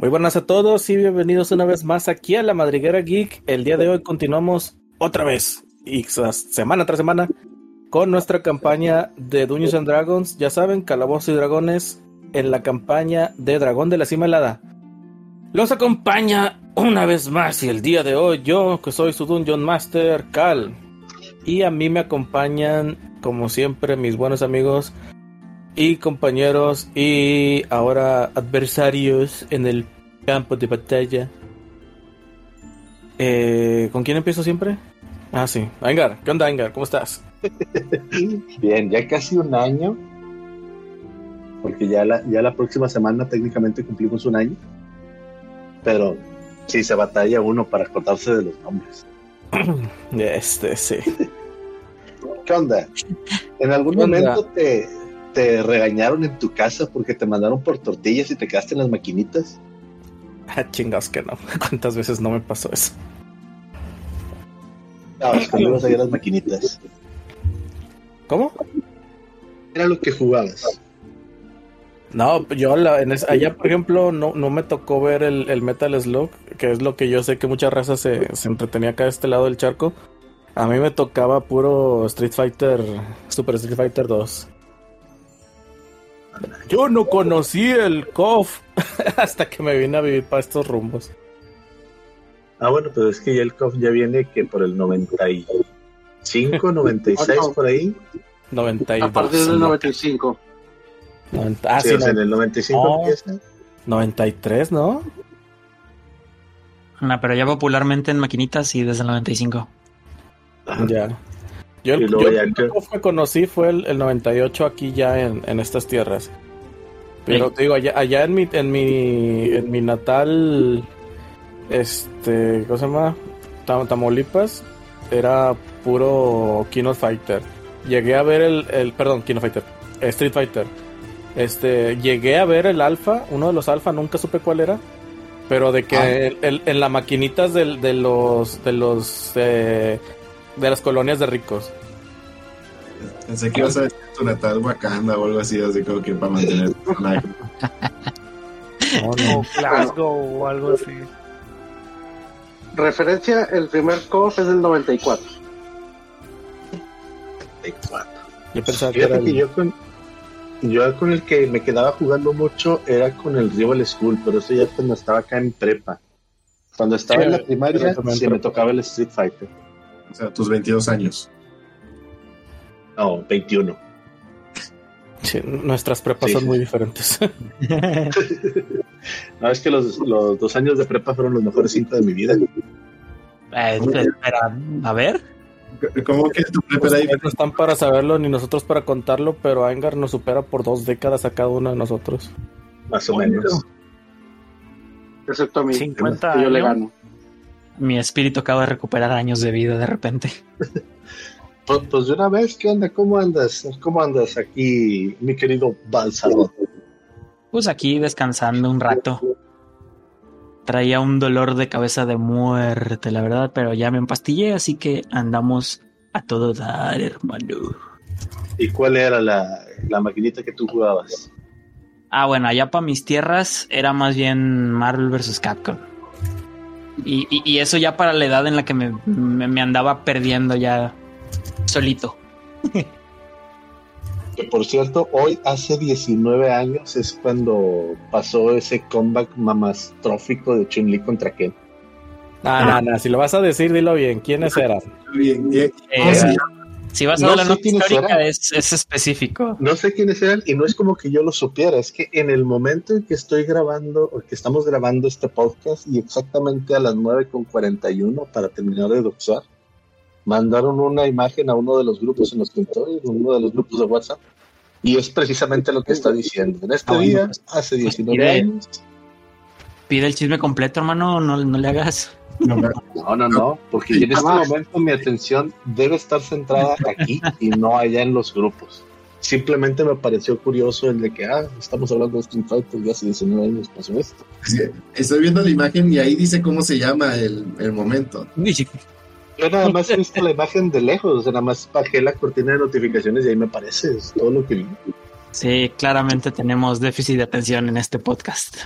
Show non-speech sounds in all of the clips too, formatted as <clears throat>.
Muy buenas a todos y bienvenidos una vez más aquí a la Madriguera Geek. El día de hoy continuamos otra vez y semana tras semana con nuestra campaña de Dungeons and Dragons. Ya saben, Calabozos y Dragones en la campaña de Dragón de la Cima Helada. Los acompaña una vez más y el día de hoy yo, que soy su Dungeon Master, Cal. Y a mí me acompañan, como siempre, mis buenos amigos y compañeros y ahora adversarios en el campo de batalla. Eh, ¿Con quién empiezo siempre? Ah, sí. Aingar, ¿qué onda, Aingar? ¿Cómo estás? <laughs> Bien, ya casi un año. Porque ya la, ya la próxima semana técnicamente cumplimos un año. Pero sí se batalla uno para acordarse de los nombres. <clears throat> Este, sí. ¿Qué onda? ¿En algún momento te, te regañaron en tu casa porque te mandaron por tortillas y te quedaste en las maquinitas? <laughs> Ah, chingados que no. <laughs> ¿Cuántas veces no me pasó eso? No, es que ibas a las maquinitas. ¿Cómo? Era lo que jugabas. No, yo la, en allá, por ejemplo, no, no me tocó ver el, Metal Slug, que es lo que yo sé que muchas razas se, se entretenía acá de este lado del charco. A mí me tocaba puro Street Fighter, Super Street Fighter 2. Yo no conocí el KOF <laughs> hasta que me vine a vivir para estos rumbos. Ah, bueno, pero es que ya el KOF ya viene que por el 95, 96 <laughs> por ahí. 92. A partir del 95. ah, sí, en el 95 empieza. 93, ¿no? No, pero ya popularmente en maquinitas y desde el 95. Ya. Yo el, yo que conocí fue el, 98 aquí ya en, estas tierras. Pero te digo, allá, allá en mi, en mi, en mi natal, este, ¿cómo se llama? Tamaulipas, era puro Kino Fighter. Llegué a ver el, el perdón, Kino Fighter, Street Fighter. Este, llegué a ver el alfa, uno de los alfa, nunca supe cuál era. Pero de que ah. en las maquinitas de, de los, de los, eh, de las colonias de ricos. Pensé que ibas a decir tu natal Wakanda o algo así, así como que para mantener <laughs> O Glasgow o algo así. Referencia, el primer KOF es del 94. 94. Yo pensaba que, era yo con, yo con el que me quedaba jugando mucho era con el Rival School, pero eso ya cuando estaba acá en prepa. Cuando estaba en la primaria, sí me tocaba el Street Fighter. O sea, tus 22 años. No, 21. nuestras prepas son muy diferentes. <laughs> <laughs> no, es que los, dos años de prepa fueron los mejores cinco de mi vida. Eh, espera, a ver. ¿Cómo que tu prepa pues No están para saberlo ni nosotros para contarlo, pero Angar nos supera por dos décadas a cada uno de nosotros. Más o menos. Excepto a mí. 50 yo le gano mi espíritu acaba de recuperar años de vida de repente. <laughs> Pues, pues, de una vez, ¿qué onda? ¿Cómo andas? ¿Cómo andas aquí, mi querido Balsado? Pues aquí descansando un rato. Traía un dolor de cabeza de muerte, la verdad, pero ya me empastillé, así que andamos a todo dar, hermano. ¿Y cuál era la, la maquinita que tú jugabas? Ah, bueno, allá para mis tierras era más bien Marvel vs. Capcom. Y, eso ya para la edad en la que me, andaba perdiendo ya solito. <laughs> Que por cierto, hoy hace 19 años es cuando pasó ese comeback mamastrófico de Chun-Li contra Ken. Ah, no, no, si lo vas a decir, dilo bien. ¿Quiénes eran? Bien, bien. Eh, si vas a no la nota histórica, es, específico. No sé quiénes eran y no es como que yo lo supiera, es que en el momento en que estoy grabando, o que estamos grabando este podcast y exactamente a las 9.41 para terminar de doxar, mandaron una imagen a uno de los grupos en los que estoy, uno de los grupos de WhatsApp, y es precisamente lo que está diciendo. En este ah, día, pues, hace 19 pues, años. Pide el chisme completo, hermano, no, no le hagas. No, no, no, porque en este momento mi atención debe estar centrada aquí y no allá en los grupos. Simplemente me pareció curioso el de que, ah, estamos hablando de Street Fighter y hace 19 años pasó esto. estoy viendo la imagen y ahí dice cómo se llama el, el momento. Yo nada más he visto la imagen de lejos, nada más bajé la cortina de notificaciones y ahí me parece, es todo lo que vi. Sí, claramente tenemos déficit de atención en este podcast.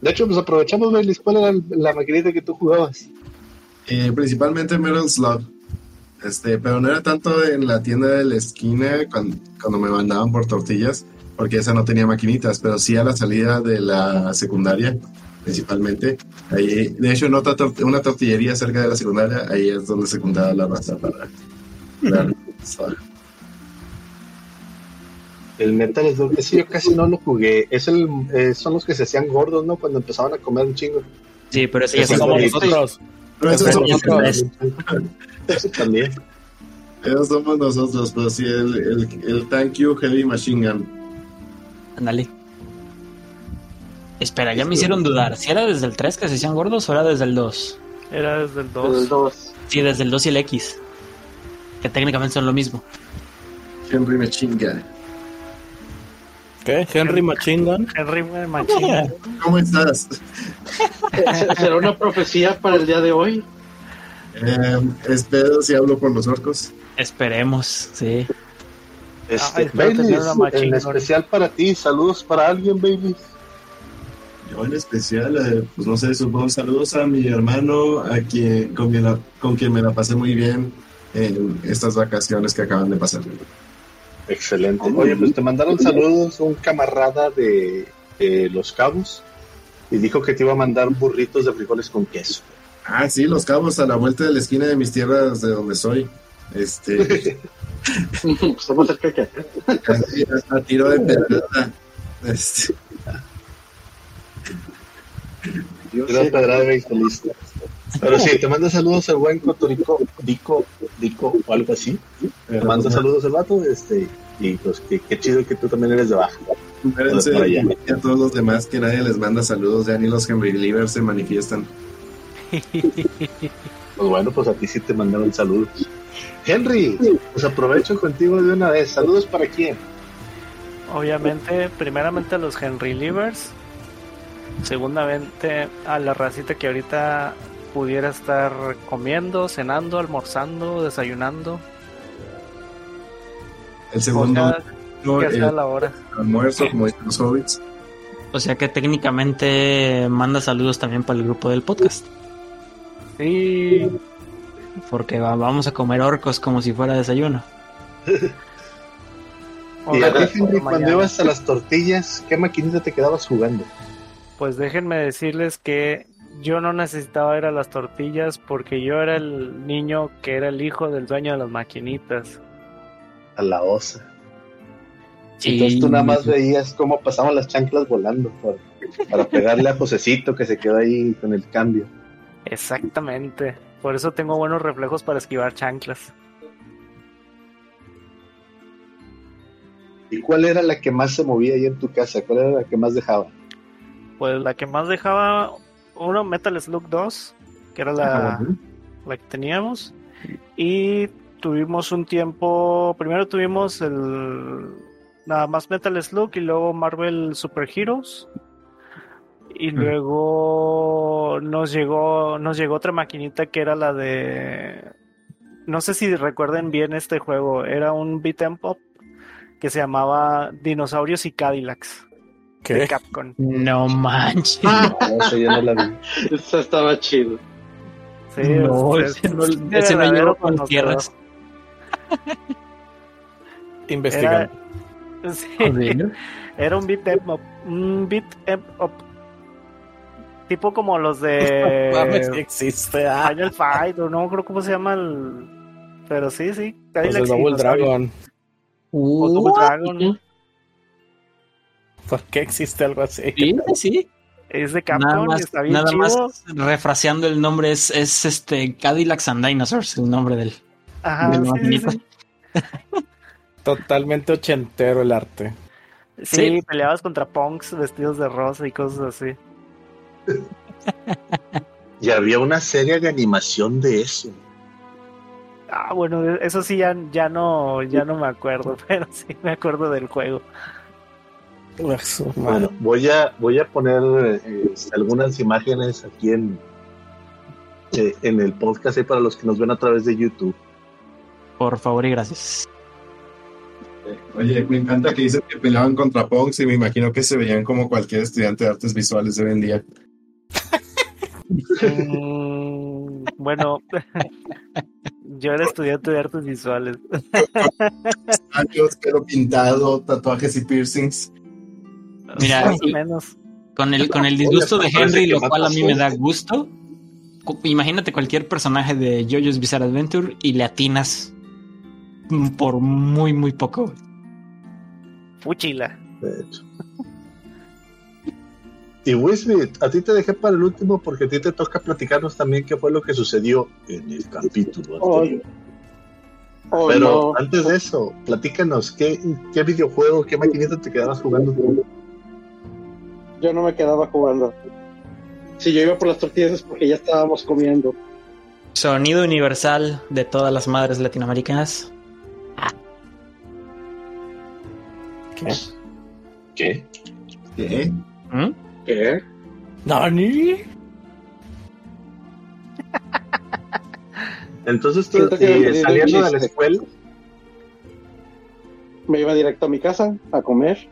De hecho, pues aprovechamos, Baileys. ¿Cuál era la maquinita que tú jugabas? Eh, principalmente Metal Slug. Este, pero no era tanto en la tienda de la esquina cuando, cuando, me mandaban por tortillas, porque esa no tenía maquinitas, pero sí a la salida de la secundaria, principalmente. Ahí, de hecho, en otra una tortillería cerca de la secundaria, ahí es donde se juntaba la raza para, El Metal Slug, ese yo casi no lo jugué. Es el, eh, son los que se hacían gordos, ¿no? Cuando empezaban a comer un chingo. Sí, pero ese ya somos nosotros. Pero eso somos nosotros. Eso también. Esos somos nosotros, pero sí, el, el, el Thank You Heavy Machine Gun. Ándale. Espera, ya me hicieron dudar. ¿Si era desde el 3 que se hacían gordos o era desde el 2? Era desde el 2. Desde el 2. Sí, desde el 2 y el X. Que técnicamente son lo mismo. Henry Machine Gun. ¿Qué? ¿Henry Machine Gun? Henry Machine Gun. <laughs> ¿Cómo estás? ¿Será una profecía para el día de hoy? Eh, espero si hablo con los orcos. Esperemos, sí. Este, en especial para ti, saludos para alguien, baby. Yo en especial, eh, pues no sé, supongo saludos a mi hermano, a quien, con, quien con quien me la pasé muy bien en estas vacaciones que acaban de pasar. Excelente. Oye, pues te mandaron saludos un camarada de, de Los Cabos y dijo que te iba a mandar burritos de frijoles con queso. Ah, sí, Los Cabos a la vuelta de la esquina de mis tierras de donde soy. Este. Estamos cerca que a tiro de pedrada. Este. Tiro de pedrada listo. Pero sí, te manda saludos el buen Cotorico, Dico, Dico o algo así. Te manda saludos el vato, este, y pues qué, chido que tú también eres de baja. a todos los demás que nadie les manda saludos, ya ni los Henry Livers se manifiestan. <laughs> Pues bueno, pues a ti sí te mandaron saludos. Henry, pues aprovecho contigo de una vez. ¿Saludos para quién? Obviamente, primeramente a los Henry Livers. Segundamente a la racita que ahorita pudiera estar comiendo, cenando, almorzando, desayunando. El segundo. O sea, la hora. Almuerzo, como dicen los hobbits. O sea que técnicamente manda saludos también para el grupo del podcast. Sí. Porque vamos a comer orcos como si fuera desayuno. <laughs> y a cuando ibas a las tortillas, ¿qué maquinita te quedabas jugando? Pues déjenme decirles que yo no necesitaba ir a las tortillas porque yo era el niño que era el hijo del dueño de las maquinitas. A la osa. Entonces tú nada más veías cómo pasaban las chanclas volando para pegarle a Josecito que se quedó ahí con el cambio. Exactamente. Por eso tengo buenos reflejos para esquivar chanclas. ¿Y cuál era la que más se movía ahí en tu casa? ¿Cuál era la que más dejaba? Pues la que más dejaba, uno, Metal Slug 2, que era la, ah, la que teníamos. Y tuvimos un tiempo, primero tuvimos el nada más Metal Slug y luego Marvel Super Heroes. Y luego nos llegó nos llegó otra maquinita que era la de no sé si recuerden bien este juego era un beat em pop que se llamaba Dinosaurios y Cadillacs ¿Qué? de Capcom no manches <laughs> eso yo no la vi eso estaba chido sí no, ese no, ese no llegó con tierras <laughs> investigar sí. <laughs> era un beat em up un beat em up Tipo como los de. No existe. Ah. Final Fight, o no creo cómo se llama el. Pero sí, sí. Pues el Double Dragon. O Double Dragon. ¿Por qué existe algo así? Sí, sí. Es de Capcom, nada más, está bien nada chido. más refraseando el nombre es, es este Cadillacs and Dinosaurs, el nombre del. Ajá, sí, sí. <laughs> Totalmente ochentero el arte. Sí, sí, peleabas contra punks vestidos de rosa y cosas así. <laughs> y había una serie de animación de eso. Ah, bueno, eso sí ya, ya no ya no me acuerdo, <laughs> pero sí me acuerdo del juego. Bueno, voy a voy a poner eh, algunas imágenes aquí en eh, en el podcast para los que nos ven a través de YouTube. Por favor y gracias. Oye, me encanta que dices que peleaban contra punks y me imagino que se veían como cualquier estudiante de artes visuales de hoy en día. <laughs> Mm, bueno, <laughs> yo era estudiante de artes visuales. Años, pelo pintado, tatuajes y piercings. Mira, Más o menos. con el, con el disgusto de Henry, lo cual a mí me da gusto. Imagínate cualquier personaje de JoJo's Bizarre Adventure y le atinas por muy, muy poco. Fuchila. De hecho. Y Wisbit, a ti te dejé para el último porque a ti te toca platicarnos también qué fue lo que sucedió en el capítulo Oh, anterior. oh, Pero no. antes de eso, platícanos, ¿qué, qué videojuego, qué maquinita te quedabas jugando tú? Yo no me quedaba jugando. Si yo iba por las tortillas es porque ya estábamos comiendo. Sonido universal de todas las madres latinoamericanas. ¿Qué? ¿Qué? ¿Qué? ¿Mm? ¿Qué? ¿Nani? Entonces tú, Siento que me eh, saliendo de la escuela, Me iba directo a mi casa a comer.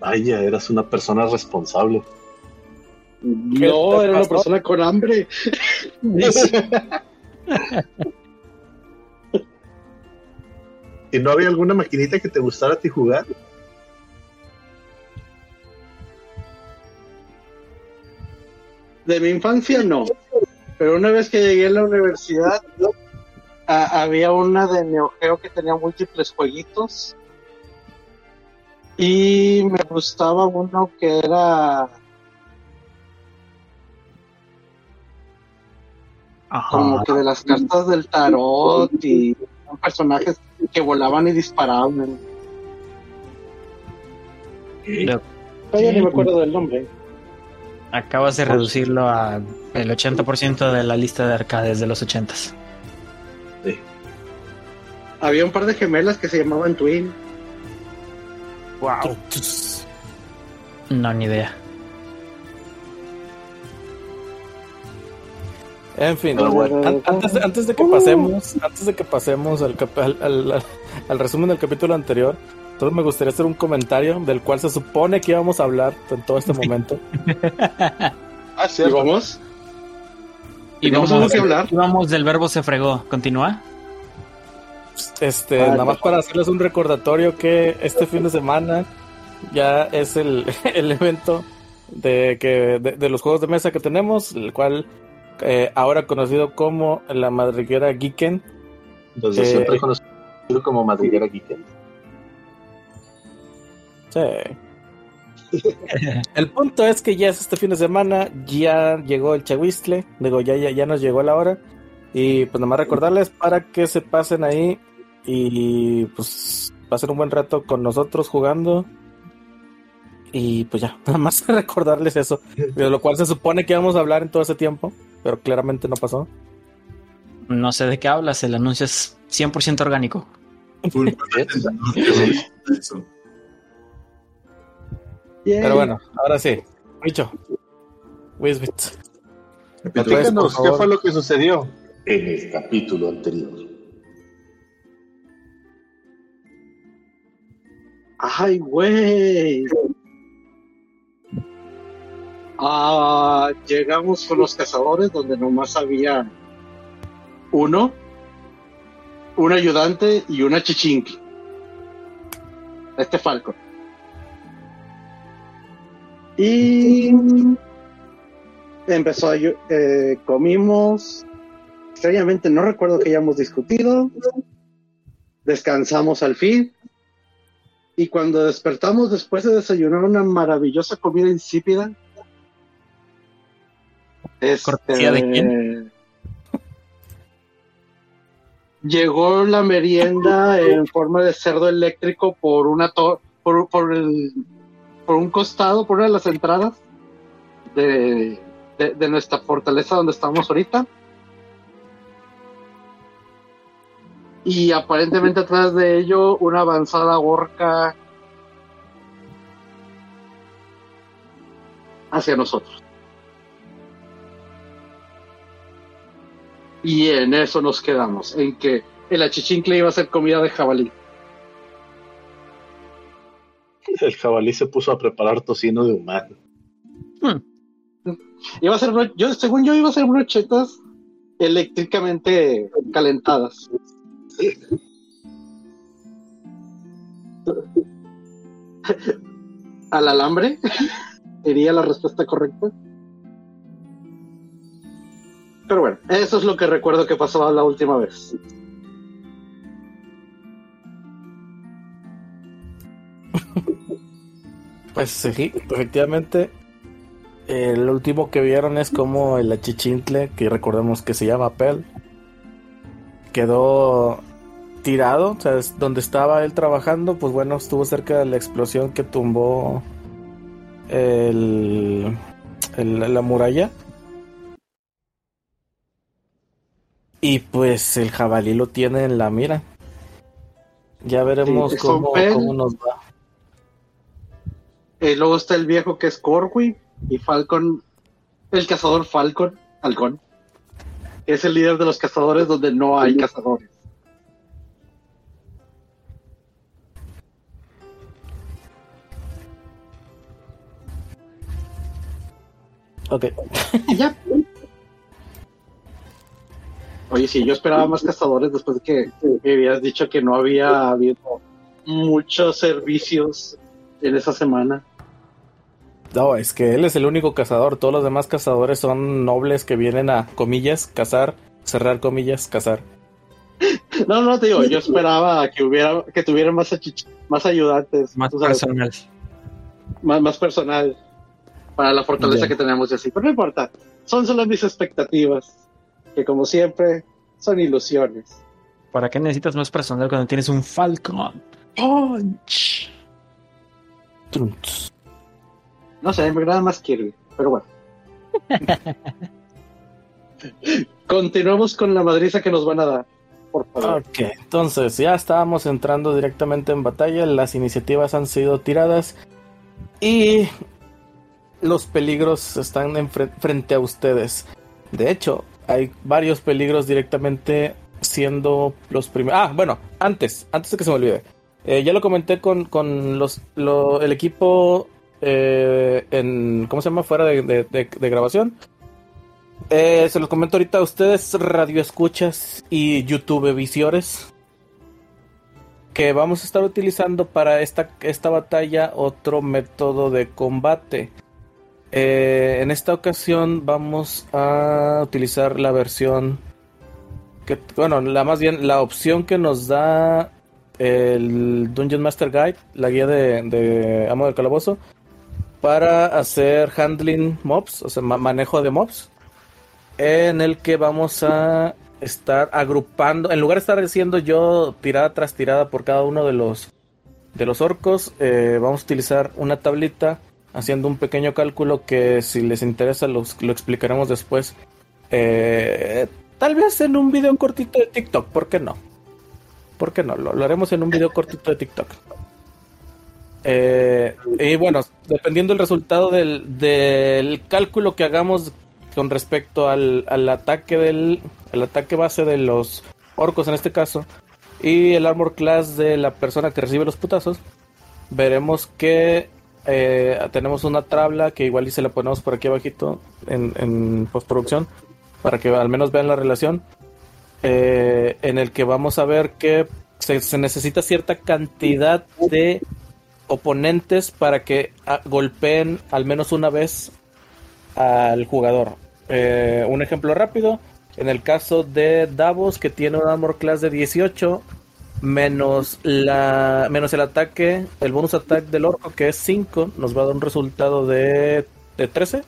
Vaya, eras una persona responsable. No, era una persona con hambre. <laughs> ¿Y no había alguna maquinita que te gustara a ti jugar? De mi infancia no. Pero una vez que llegué a la universidad, a- había una de Neo Geo que tenía múltiples jueguitos. Y me gustaba uno que era como que de las cartas del tarot y personajes que volaban y disparaban. Lo- Todavía ni me acuerdo del nombre. Acabas de reducirlo a el 80% de la lista de arcades de los 80s. Había un par de gemelas que se llamaban Twin. Wow. No, ni idea. En fin, Pero bueno. an- antes, de, antes de que pasemos, antes de que pasemos al, cap- al, al- al- al resumen del capítulo anterior, solo me gustaría hacer un comentario del cual se supone que íbamos a hablar en todo este momento. <laughs> Ah, ¿Y vamos? Y ¿Tenemos vamos, que hablar? y vamos del verbo se fregó. Continúa. Este, Ah, nada más para hacerles un recordatorio que este fin de semana ya es el, <laughs> el evento de que de, de los juegos de mesa que tenemos, el cual eh, ahora conocido como la madriguera Geeken. Desde Eh, siempre conocido como Madriguera Geek. Sí. El punto es que ya es este fin de semana, ya llegó el Chahuistle, digo, ya, ya, ya nos llegó la hora. Y pues nada más recordarles para que se pasen ahí y pues pasen un buen rato con nosotros jugando. Y pues ya, <laughs> nada más <laughs> recordarles eso, de lo cual se supone que íbamos a hablar en todo ese tiempo, pero claramente no pasó. No sé de qué hablas, el anuncio es 100% orgánico. <laughs> Pero bueno, ahora sí, dicho. Platícanos, ¿qué fue lo que sucedió en el capítulo anterior? Ay, güey. Ah, llegamos con los cazadores donde nomás había uno, un ayudante y una chichinqui. Este Falcon. Y empezó a eh, comimos. Extrañamente no recuerdo que hayamos discutido. Descansamos al fin. Y cuando despertamos después de desayunar una maravillosa comida insípida, este, ¿Cortesía de quién? <laughs> Llegó la merienda en forma de cerdo eléctrico por una to- por, por el por un costado, por una de las entradas de, de, de nuestra fortaleza donde estamos ahorita. Y aparentemente atrás de ello una avanzada orca hacia nosotros. Y en eso nos quedamos, en que el achichincle iba a ser comida de jabalí. el jabalí se puso a preparar tocino de humano. Hmm. Iba a ser, yo, según yo, iba a ser brochetas eléctricamente calentadas. <laughs> Al alambre sería la respuesta correcta. Pero bueno, eso es lo que recuerdo que pasó la última vez. <laughs> Pues sí, efectivamente. El último que vieron es como el achichintle, que recordemos que se llama Pel, quedó tirado, o sea, donde estaba él trabajando, pues bueno, estuvo cerca de la explosión que tumbó el, la muralla. Y pues el jabalí lo tiene en la mira. Ya veremos cómo, cómo, nos va. Eh, luego está el viejo que es Corwy y Falcon, el cazador Falcon, Halcón, es el líder de los cazadores donde no hay cazadores. Ok. ya. Oye, sí, yo esperaba más cazadores después de que me habías dicho que no había habido muchos servicios en esa semana. No, es que él es el único cazador. Todos los demás cazadores son nobles que vienen a, comillas, cazar, cerrar comillas, cazar. No, no, te digo, yo esperaba que hubiera, que tuvieran más, más ayudantes. Más personal. Más, más personal para la fortaleza que tenemos y así. Pero no importa, son solo mis expectativas, que como siempre son ilusiones. ¿Para qué necesitas más personal cuando tienes un Falcon? Punch. No sé, me agrada más Kirby, pero bueno. <laughs> Continuamos con la madriza que nos van a dar. Por favor. Ok, entonces ya estábamos entrando directamente en batalla. Las iniciativas han sido tiradas. Y los peligros están frente a ustedes. De hecho, hay varios peligros directamente siendo los primeros. Ah, bueno, antes, antes de que se me olvide. Eh, ya lo comenté con, con los, el equipo eh, en. ¿Cómo se llama? Fuera de, grabación. Eh, se los comento ahorita a ustedes, radioescuchas y YouTube visores. Que vamos a estar utilizando para esta, esta batalla otro método de combate. Eh, en esta ocasión vamos a utilizar la versión que, bueno, la más bien la opción que nos da el Dungeon Master Guide, la guía de, Amo del Calabozo, para hacer handling mobs, o sea, manejo de mobs, en el que vamos a estar agrupando, en lugar de estar haciendo yo tirada tras tirada por cada uno de los de los orcos, eh, vamos a utilizar una tablita haciendo un pequeño cálculo que si les interesa lo explicaremos después. Eh, tal vez en un video cortito de TikTok, ¿por qué no? ¿Por qué no? Lo, haremos en un video cortito de TikTok. Eh, y bueno, dependiendo del resultado del, cálculo que hagamos con respecto al, al ataque del el ataque base de los orcos en este caso y el armor class de la persona que recibe los putazos, veremos que eh, tenemos una tabla que igual y la ponemos por aquí abajito en, postproducción para que al menos vean la relación eh, en el que vamos a ver que se, necesita cierta cantidad de oponentes para que ah, golpeen al menos una vez al jugador. Eh, un ejemplo rápido, en el caso de Davos que tiene un armor class de 18, menos la menos el ataque, el bonus attack del orco que es 5, nos va a dar un resultado de, de 13.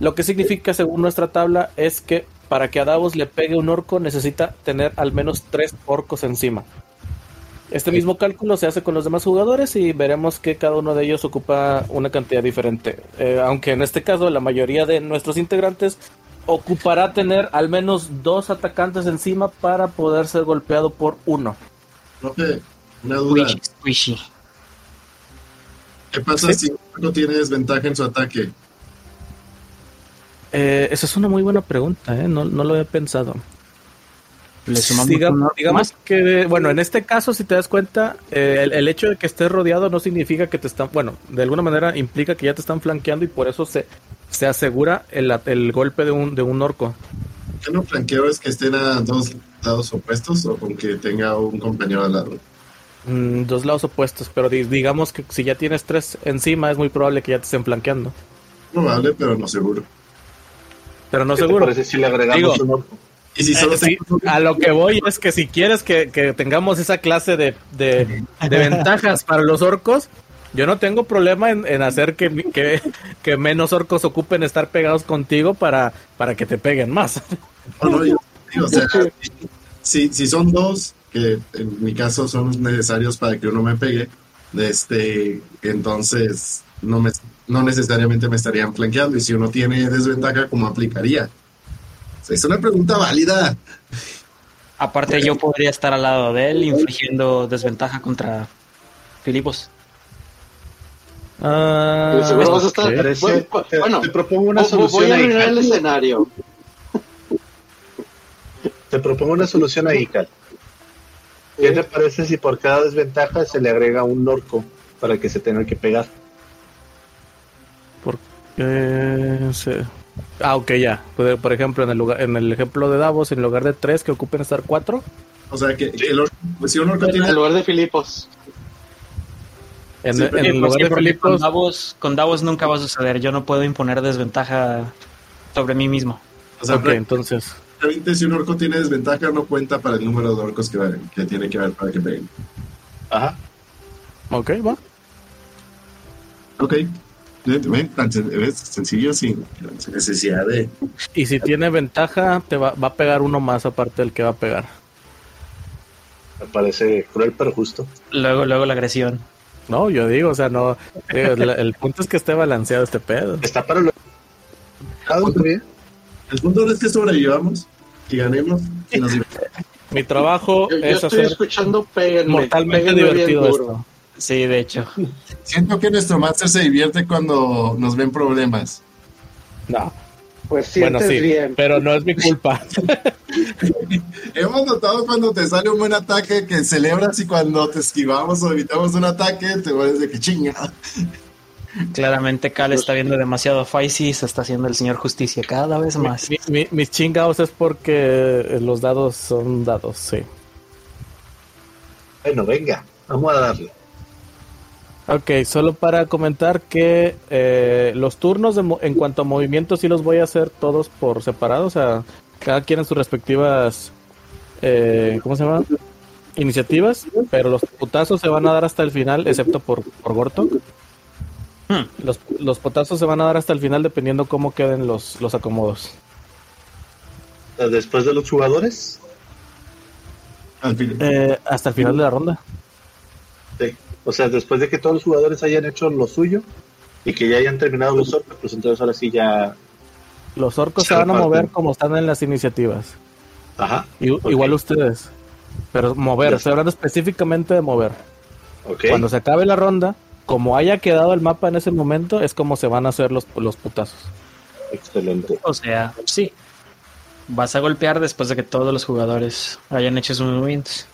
Lo que significa, según nuestra tabla, es que para que a Davos le pegue un orco necesita tener al menos 3 orcos encima. Este mismo cálculo se hace con los demás jugadores y veremos que cada uno de ellos ocupa una cantidad diferente. Eh, aunque en este caso la mayoría de nuestros integrantes ocupará tener al menos dos atacantes encima para poder ser golpeado por uno. una duda. ¿Qué pasa si no tiene desventaja en su ataque? Eh, esa es una muy buena pregunta, ¿eh? no, lo he pensado. Le sumamos digamos, que, bueno, en este caso, si te das cuenta, eh, el, hecho de que estés rodeado no significa que te están, bueno, de alguna manera implica que ya te están flanqueando y por eso se, se asegura el, el golpe de un, de un orco. ¿Qué no flanqueo es que estén a dos lados opuestos o con que tenga un compañero al lado? Mm, dos lados opuestos, pero digamos que si ya tienes tres encima, es muy probable que ya te estén flanqueando. Probable, pero no seguro. Pero no seguro. Parece si le agregamos un orco? Y si solo eh, a lo que voy <laughs> es que si quieres que, tengamos esa clase de, ventajas para los orcos, yo no tengo problema en, hacer que, que, menos orcos ocupen estar pegados contigo para, para que te peguen más. o sea, si, si son dos, que en mi caso son necesarios para que uno me pegue, este, entonces no, me, no necesariamente me estarían flanqueando. Y si uno tiene desventaja, ¿cómo aplicaría? Es una pregunta válida. Aparte, yo podría estar al lado de él infligiendo desventaja contra Filipos. Ah, bueno, te propongo una solución. Voy a el escenario. Te propongo una solución ahí, Cal. ¿Qué te parece si por cada desventaja se le agrega un orco para que se tenga que pegar? Porque se Ah, ok, ya. Por ejemplo, en el lugar, en el ejemplo de Davos, en lugar de tres, que ocupen estar cuatro. O sea, que, el pues, si un orco tiene... En lugar de Filipos. En, el lugar de Filipos... Con Davos, con Davos nunca va a suceder. Yo no puedo imponer desventaja sobre mí mismo. O sea, ok, entonces... Si un orco tiene desventaja, no cuenta para el número de orcos que, que tiene que haber para que peguen. Ajá. Ok, va. Ok es sencillo sin necesidad de. Y si tiene ventaja, te va, a pegar uno más aparte del que va a pegar. Me parece cruel pero justo. Luego, luego la agresión. No, yo digo, o sea, no. el, punto es que esté balanceado este pedo. Está para lo. El punto es que sobrevivamos y ganemos. <laughs> Mi trabajo es estoy escuchando mortalmente divertido esto. Sí, de hecho. Siento que nuestro máster se divierte cuando nos ven problemas. No. Pues bueno, sí, bien. pero no es mi culpa. <laughs> Hemos notado cuando te sale un buen ataque que celebras y cuando te esquivamos o evitamos un ataque te vuelves de que chinga. Claramente Cal está viendo demasiado Faisy y se está haciendo el señor justicia cada vez más. mis chingados es porque los dados son dados, sí. Bueno, venga, vamos a darle. Ok, solo para comentar que eh, los turnos en cuanto a movimientos sí los voy a hacer todos por separado, o sea, cada quien en sus respectivas, eh, ¿cómo se llama? Iniciativas, pero los putazos se van a dar hasta el final, excepto por, por Gorto. Hmm. Los, los potazos se van a dar hasta el final dependiendo cómo queden los, los acomodos. ¿Después de los jugadores? Eh, hasta el final de la ronda. Sí. O sea, después de que todos los jugadores hayan hecho lo suyo y que ya hayan terminado los orcos, pues entonces ahora sí ya. Los orcos se, van a mover como están en las iniciativas. Ajá. Igual ustedes. Pero mover, estoy hablando específicamente de mover. Cuando se acabe la ronda, como haya quedado el mapa en ese momento, es como se van a hacer los, los putazos. Excelente. O sea, sí. Vas a golpear después de que todos los jugadores hayan hecho sus movimientos.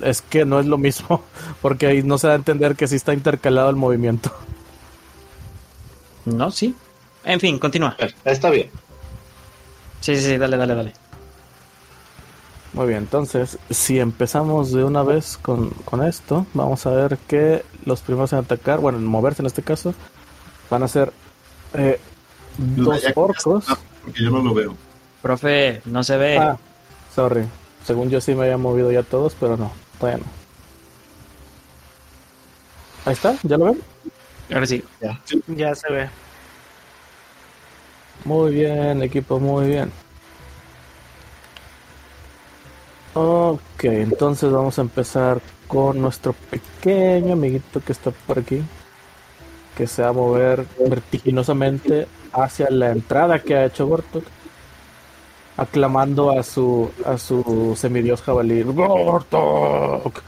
Es que no es lo mismo, <laughs> porque ahí no se da a entender que sí está intercalado el movimiento. No, sí. En fin, continúa. Está bien. Sí, sí, sí, dale, dale, dale. Muy bien, entonces, si empezamos de una vez con, con esto, vamos a ver que los primeros en atacar, bueno, en moverse en este caso, van a ser eh, dos orcos. Porque yo no lo veo. Profe, no se ve. Ah, sorry. Según yo sí me había movido ya todos, pero no, todavía no. Ahí está, ¿ya lo ven? Ahora sí. Ya, ya se ve. Muy bien, equipo, muy bien. Ok, entonces vamos a empezar con nuestro pequeño amiguito que está por aquí. Que se va a mover vertiginosamente hacia la entrada que ha hecho Gortok aclamando a su a su semidios jabalí. ¡Gortok!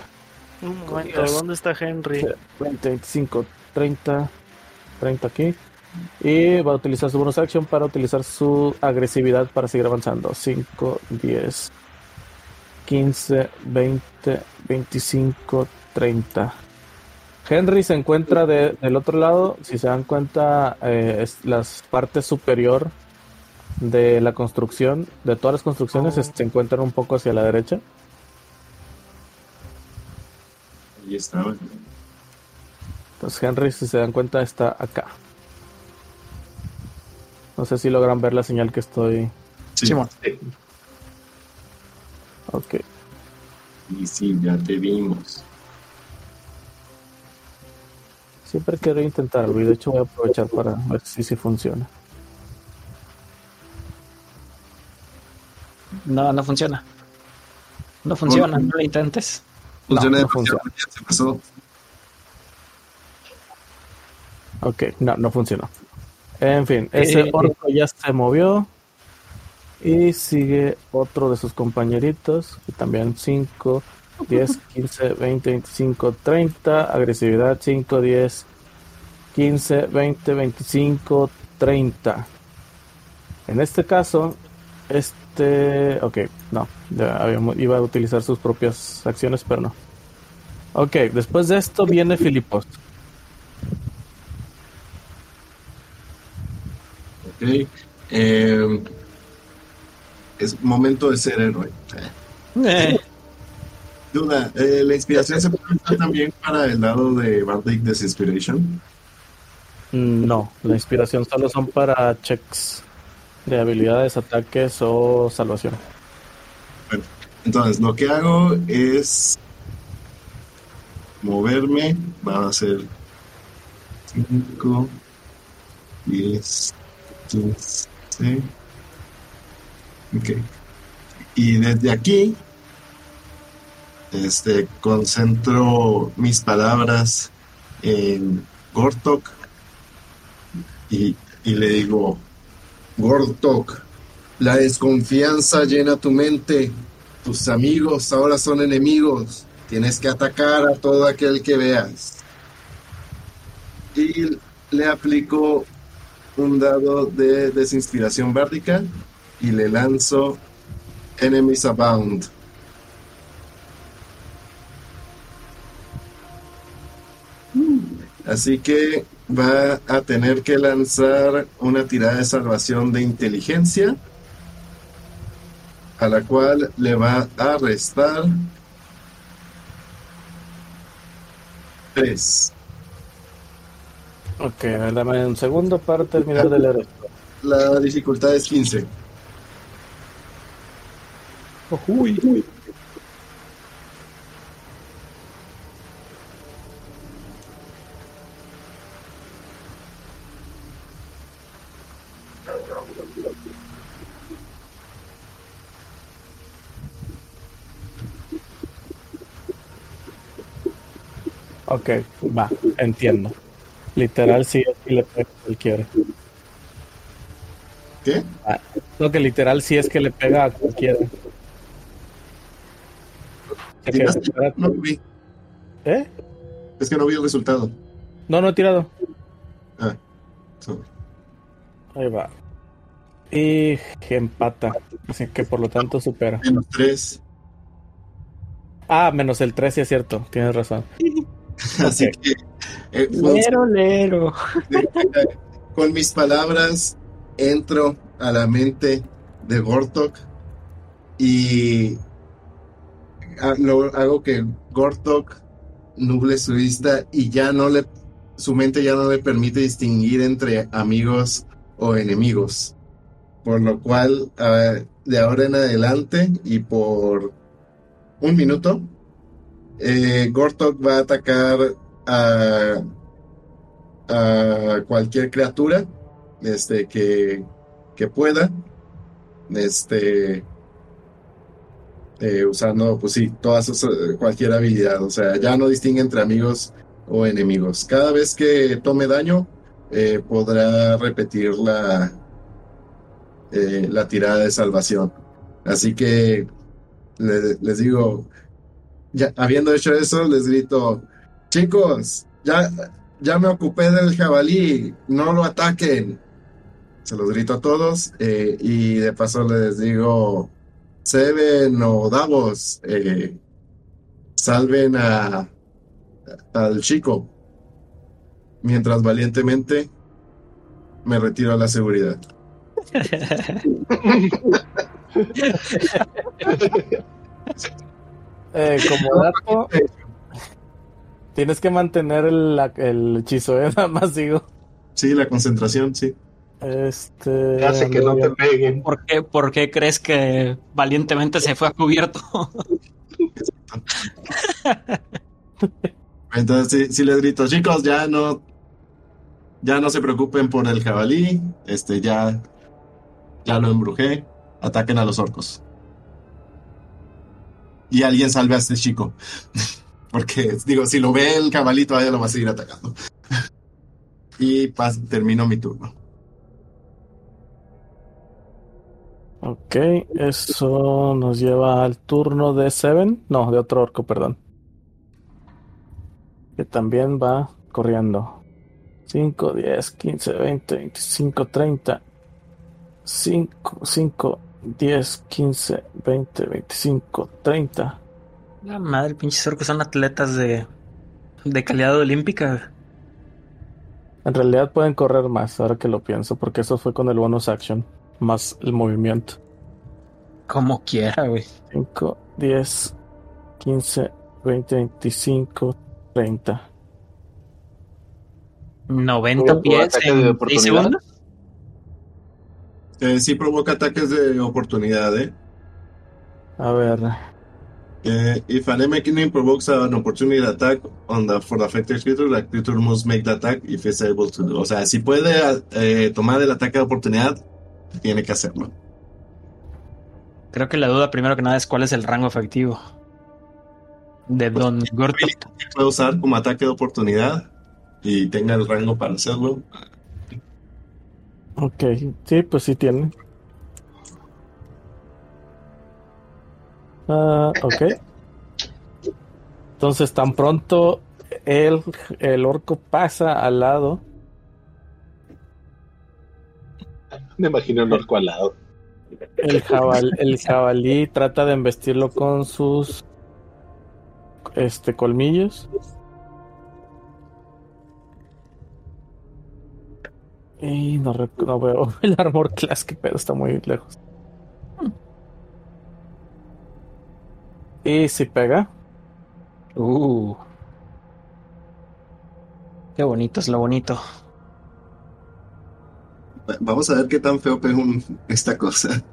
Un momento, ¿dónde está Henry? 20, 25, 30, 30 aquí. Y va a utilizar su bonus action para utilizar su agresividad para seguir avanzando. 5, 10, 15, 20, 25, 30. Henry se encuentra del otro lado. Si se dan cuenta, eh, es las partes superior de la construcción, de todas las construcciones, oh. se encuentran un poco hacia la derecha. Ahí está. Entonces Henry, si se dan cuenta, está acá. No sé si logran ver la señal que estoy. Sí. Ok. Y sí, ya te vimos. Siempre quiero intentarlo y de hecho voy a aprovechar para ver si sí funciona. No, no funciona. No funciona, no lo intentes. Funciona no, funciona. Se pasó. Ok, no, no funcionó. En fin, ese eh, orco ya se movió. Y sigue otro de sus compañeritos, que también 5, 10, 15, 20, 25, 30. Agresividad 5, 10, 15, 20, 25, 30. En este caso, este... Ok, no. iba a utilizar sus propias acciones, pero no. Ok, después de esto viene Filipos. Ok. Eh, es momento de ser héroe. Eh. Duda, eh, ¿la inspiración se puede usar también para el lado de Bardic Desinspiration? Mm, no, la inspiración solo son para checks de habilidades, ataques o salvación. Bueno, entonces lo que hago es moverme, va a ser 5, 10, 15, Ok. Y desde aquí, este, concentro mis palabras en Gortok y, y le digo, Gortok, la desconfianza llena tu mente, tus amigos ahora son enemigos, tienes que atacar a todo aquel que veas. Y le aplico un dado de desinspiración vertical y le lanzo Enemies Abound. Así que va a tener que lanzar una tirada de salvación de inteligencia, a la cual le va a restar 3. Ok, dame un segundo para terminar de leer esto. La dificultad es 15. Uy, uy. Ok, va, entiendo. Literal sí es que le pega a cualquiera. ¿Qué? Ah, lo que literal sí es que le pega a cualquiera. No vi. ¿Eh? Es que no vi el resultado. No, no he tirado. Ah, Ahí va. Y empata. Así que por lo tanto supera. Menos 3. Ah, menos el 3, sí es cierto. Tienes razón. Así que. Eh, lero, lero. con mis palabras entro a la mente de Gortok y hago que Gortok nuble su vista y ya no le, su mente ya no le permite distinguir entre amigos o enemigos. Por lo cual, de ahora en adelante y por un minuto, eh, Gortok va a atacar a, cualquier criatura este, que, que pueda. Este, eh, usando, pues sí, todas eh, cualquier habilidad. O sea, ya no distingue entre amigos o enemigos. Cada vez que tome daño, podrá repetir la, la tirada de salvación. Así que les digo, habiendo hecho eso, les grito, chicos, ya, ya me ocupé del jabalí, no lo ataquen. Se los grito a todos y de paso les digo, Seven o Davos, eh, salven a, al chico, mientras valientemente me retiro a la seguridad. <laughs> Eh, como dato, tienes que mantener el, el hechizo, ¿eh? <laughs> Nada más digo. Sí, la concentración, sí. Este. Hace que no te peguen. ¿Por qué, ¿Por qué crees que valientemente se fue a cubierto? <laughs> Entonces, si, les grito, chicos, ya no. Ya no se preocupen por el jabalí. Este, ya. Ya lo embrujé. Ataquen a los orcos. Y alguien salve a este chico. <laughs> Porque, digo, si lo ve el jabalí, todavía lo va a seguir atacando. <laughs> y termino mi turno. Ok, eso nos lleva al turno de Seven. No, de otro orco, perdón. Que también va corriendo. 5, 10, 15, 20, 25, 30. 5, 5, 10, 15, 20, 25, 30. La madre, pinches orcos son atletas de, de calidad olímpica. En realidad pueden correr más, ahora que lo pienso, porque eso fue con el bonus action más el movimiento. Como quiera, güey. 5, 10, 15, 20, 25, 30. 90 pies en 10 segundos. Eh, sí provoca ataques de oportunidad, ¿eh? A ver. Uh, if an enemy provokes an opportunity attack on the, for the affected creature, the creature must make the attack if it's able to do. O sea, si puede eh, tomar el ataque de oportunidad, tiene que hacerlo. Creo que la duda primero que nada es cuál es el rango efectivo de pues, Don Gorto. Puede usar como ataque de oportunidad y tenga el rango para hacerlo. Ok, sí, pues sí tiene. Ah, ok. Entonces, tan pronto el, el orco pasa al lado. Me imagino un orco al lado. El, el jabalí trata de embestirlo con sus este colmillos. Y no, no veo <laughs> el armor class, que pedo, está muy lejos. Y si pega. Uh. Qué bonito es lo bonito. Vamos a ver qué tan feo pega esta cosa.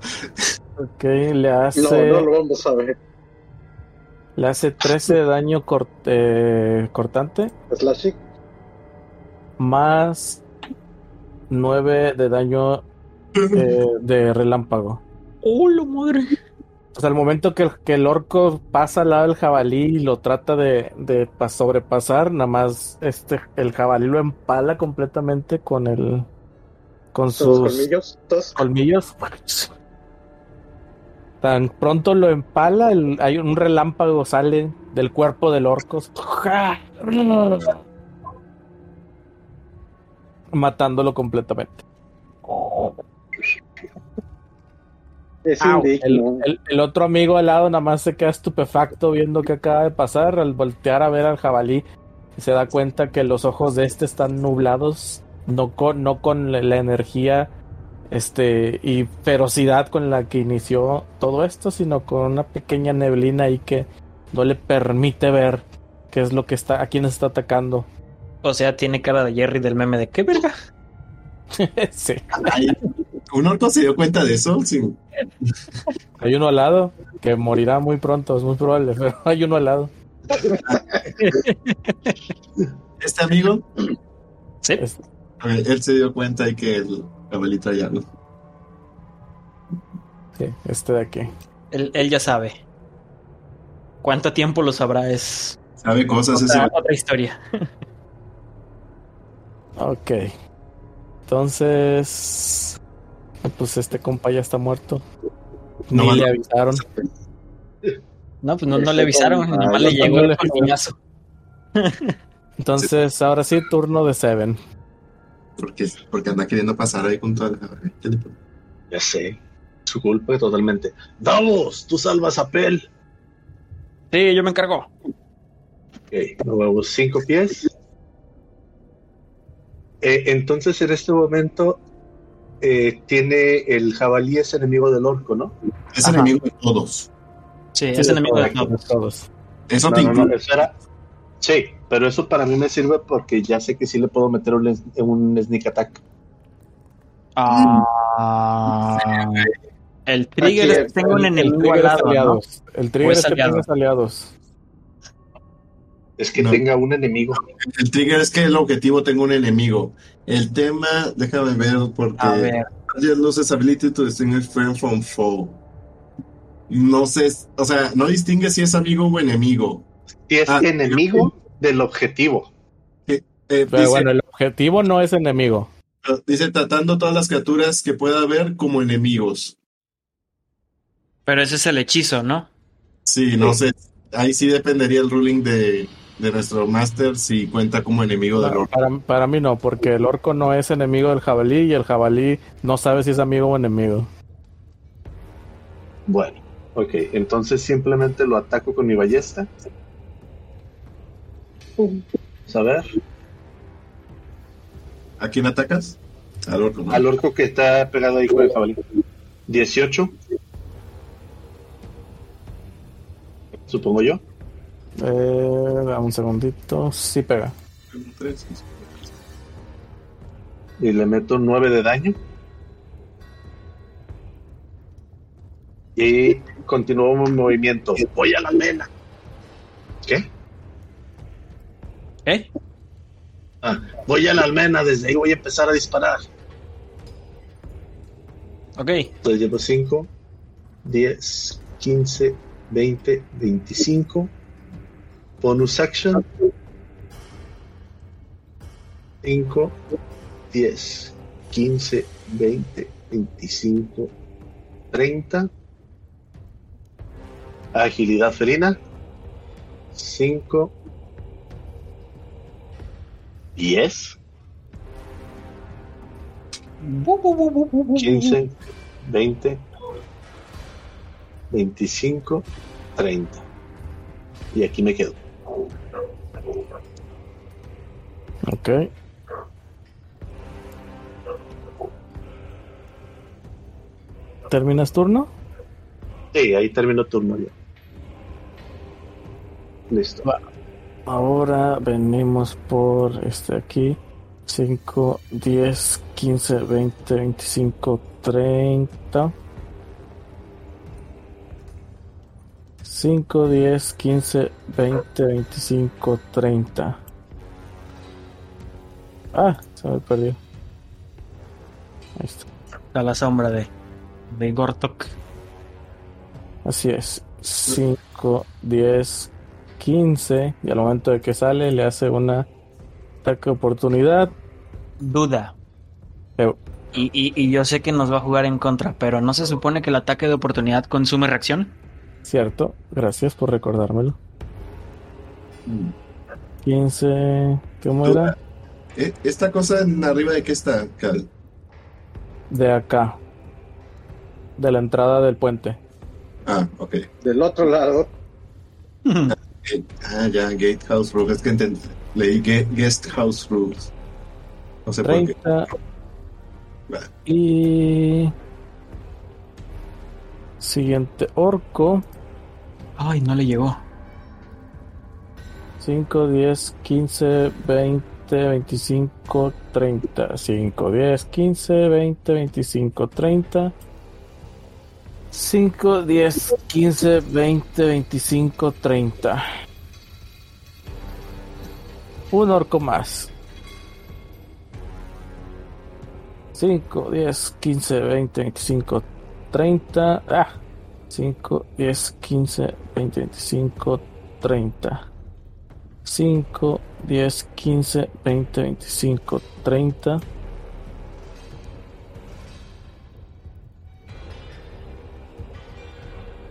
Ok, le hace. No, no lo vamos a ver. Le hace 13 de daño eh, cortante. Slashing. Más 9 de daño eh, <laughs> de relámpago. ¡Oh, la madre! O sea, al momento que el, que el orco pasa al lado del jabalí y lo trata de, de sobrepasar, nada más este, el jabalí lo empala completamente con el. con sus colmillos. colmillos. Tan pronto lo empala, hay un relámpago sale del cuerpo del orco. Matándolo completamente. el, otro amigo al lado nada más se queda estupefacto viendo qué acaba de pasar. Al voltear a ver al jabalí, se da cuenta que los ojos de este están nublados, no con, no con la energía este y ferocidad con la que inició todo esto, sino con una pequeña neblina ahí que no le permite ver qué es lo que está, a quién está atacando. O sea, tiene cara de Jerry del meme de qué verga. <laughs> sí. ¿Un orco se dio cuenta de eso? Sí. Hay uno al lado que morirá muy pronto, es muy probable, pero <laughs> hay uno al lado. ¿Este amigo? Sí. él se dio cuenta de que el abuelito ya no. Sí, este de aquí. Él, él, ya sabe. ¿Cuánto tiempo lo sabrá? Es. Sabe cosas. Otra, otra historia. <laughs> ok. Entonces. Pues este compa ya está muerto. No Ni le avisaron. No, pues no, no le avisaron, nomás le llegó el piñazo. <laughs> Entonces, ahora sí, turno de Seven. Porque, porque anda queriendo pasar ahí con toda la... Ya sé. su culpa totalmente. Davos, tú salvas a Pel. Sí, yo me encargo. Ok, nos cinco pies. Eh, entonces, en este momento, eh, tiene el jabalí es enemigo del orco, ¿no? Es enemigo de todos. Sí, es enemigo de todos. Eso te Sí, pero eso para mí me sirve porque ya sé que sí le puedo meter un, un sneak attack. Ah, el trigger es que tengo un enemigo al lado. El trigger es que tengas aliados. Es que tenga un enemigo. El trigger es que el objetivo tenga un enemigo. El tema, déjame ver, porque. A ver. loses ability to distinguish friend from foe. No sé, o sea, no distingue si es amigo o enemigo. Si es ah, enemigo del objetivo. Eh, Pero bueno, el objetivo no es enemigo. Dice tratando todas las criaturas que pueda haber como enemigos. Pero ese es el hechizo, ¿no? Sí, no sé. Ahí sí dependería el ruling de, de nuestro máster si cuenta como enemigo del orco. Para, para, mí no, porque el orco no es enemigo del jabalí y el jabalí no sabe si es amigo o enemigo. Bueno, ok, entonces simplemente lo ataco con mi ballesta. A ver. ¿A quién atacas? Al orco. Al orco que está pegado ahí con el jabalí. 18. Supongo yo. Eh, dame un segundito. Sí pega. Y le meto 9 de daño. Y continúo mi movimiento. Voy a la almena. ¿Qué? ¿Eh? Ah, voy a la almena, desde ahí voy a empezar a disparar. Ok. Entonces llevo 5, 10, 15, 20, 25. Bonus action. 5, 10, 15, 20, 25, 30. Agilidad felina. 5, 10. 15, 20, 25, 30. Y aquí me quedo. Ok. ¿Terminas turno? Sí, ahí termino turno ya. Listo. Ahora venimos por este aquí. 5, 10, 15, 20, 25, 30. 5, 10, 15, 20, 25, 30. Ah, se me perdió. Ahí está. A la sombra de, de Gortok. Así es. 5, 10, 15. Y al momento de que sale, le hace una ataque de oportunidad. Duda. Y, y, y, yo sé que nos va a jugar en contra, pero ¿no se supone que el ataque de oportunidad consume reacción? Cierto, gracias por recordármelo. 15. ¿Cómo era? Eh, ¿Esta cosa en arriba de qué está, Cal? De acá. De la entrada del puente. Ah, ok. Del otro lado. <laughs> ah, ya, Gatehouse Rules. Es que entendí. Leí Guest House Rules. No sé 30. por qué. Y. Siguiente orco. Ay, no le llegó. 5, 10, 15, 20, 25, 30. 5, 10, 15, 20, 25, 30. 5, 10, 15, 20, 25, 30. Un orco más. 5, 10, 15, 20, 25, 30. Ah. 5, 10, 15, 20, 25, 30. 5, 10, 15, 20, 25, 30.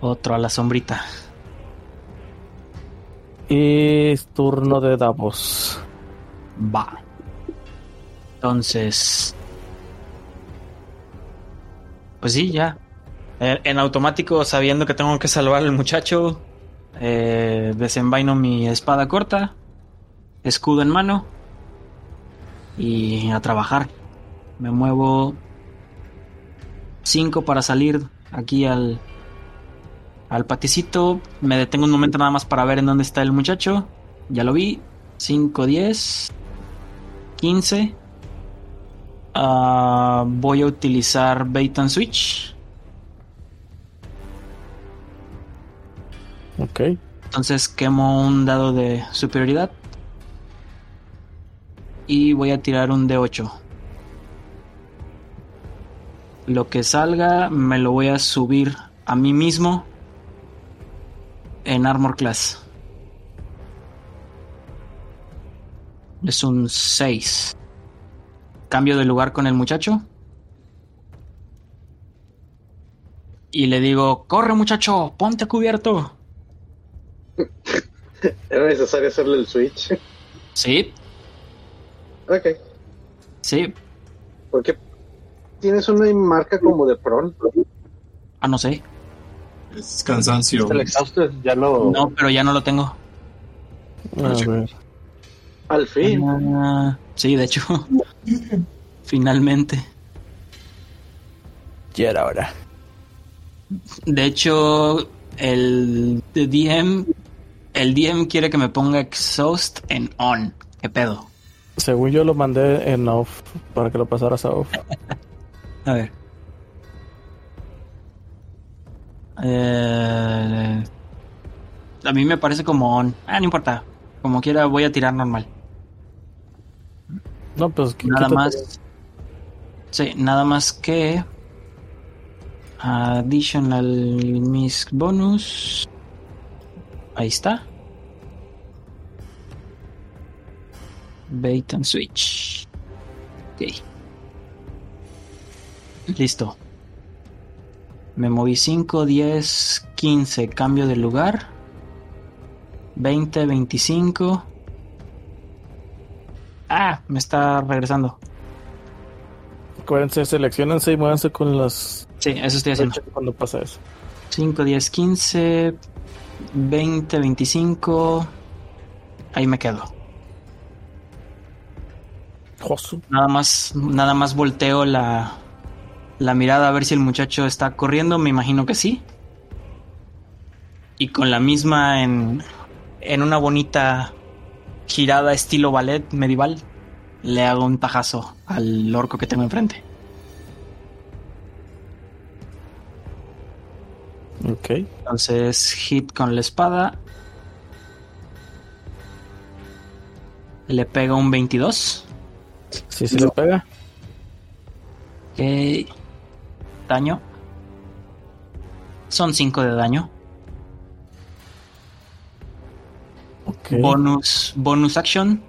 Otro a la sombrita. Y turno de Davos. Va. Entonces. Pues sí, ya. Eh, en automático, sabiendo que tengo que salvar al muchacho, eh, desenvaino mi espada corta, escudo en mano y a trabajar. Me muevo 5 para salir aquí al, al paticito. Me detengo un momento nada más para ver en dónde está el muchacho. Ya lo vi. 5, 10, 15. voy a utilizar bait and switch. Ok. Entonces quemo un dado de superioridad. Y voy a tirar un D8. Lo que salga me lo voy a subir a mí mismo en Armor Class. Es un 6. Cambio de lugar con el muchacho. Y le digo, corre muchacho, ponte cubierto. <laughs> ¿Era necesario hacerle el switch? Sí. Ok. Sí. ¿Por qué tienes una marca como de pron? Ah, no sé. Es cansancio. El exhausto ya lo... No, pero ya no lo tengo. A ver. Al fin. Ah, sí, de hecho. <laughs> Finalmente. Ya era hora. De hecho, el DM. El DM quiere que me ponga exhaust en on. ¿Qué pedo? Según yo lo mandé en off para que lo pasaras a off. <laughs> A ver. Eh, a mí me parece como on. Ah, no importa. Como quiera, voy a tirar normal. No, pues nada más. Sí, nada más que. Additional Miss Bonus. Ahí está. Bait and switch. Ok. Listo. Me moví 5, 10, 15. Cambio de lugar. 20, 25. Ah, me está regresando. Acuérdense, seleccionense y muévanse con las. Sí, eso estoy haciendo. Cuando pasa eso. 5, 10, 15, 20, 25. Ahí me quedo. Josu. Nada más, nada más volteo la, la mirada a ver si el muchacho está corriendo. Me imagino que sí. Y con la misma en, en una bonita girada estilo ballet medieval, le hago un tajazo al orco que tengo enfrente. Ok. Entonces, hit con la espada. Le pega un 22. Sí, sí le pega. Ok. Daño. Son 5 de daño. Ok. Bonus, bonus action.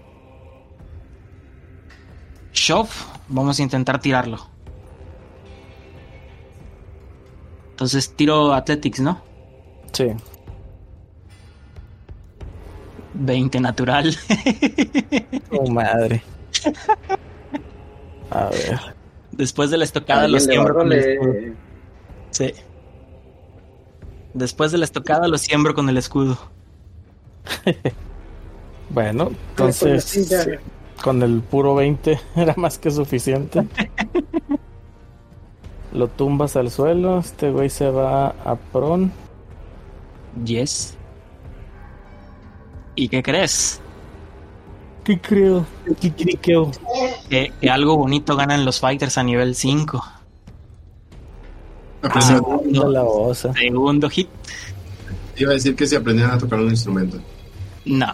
Shove. Vamos a intentar tirarlo. Entonces tiro Athletics, ¿no? Sí. 20 natural. Oh, madre. <laughs> A ver. Después de la estocada lo Alguien le siembro con el. Sí. Después de la estocada lo siembro con el escudo. <laughs> Bueno, entonces. sí, con el puro 20 <laughs> era más que suficiente. Lo tumbas al suelo. Este güey se va a pron. Yes. ¿Y qué crees? ¿Qué creo? ¿Qué creo? Que, que algo bonito ganan los fighters a nivel 5. Aprender- Anda la osa. Segundo hit. Iba a decir que si aprendían a tocar un instrumento. No.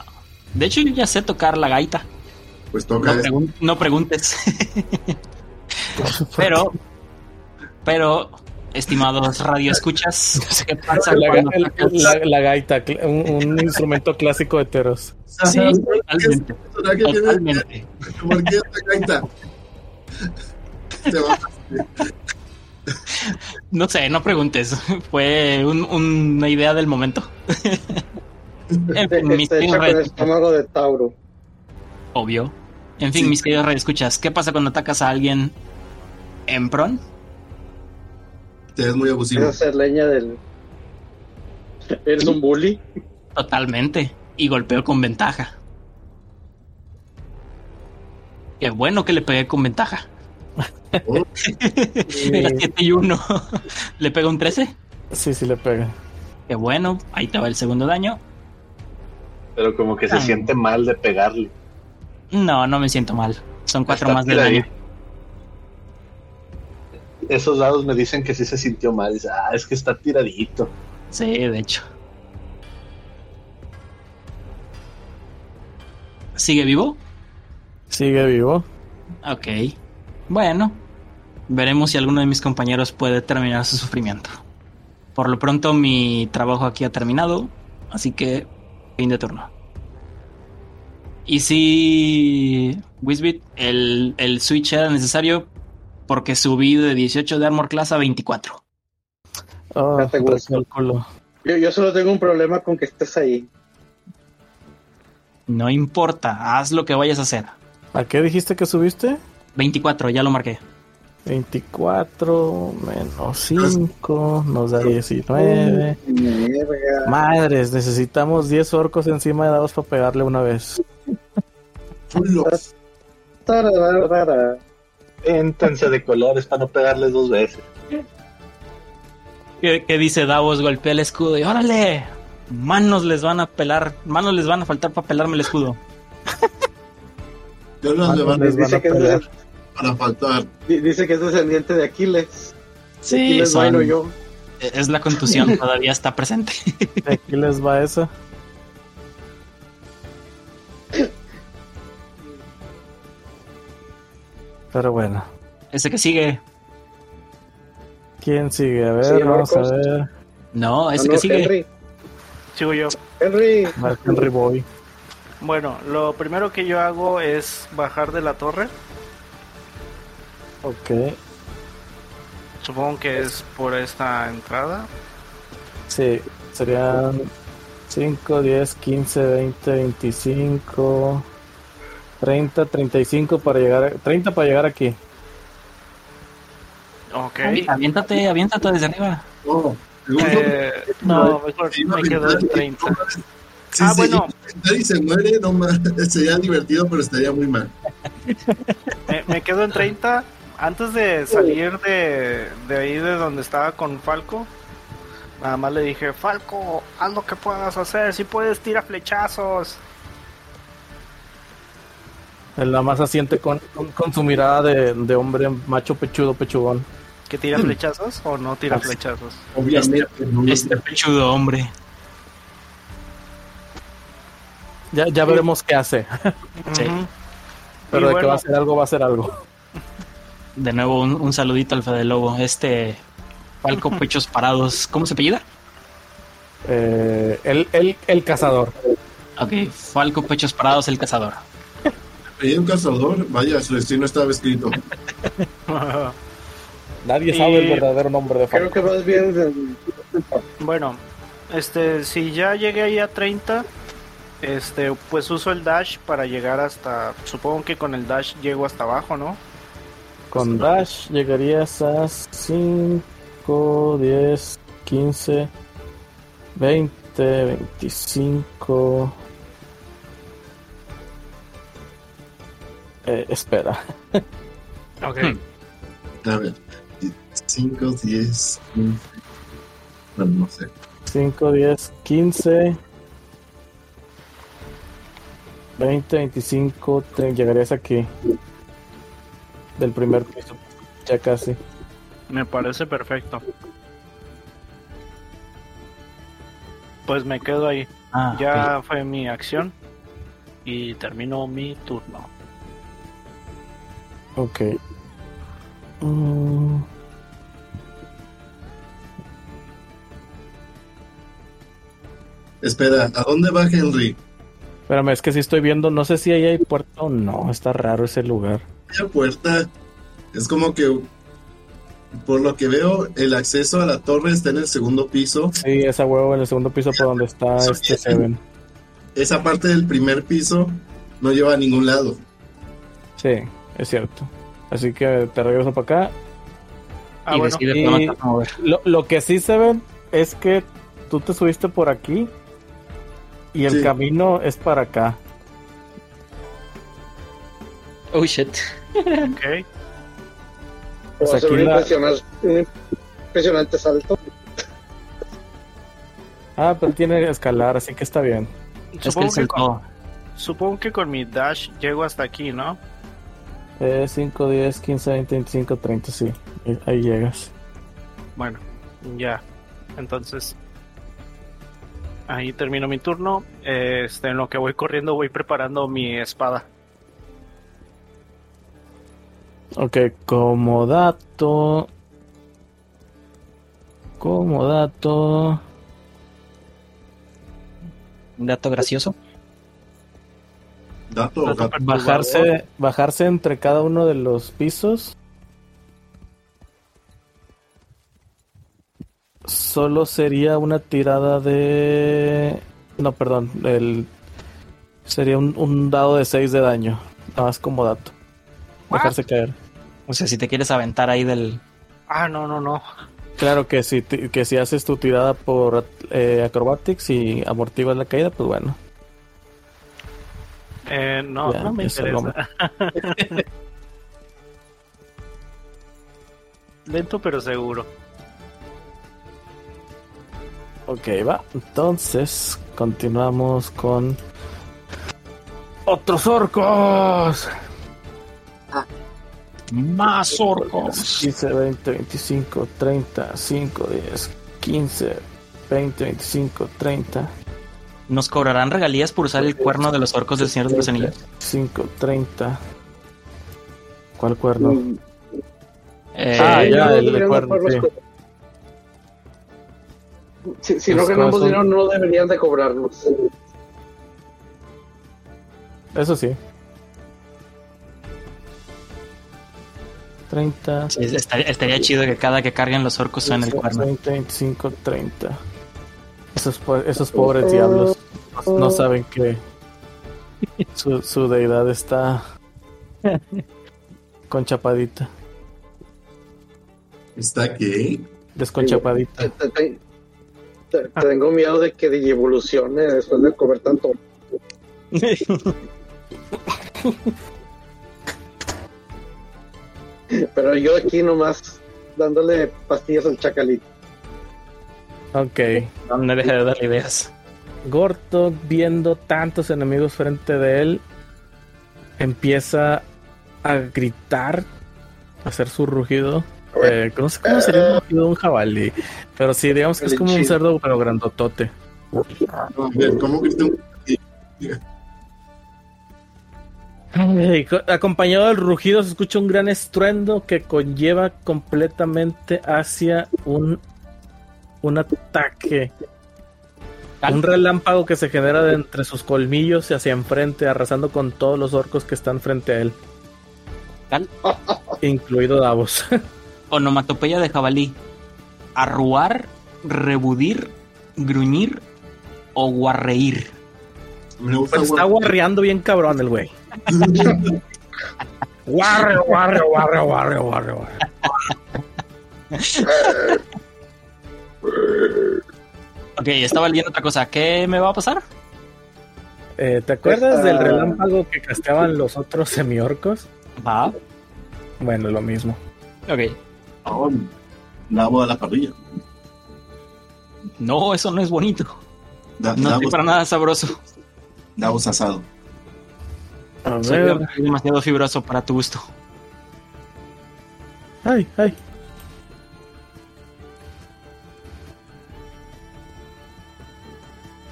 De hecho, yo ya sé tocar la gaita. Pues toca No, pregun- no preguntes. pero, pero, estimados radioescuchas, <laughs> ¿qué pasa La, cuando el- sacas- la- la gaita, un, un <laughs> instrumento clásico de teros. Sí, totalmente. ¿Será que tiene Totalmente. <laughs> No sé, no preguntes. Fue un- una idea del momento. en fin, mis Este queridos hecho con el radioescuchas, estómago de Tauro. obvio. En fin, Sí. mis queridos radioescuchas, ¿qué pasa cuando atacas a alguien en pron? Te ves muy abusivo. Es hacer leña del. Eres un bully. Totalmente. Y golpeo con ventaja. Qué bueno que le pegué con ventaja. Oh, Era 7 y 1. <laughs> ¿Le pega un 13? Sí, sí le pega. Qué bueno. Ahí te va el segundo daño. Pero como que se Ah. siente mal de pegarle. No, no me siento mal. Son 4 Está más de daño. Esos dados me dicen que sí se sintió mal. Dice, ah, es que está tiradito. Sí, de hecho. ¿Sigue vivo? Sigue vivo. Ok. Bueno, veremos si alguno de mis compañeros puede terminar su sufrimiento. Por lo pronto mi trabajo aquí ha terminado, así que fin de turno. Y si, Wisbit, el, el switch era necesario porque subí de 18 de Armor Class a 24. Oh, Ya te gusta. cálculo. Yo, yo solo tengo un problema con que estés ahí. No importa, haz lo que vayas a hacer. ¿A qué dijiste que subiste? 24, ya lo marqué. 24 menos 5 nos da 19. Mierda. Madres, necesitamos 10 orcos encima de dados para pegarle una vez. chulos. Éntense de colores para no pegarles dos veces. ¿Qué, qué dice Davos? Golpea el escudo y órale. Manos les van a pelar, manos les van a faltar para pelarme el escudo. Yo los ¿Cuántos levanto les van a Dice que, es, pelear? para faltar. di- dice que es descendiente de Aquiles. Sí, Aquiles son- bueno yo. es la contusión, <laughs> todavía está presente. Aquí les va esa. Pero bueno, Ese que sigue. ¿quién sigue? A ver, Sí, vamos a ver. No, ese no, que sigue. Henry. Sigo yo. Henry. Mark Henry Boy. Bueno, lo primero que yo hago es bajar de la torre. Ok, Supongo que es por esta entrada. sí, serían 5, 10, 15, 20, 25, 30, 35 para llegar, a- 30 para llegar aquí. Ok. Aviéntate, aviéntate desde arriba. Oh. Eh, no, mejor Sí, me quedo en 30. Si Ah, se bueno. infecta y se muere, no más. Sería divertido, pero estaría muy mal. Me, me quedo en 30. Antes de salir de, de ahí de donde estaba con Falco, nada más le dije, Falco, haz lo que puedas hacer, si puedes tira flechazos. Él nada más asiente con, con, con su mirada de, de hombre macho pechudo, pechugón. ¿Que tira flechazos o no tira sí. flechazos? Obviamente. lo Este pechudo hombre. Ya, ya veremos qué hace. Sí. Pero Y de que va a hacer algo, va a hacer algo. De nuevo, un, un saludito al Fede Lobo. Este Falco <laughs> Pechos Parados. ¿Cómo se apellida? Eh, el, el, el cazador. Ok, Falco Pechos Parados, el cazador. Un cazador, vaya, su destino estaba escrito. <laughs> Nadie Y- sabe el verdadero nombre de Creo Falco. que más bien. Bueno, este, si ya llegué ahí a 30, este, pues uso el dash para llegar hasta, supongo que con el dash llego hasta abajo, ¿no? Con Dash llegarías a 5, 10, 15, 20, 25. Eh, espera. Ok. Hmm. A ver, 5, 10, 15. Bueno, no sé. 5, 10, 15, 20, 25, te- llegarías aquí. Del primer piso. Ya casi. Me parece perfecto. Pues me quedo ahí. Ah, Ya fue mi acción y termino mi turno. Ok. Mm, Espera, ¿a dónde va Henry? espérame, es que si estoy viendo, no sé si ahí hay puerta o no. Está raro ese lugar. La puerta. Es como que, por lo que veo, el acceso a la torre está en el segundo piso. Sí, esa huevo en el segundo piso por donde está Eso este. Seven. Esa parte del primer piso no lleva a ningún lado. Sí, es cierto. Así que te regreso para acá. Ah, y mover. Lo, lo, que sí se ve es que tú te subiste por aquí y el camino es para acá. Oh shit. ok. <laughs> O sea, un, impresionante, salto. Ah, pero tiene escalar, así que está bien. Supongo, que con, supongo que con mi dash llego hasta aquí, ¿no? Eh, 5, 10, 15, 20, 25, 30, sí. Ahí llegas. Bueno, ya. Entonces, ahí termino mi turno. Este, en lo que voy corriendo, voy preparando mi espada. Ok, como dato. Como dato. Un dato gracioso. Dato, bajarse, bajarse entre cada uno de los pisos. Solo sería una tirada de. No, perdón. El... Sería un, dado de 6 de daño. Nada más como dato. Dejarse caer. O sea, si te quieres aventar ahí del. Ah, no, no, no. Claro que si, que si haces tu tirada por eh, acrobatics y amortiguas la caída, pues bueno. Eh, no, no me interesa. <laughs> Lento pero seguro. Ok, va. Entonces, continuamos con otros orcos. Más orcos. 15, 20, 25, 30, 5, 10, 15, 20, 25, 30. ¿Nos cobrarán regalías por usar el cuerno de los orcos del Señor de los Anillos? 5, 30. ¿Cuál cuerno? Mm. Eh, ah, ya, el, el cuerno. Sí. Si, si no ganamos dinero, no deberían de cobrarnos. Eso sí. 30. estaría, chido que cada que carguen los orcos suene el cuerno. 20, 25, 30. Esos, esos pobres diablos no saben que su, su deidad está conchapadita. ¿Está qué? Desconchapadita. Tengo miedo de que evolucione después de comer tanto. <laughs> Pero yo aquí nomás dándole pastillas al chacalito. Ok. No me deje de dar ideas. Gorto, viendo tantos enemigos frente de él, empieza a gritar, a hacer su rugido. Eh, no sé cómo sería un rugido de un jabalí, pero sí, digamos que es como un cerdo, pero grandotote. ¿Cómo grita un acompañado del rugido se escucha un gran estruendo que conlleva completamente hacia un, un ataque. Un relámpago que se genera de entre sus colmillos y hacia enfrente, arrasando con todos los orcos que están frente a él. Incluido Davos. <laughs> Onomatopeya de jabalí. Arruar, rebudir, gruñir o guarreír. Pues está guarreando bien cabrón el güey. <laughs> guarre, guarre, guarre, guarre, guarre, ok, estaba leyendo otra cosa. ¿Qué me va a pasar? Eh, ¿Te acuerdas del relámpago que casteaban los otros semiorcos? Va. Bueno, lo mismo. Ok. Oh, lavo de la parrilla. No, eso no es bonito. no es para nada sabroso. Davos asado. A ver. demasiado fibroso para tu gusto. Ay, ay.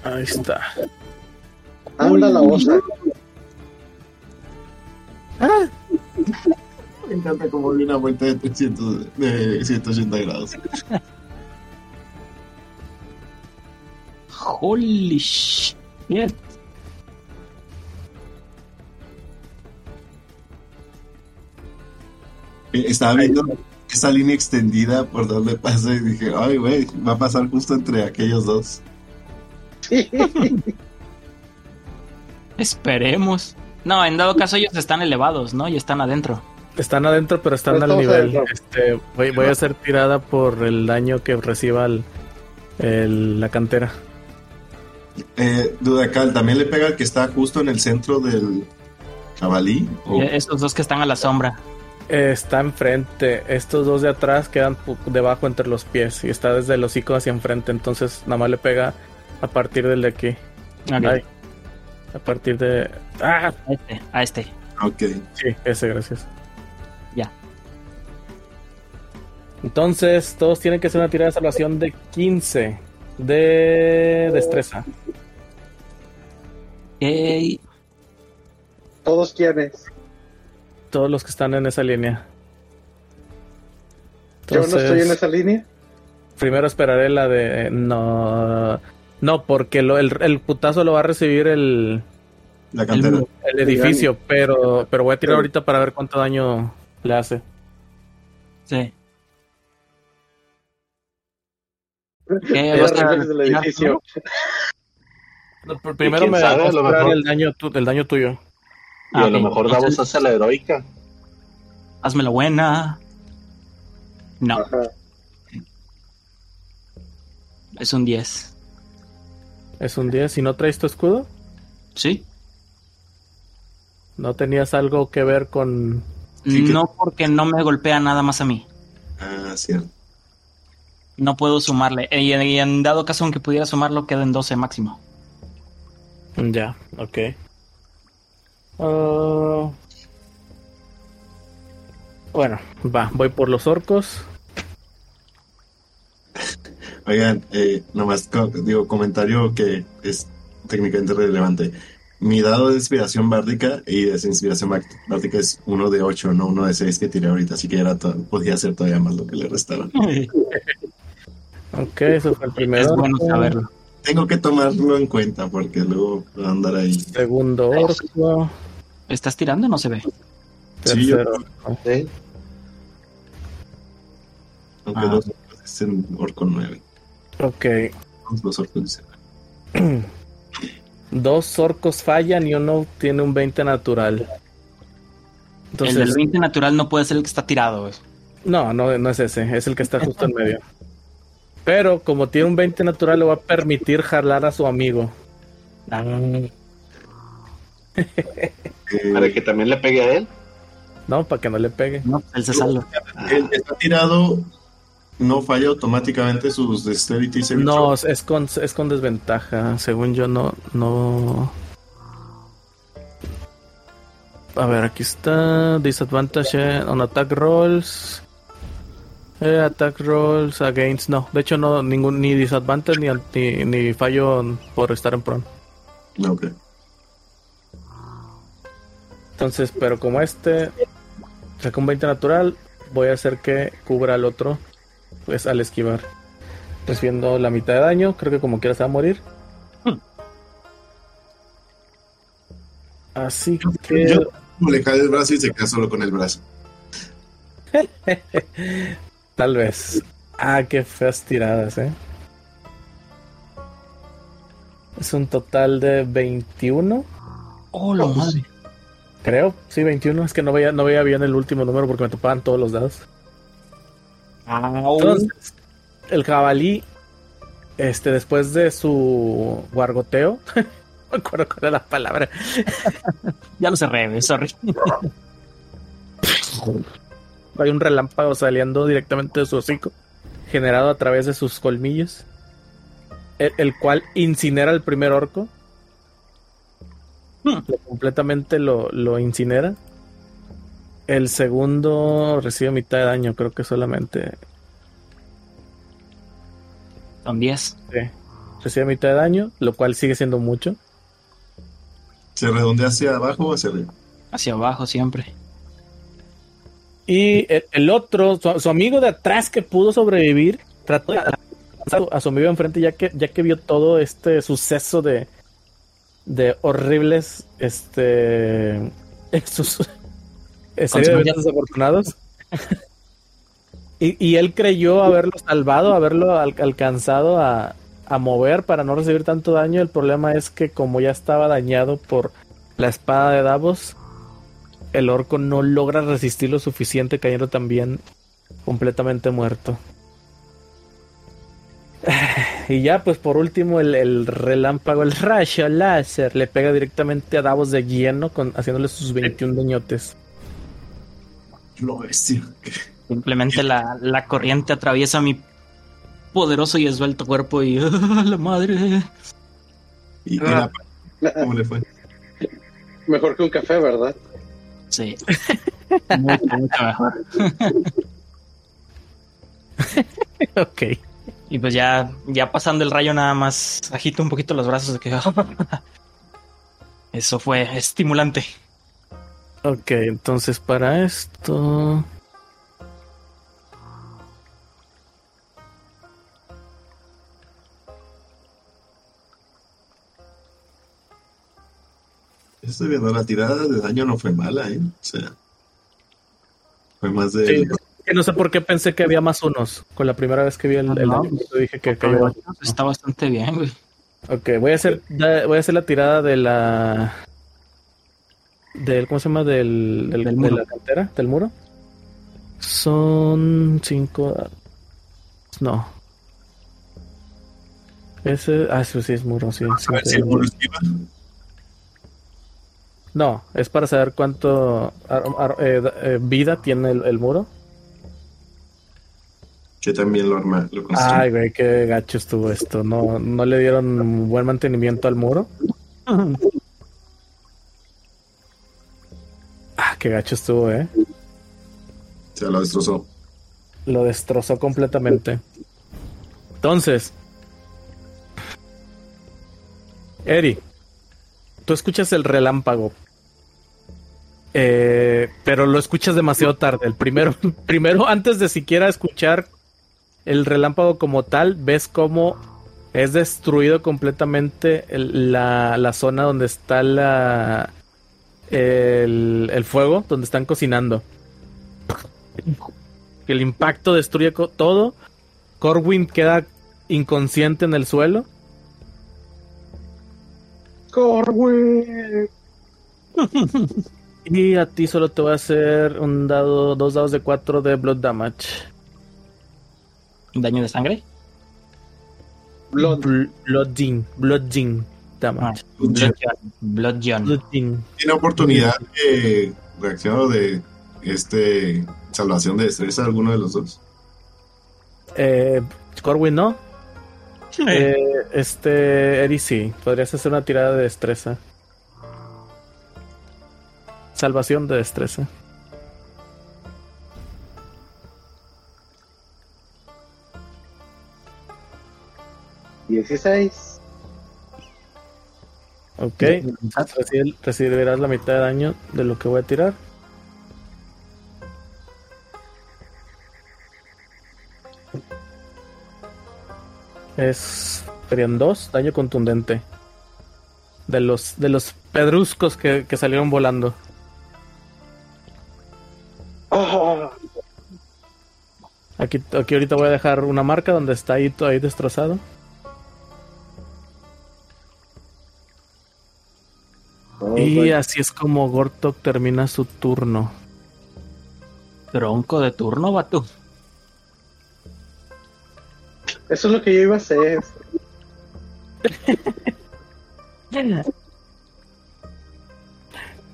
Ahí está. Anda la osa. Ah. Me encanta como vi una vuelta de 300, de 180 grados. Holy shit. Estaba viendo esa línea extendida por donde pasa y dije, ay, güey, va a pasar justo entre aquellos dos. <laughs> Esperemos. No, en dado caso ellos están elevados, ¿no? Y están adentro. Están adentro, pero están al nivel. Este, voy, voy, a ser tirada por el daño que reciba el, la cantera. Eh, Dudacal, ¿también le pega al que está justo en el centro del jabalí? Estos dos que están a la sombra. está enfrente. Estos dos de atrás quedan debajo entre los pies y está desde el hocico hacia enfrente. Entonces, nada más le pega a partir del de aquí. a partir de. ¡Ah! A este. A este. Ok. Sí, ese, gracias. Ya. Entonces, todos tienen que hacer una tirada de salvación de 15 de destreza. ¿Todos quiénes? Todos los que están en esa línea. ¿Yo no estoy en esa línea? Primero esperaré la de. No. No, porque el, el, putazo lo va a recibir el. La cantera. El, edificio, pero, pero voy a tirar ahorita para ver cuánto daño le hace. Sí. <laughs> ¿Qué? el edificio? primero me sabe, a lo mejor... el daño, el daño tuyo. Y a lo mejor Davos hace la heroica. Hazme la buena. No. Es un 10. Es un 10. ¿Y no traes tu escudo? Sí. ¿No tenías algo que ver con.? No, porque no me golpea nada más a mí. Ah, cierto. No puedo sumarle. Y en, dado caso, aunque pudiera sumarlo, queda en 12 máximo. Ya, ok. Uh, bueno, va, voy por los orcos. Oigan, eh, nomás digo, comentario que es técnicamente relevante. Mi dado de inspiración bárdica y de inspiración bárdica es uno de 8, no uno de 6 que tiré ahorita, así que era podía hacer todavía más lo que le restaba. <laughs> ok, eso fue el primero. Es bueno saberlo. Tengo que tomarlo en cuenta porque luego va a andar ahí. Segundo orco. ¿Estás tirando no se ve? Tercero. Sí, Aunque ah. dos es en orco 9. Ok. Dos orcos <clears throat> Dos orcos fallan y uno tiene un 20 natural. Entonces, el del 20 natural no puede ser el que está tirado. No, no, no es ese, es el que está justo en medio. Pero como tiene un 20 natural, le va a permitir jalar a su amigo. ¿Para que también le pegue a él? No, para que no le pegue. No, él se salva. El que está tirado no falla automáticamente sus dexterity No, es con, es con desventaja. Según yo, no, no. A ver, aquí está. Disadvantage on attack rolls. Eh, attack rolls against. No, de hecho, no, ningún, ni disadvantage ni, ni, fallo por estar en prone. Ok. Entonces, pero como este saca un 20 natural, voy a hacer que cubra al otro pues al esquivar. Recibiendo la mitad de daño, creo que como quiera se va a morir. Hmm. Así que. Yo le cae el brazo y se queda solo con el brazo. <laughs> Tal vez. Ah, qué feas tiradas, eh. Es un total de 21. Oh, lo madre. Creo, sí, 21. Es que no veía, no veía bien el último número porque me topaban todos los dados. Entonces, el jabalí, este, después de su guargoteo, <laughs> no me acuerdo cuál era la palabra. <laughs> ya lo cerré, sorry. <laughs> Hay un relámpago saliendo directamente de su hocico, generado a través de sus colmillos, el, cual incinera el primer orco. Hmm. completamente lo, lo incinera. El segundo recibe mitad de daño, creo que solamente. Son 10. Sí. Recibe mitad de daño, lo cual sigue siendo mucho. ¿Se redondea hacia abajo o hacia arriba? Hacia abajo siempre. Y el, otro, su, amigo de atrás que pudo sobrevivir, trató de a su amigo enfrente ya que, ya que vio todo este suceso de, de horribles este, <laughs> serie de desafortunados. <laughs> y, él creyó haberlo salvado, haberlo alcanzado a, mover para no recibir tanto daño. El problema es que como ya estaba dañado por la espada de Davos, el orco no logra resistir lo suficiente cayendo también completamente muerto. <sighs> Y ya, pues por último, el, relámpago, el rayo láser, le pega directamente a Davos de lleno, con, haciéndole sus 21 dañotes. Lo bestia. Simplemente la, la, corriente atraviesa mi poderoso y esbelto cuerpo y <laughs> la madre. ¿Y ah. cómo le fue? Mejor que un café, ¿verdad? Sí. <laughs> mucho, mucho mejor. <laughs> ok. Y pues ya, ya pasando el rayo nada más agito un poquito los brazos de que eso fue estimulante. Ok, entonces para esto Estoy viendo la tirada de daño no fue mala, ¿eh? O sea, fue más de. no sé por qué pensé que había más unos. Con la primera vez que vi el, daño, dije que, Está bastante bien, güey. Ok, voy a hacer, voy a hacer la tirada de la. Del, ¿Cómo se llama? Del, del, de la cantera, del muro. Son cinco. No. Ese. Ah, sí, sí es muro, sí. A ver si el muro no, es para saber cuánto eh, eh, vida tiene el, muro. Yo también lo arma, lo Ay, güey, qué gacho estuvo esto. No, no le dieron buen mantenimiento al muro. <laughs> qué gacho estuvo, eh. Se lo destrozó. Lo destrozó completamente. Entonces, Eri, tú escuchas el relámpago, eh, pero lo escuchas demasiado tarde. El primero, <laughs> primero, antes de siquiera escuchar el relámpago como tal, ves cómo es destruido completamente la, zona donde está la, el, el, fuego, donde están cocinando. El impacto destruye todo. Corwin queda inconsciente en el suelo. Corwin. Y a ti solo te voy a hacer un dado, dos dados de cuatro de blood damage. ¿Daño de sangre? Blood. Blood Blooding damage. Ah, blood Tiene oportunidad de reacción de este salvación de destreza alguno de los dos. Eh, Corwin no. Eh, este Eri sí. Podrías hacer una tirada de destreza. Salvación de destreza. Dieciséis. Ok, recibirás la mitad de daño de lo que voy a tirar. Es serían dos daño contundente de los de los pedruscos que salieron volando. Aquí, aquí ahorita voy a dejar una marca donde está ahí, todo ahí destrozado. Oh, y así es como Gortok termina su turno. Tronco de turno, vato. Eso es lo que yo iba a hacer.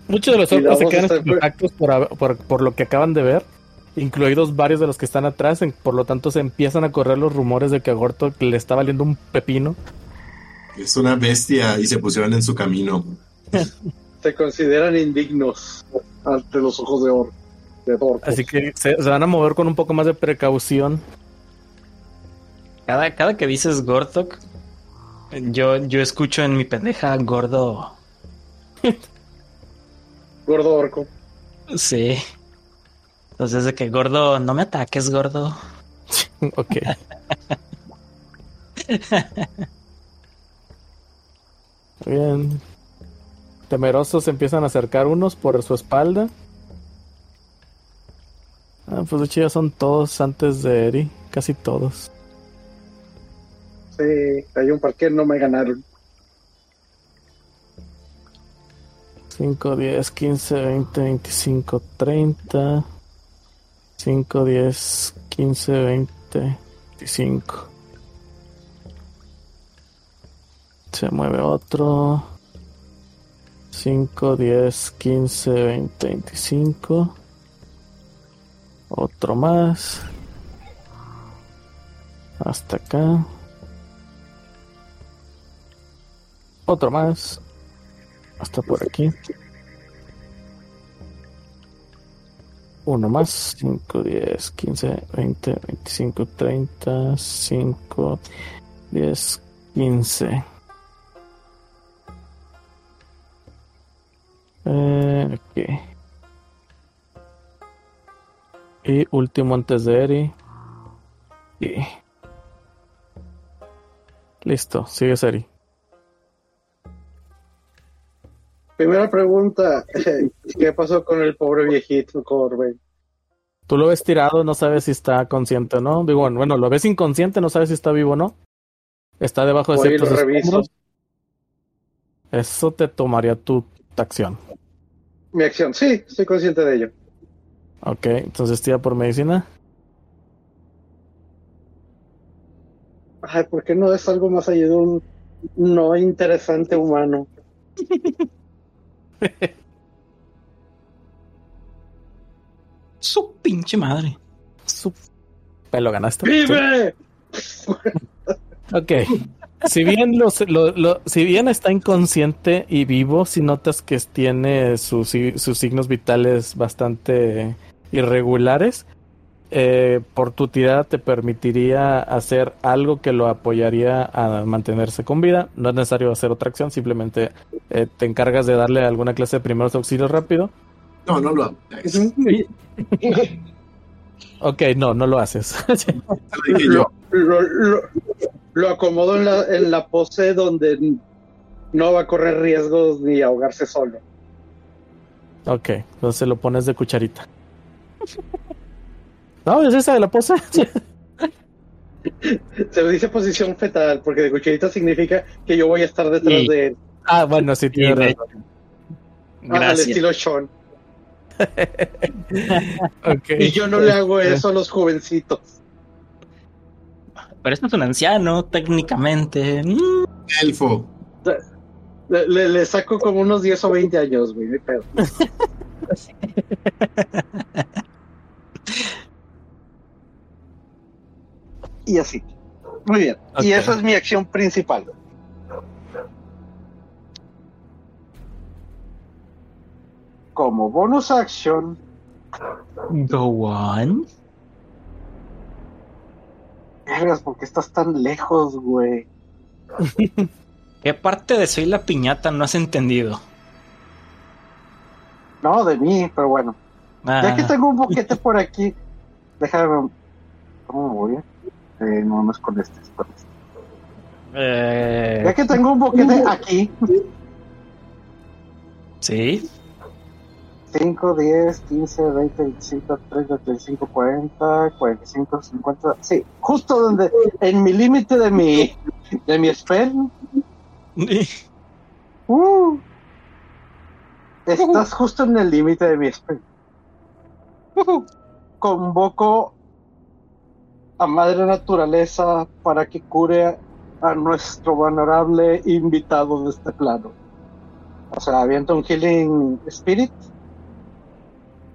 Muchos de los orcos se quedan estupefactos por, por, lo que acaban de ver, incluidos varios de los que están atrás. por lo tanto, se empiezan a correr los rumores de que a Gorto le está valiendo un pepino. Es una bestia y se pusieron en su camino. <laughs> se consideran indignos ante los ojos de Or. Así que se, van a mover con un poco más de precaución. Cada, cada que dices Gortok, yo, yo escucho en mi pendeja gordo. <laughs> Gordo orco. Sí. Entonces de que gordo, no me ataques, gordo. <laughs> ok. Bien. Temerosos empiezan a acercar unos por su espalda. Ah, pues de hecho ya son todos antes de Eri. Casi todos. Sí, hay un par que no me ganaron. 5, 10, 15, 20, 25, 30. 5, 10, 15, 20, 25. Se mueve otro. 5, 10, 15, 20, 25. Otro más. Hasta acá. Otro más. Hasta por aquí. Uno más. 5, 10, 15, 20, 25, 30, 5, 10, 15. Eh, ok. Y último antes de Eri. Y... Listo, sigue Eri. Primera pregunta, <laughs> ¿qué pasó con el pobre viejito Corbin? Tú lo ves tirado, no sabes si está consciente o no. Digo, bueno, lo ves inconsciente, no sabes si está vivo o no. Está debajo de ciertos escombros. Eso te tomaría tu acción. Mi acción, sí, estoy consciente de ello. Ok, entonces tira por medicina. Ay, ¿por qué no es algo más allá de un no interesante humano? <laughs> Su pinche madre. Su pelo ganaste. ¡Vive! ok. Si bien, los, lo, si bien está inconsciente y vivo, si notas que tiene sus, sus signos vitales bastante irregulares, eh, por tu tirada te permitiría hacer algo que lo apoyaría a mantenerse con vida. No es necesario hacer otra acción, simplemente eh, te encargas de darle alguna clase de primeros auxilios rápido. No, no lo hago. <laughs> <laughs> ok, no, no lo haces. <laughs> lo, lo, lo, acomodo en la, en la pose donde no va a correr riesgos ni ahogarse solo. Ok, entonces lo pones de cucharita. <laughs> No, es esa de la pose. <laughs> Se me dice posición fetal, porque de cucharita significa que yo voy a estar detrás de él. Ah, bueno, sí, tiene razón. Al estilo Sean. Okay. Y yo no le hago eso a los jovencitos. Pero esto es un anciano, técnicamente. Elfo. Le, le, saco como unos 10 o 20 años, güey, de pedo. <laughs> y así. Muy bien. Y esa es mi acción principal. Como bonus action. Go on. ¿por qué estás tan lejos, güey? <laughs> ¿Qué parte de Soy la Piñata no has entendido? No, de mí, pero bueno. Ya que ah. tengo un boquete por aquí, déjame. ¿Cómo voy? Eh, no, no es con este, es con este. Eh... Ya que tengo un boquete aquí. Sí. 5, 10, 15, 20, 25, 30, 35, 40, 45, 50. Sí, justo donde, en mi límite de mi, de mi spell. <laughs> Uh, estás justo en el límite de mi spell. Convoco a Madre Naturaleza para que cure a nuestro vulnerable invitado de este plano. O sea, avienta un Healing Spirit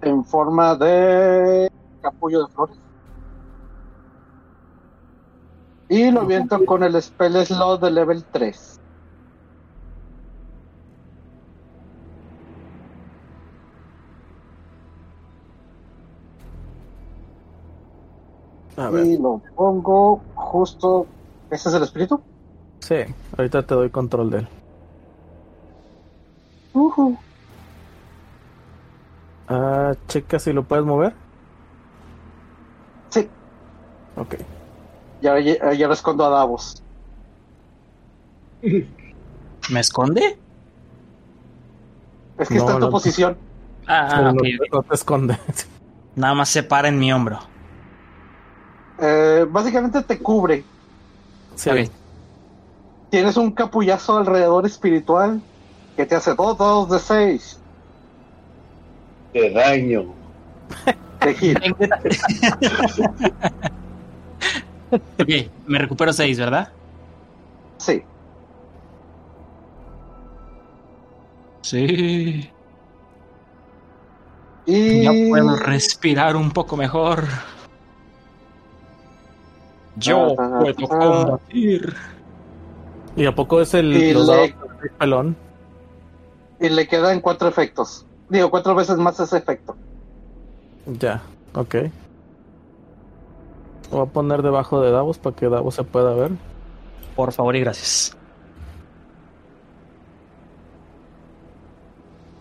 en forma de capullo de flores. Y lo aviento con el Spell Slot de level 3. Y lo pongo justo. ¿Ese es el espíritu? Sí, ahorita te doy control de él. Ah, checa si lo puedes mover. Sí. Ok. Ya, ya, lo escondo a Davos. <laughs> ¿Me esconde? Es que está en tu posición. Ah, no, te esconde. <laughs> Nada más se para en mi hombro. Eh, básicamente te cubre. Sí. Tienes un capullazo alrededor espiritual ¿Qué te hace dos dados de seis? De daño. <laughs> Ok, me recupero seis, ¿verdad? Sí. Sí. Y Ya puedo respirar un poco mejor. Yo Ah, puedo ah. combatir. ¿Y a poco es el Y los le- pelón? y le quedan cuatro efectos. Digo, cuatro veces más ese efecto. Ya, ok. Lo voy a poner debajo de Davos para que Davos se pueda ver. Por favor y gracias.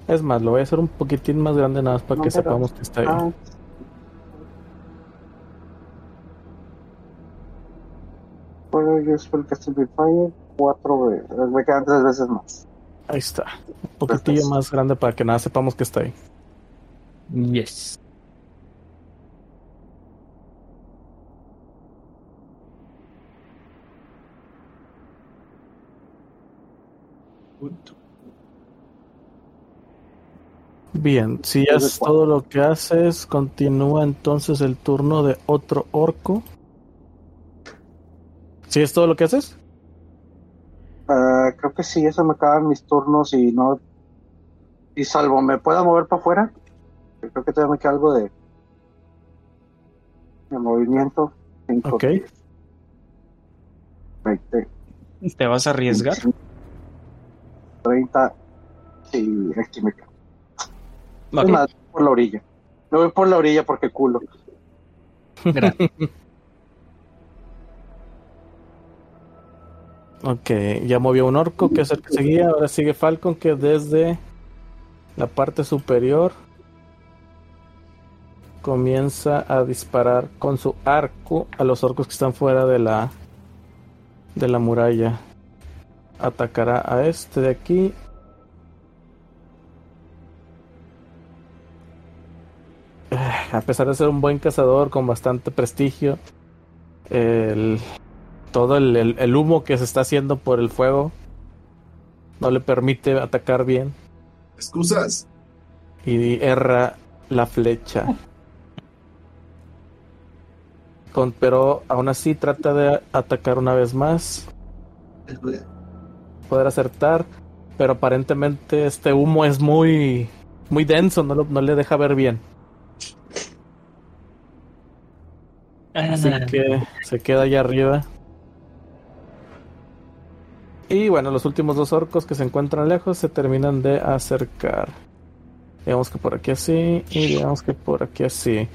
Es más, lo voy a hacer un poquitín más grande nada más para No, que pero- sepamos que está ahí. Ah, Puedo yo casting with fire cuatro veces. Me quedan tres veces más. Ahí está. Un poquitillo Perfecto. más grande para que nada sepamos que está ahí. Yes. Bien, si ya es todo lo que haces, continúa entonces el turno de otro orco. ¿Sí es todo lo que haces? Ah, creo que sí, eso me acaban mis turnos y no. Y salvo me pueda mover para afuera. Creo que todavía me queda algo de. de movimiento. Cinco, Ok. 20, ¿Te vas a arriesgar? 30. Sí, aquí me quedo. Ok, Es más, por la orilla. Me voy por la orilla porque culo. <laughs> Ok, ya movió un orco que es el que seguía. Ahora sigue Falcon que desde la parte superior comienza a disparar con su arco a los orcos que están fuera de la de la muralla. Atacará a este de aquí. Eh, A pesar de ser un buen cazador con bastante prestigio, el, todo el, el- el humo que se está haciendo por el fuego no le permite atacar bien Excusas. y erra la flecha. Con, pero aún así trata de atacar una vez más, poder acertar, pero aparentemente este humo es muy muy denso, no, lo- no le deja ver bien. Así que se queda allá arriba. Y bueno, los últimos dos orcos que se encuentran lejos se terminan de acercar. Digamos que por aquí así y digamos que por aquí así.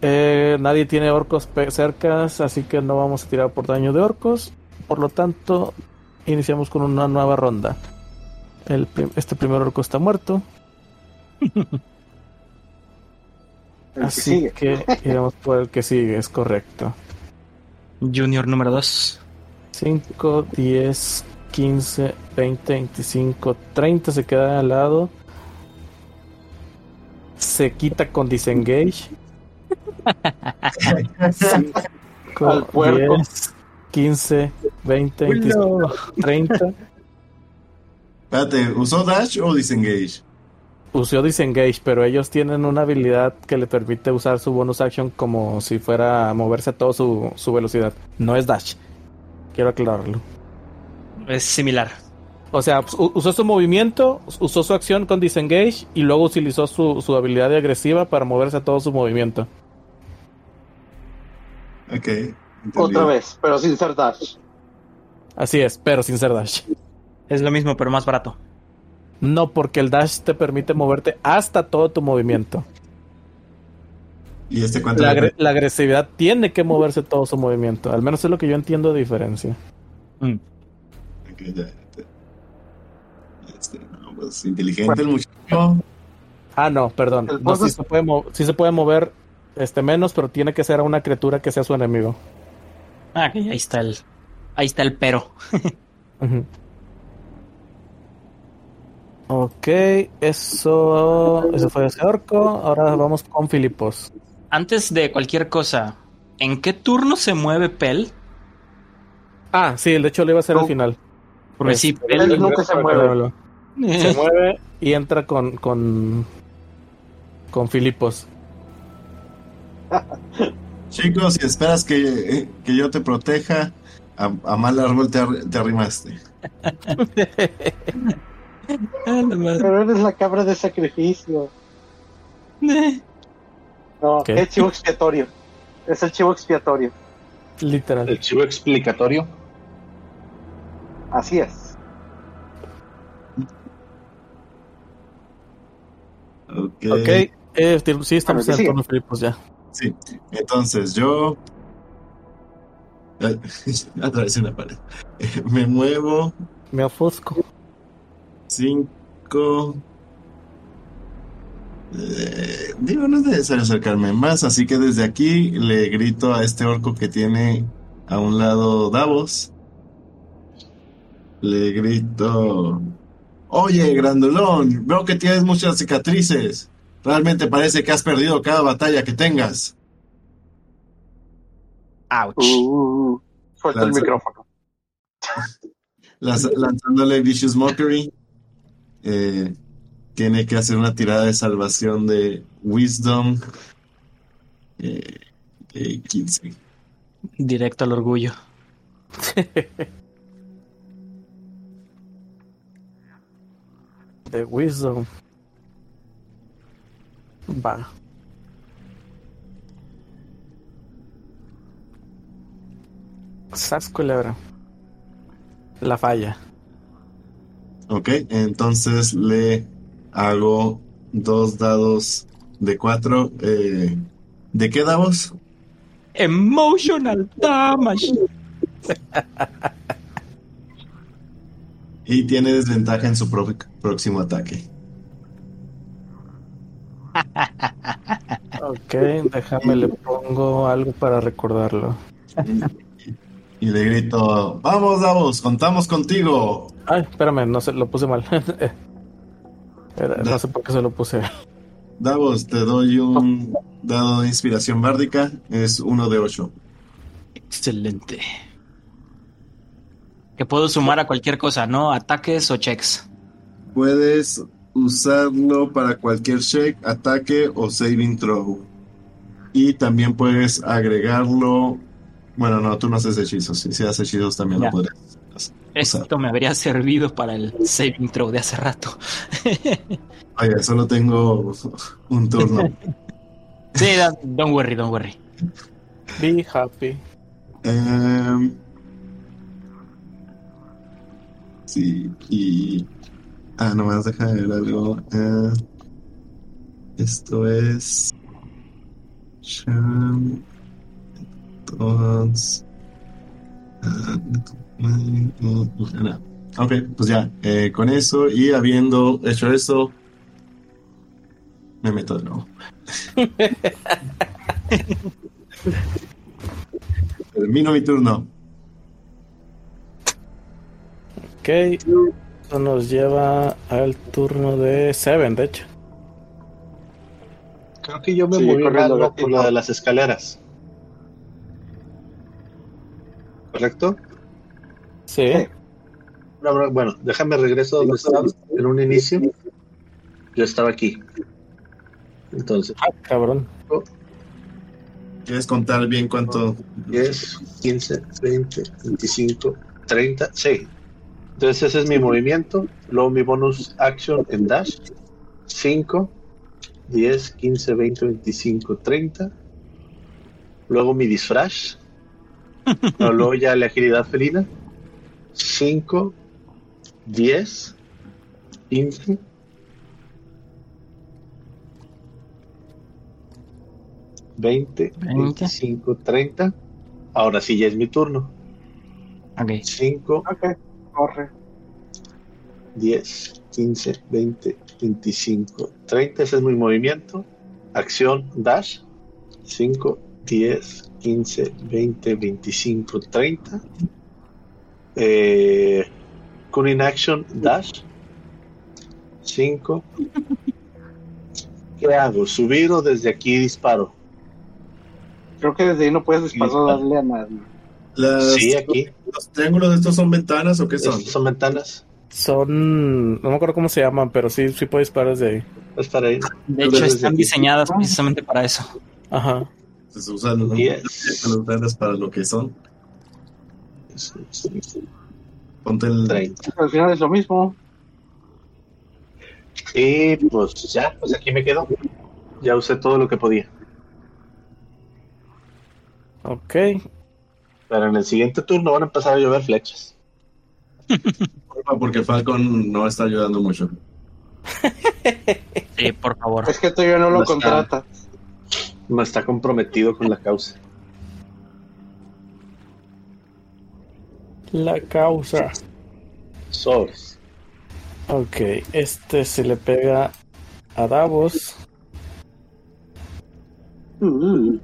Eh, nadie tiene orcos cercas, así que no vamos a tirar por daño de orcos. Por lo tanto, iniciamos con una nueva ronda. El prim- este primer orco está muerto, <laughs> así que iremos por el que sigue, es correcto. Junior número 2. 5, 10, 15, 20, 25, 30 se queda al lado. Se quita con disengage. <laughs> Cinco, Al puerco. 10, 15, 20, 25, 30. Espérate, ¿usó Dash o Disengage? Usó disengage, pero ellos tienen una habilidad que le permite usar su bonus action como si fuera a moverse a toda su, su velocidad. No es dash. Quiero aclararlo. Es similar. O sea, pues, usó su movimiento, usó su acción con disengage y luego utilizó su, su habilidad de agresiva para moverse a todo su movimiento. Ok. entendido. Otra vez, pero sin ser dash. Así es, pero sin ser dash. Es lo mismo, pero más barato. No, porque el dash te permite moverte hasta todo tu movimiento. ¿Y este La, le agre- la agresividad tiene que moverse todo su movimiento. Al menos es lo que yo entiendo de diferencia. Mm. Ok, ya, ya. Este, no, pues, inteligente el muchacho. Ah, no, perdón. No, sí, se puede mo- sí se puede mover este menos, pero tiene que ser a una criatura que sea su enemigo. Ah, ok, ahí está el. Ahí está el pero. Ok, eso, eso fue ese orco. Ahora vamos con Filipos. Antes de cualquier cosa, ¿en qué turno se mueve Pel? Ah, sí, de hecho lo iba a hacer al No. final. Porque sí, Este, Pel, Él nunca se mueve. <laughs> Se mueve y entra con, con, con Filipos. <laughs> Chicos, si esperas que, que yo te proteja, a, mal árbol te, te arrimaste. <laughs> Pero eres la cabra de sacrificio. No, es chivo expiatorio. Es el chivo expiatorio. Literal. El chivo explicatorio. Así es. Ok. okay. Eh, sí, estamos en turno, Filipos, ya. Sí, entonces yo. <laughs> Atravesé una pared. Me muevo. Me ofusco. Cinco. Eh, digo, no es necesario acercarme más, así que desde aquí le grito a este orco que tiene a un lado Davos. Le grito. Oye, grandulón, veo que tienes muchas cicatrices. Realmente parece que has perdido cada batalla que tengas. Ouch. Uh, el micrófono. <laughs> lanzándole Vicious Mockery. Eh, tiene que hacer una tirada de salvación de Wisdom. Eh, 15. Directo al orgullo. de Wisdom. Va. Culebra. La falla. Ok, entonces le hago dos dados de cuatro. Eh, ¿De qué dados? Emotional damage. y tiene desventaja en su próximo ataque. ok, déjame le pongo algo para recordarlo. Y le grito, vamos, Davos, contamos contigo. Ay, espérame, no sé, lo puse mal. <laughs> no sé por qué se lo puse. Davos, te doy un dado de inspiración bárdica, es uno de ocho. Excelente. Que puedo sumar a cualquier cosa, ¿no? Ataques o checks. Puedes usarlo para cualquier check, ataque o saving throw. Y también puedes agregarlo. Bueno, no, tú no haces hechizos. Si haces hechizos también lo podrías. Esto me habría servido para el saving throw de hace rato. <laughs> Oye, solo tengo un turno. <laughs> sí, don't worry, don't worry. Be happy. Um, sí, y Ah, nomás deja de ver algo. Eh, esto es. Todos. Ok, pues ya, eh, con eso y habiendo hecho eso, me meto de nuevo. <laughs> Termino mi turno. Ok nos lleva al turno de Seven, de hecho. Creo que yo me moví corriendo por lo de las escaleras. ¿Correcto? Sí. Bueno, déjame regreso donde estaba en un inicio. Yo estaba aquí. Entonces. Ah, cabrón. ¿Quieres contar bien cuánto? 10, 15, 20, 25, 30. Sí, entonces ese es mi movimiento. Luego mi bonus action en dash. 5, 10, 15, 20, 25, 30. Luego mi disfraz. <laughs> luego ya la agilidad felina. 5, 10, 15. 20, 25, 30. Ahora sí ya es mi turno. Ok. 5, okay corre. 10, 15, 20, 25, 30. Ese es mi movimiento. Acción, dash. 5, 10, 15, 20, 25, 30. Eh, con inaction, dash. 5. ¿Qué hago? ¿Subir o desde aquí disparo? Creo que desde ahí no puedes disparar a nadie. sí, aquí. ¿Los triángulos estos son ventanas o qué son? son ventanas. son. No me acuerdo cómo se llaman, pero sí, sí puedes disparar desde ahí. Estar ahí. De hecho, están diseñadas precisamente para eso. Ajá. Se usan ¿no? Yes. para lo que son. Ponte el 30. Al final es lo mismo. Y pues ya, pues aquí me quedo. Ya usé todo lo que podía. Ok. Pero en el siguiente turno van a empezar a llover flechas. porque Falcon no está ayudando mucho. Sí, por favor. Es que tú ya no lo No está. contratas. No está comprometido con la causa. La causa. Sobres. Ok, este se le pega a Davos. Mm,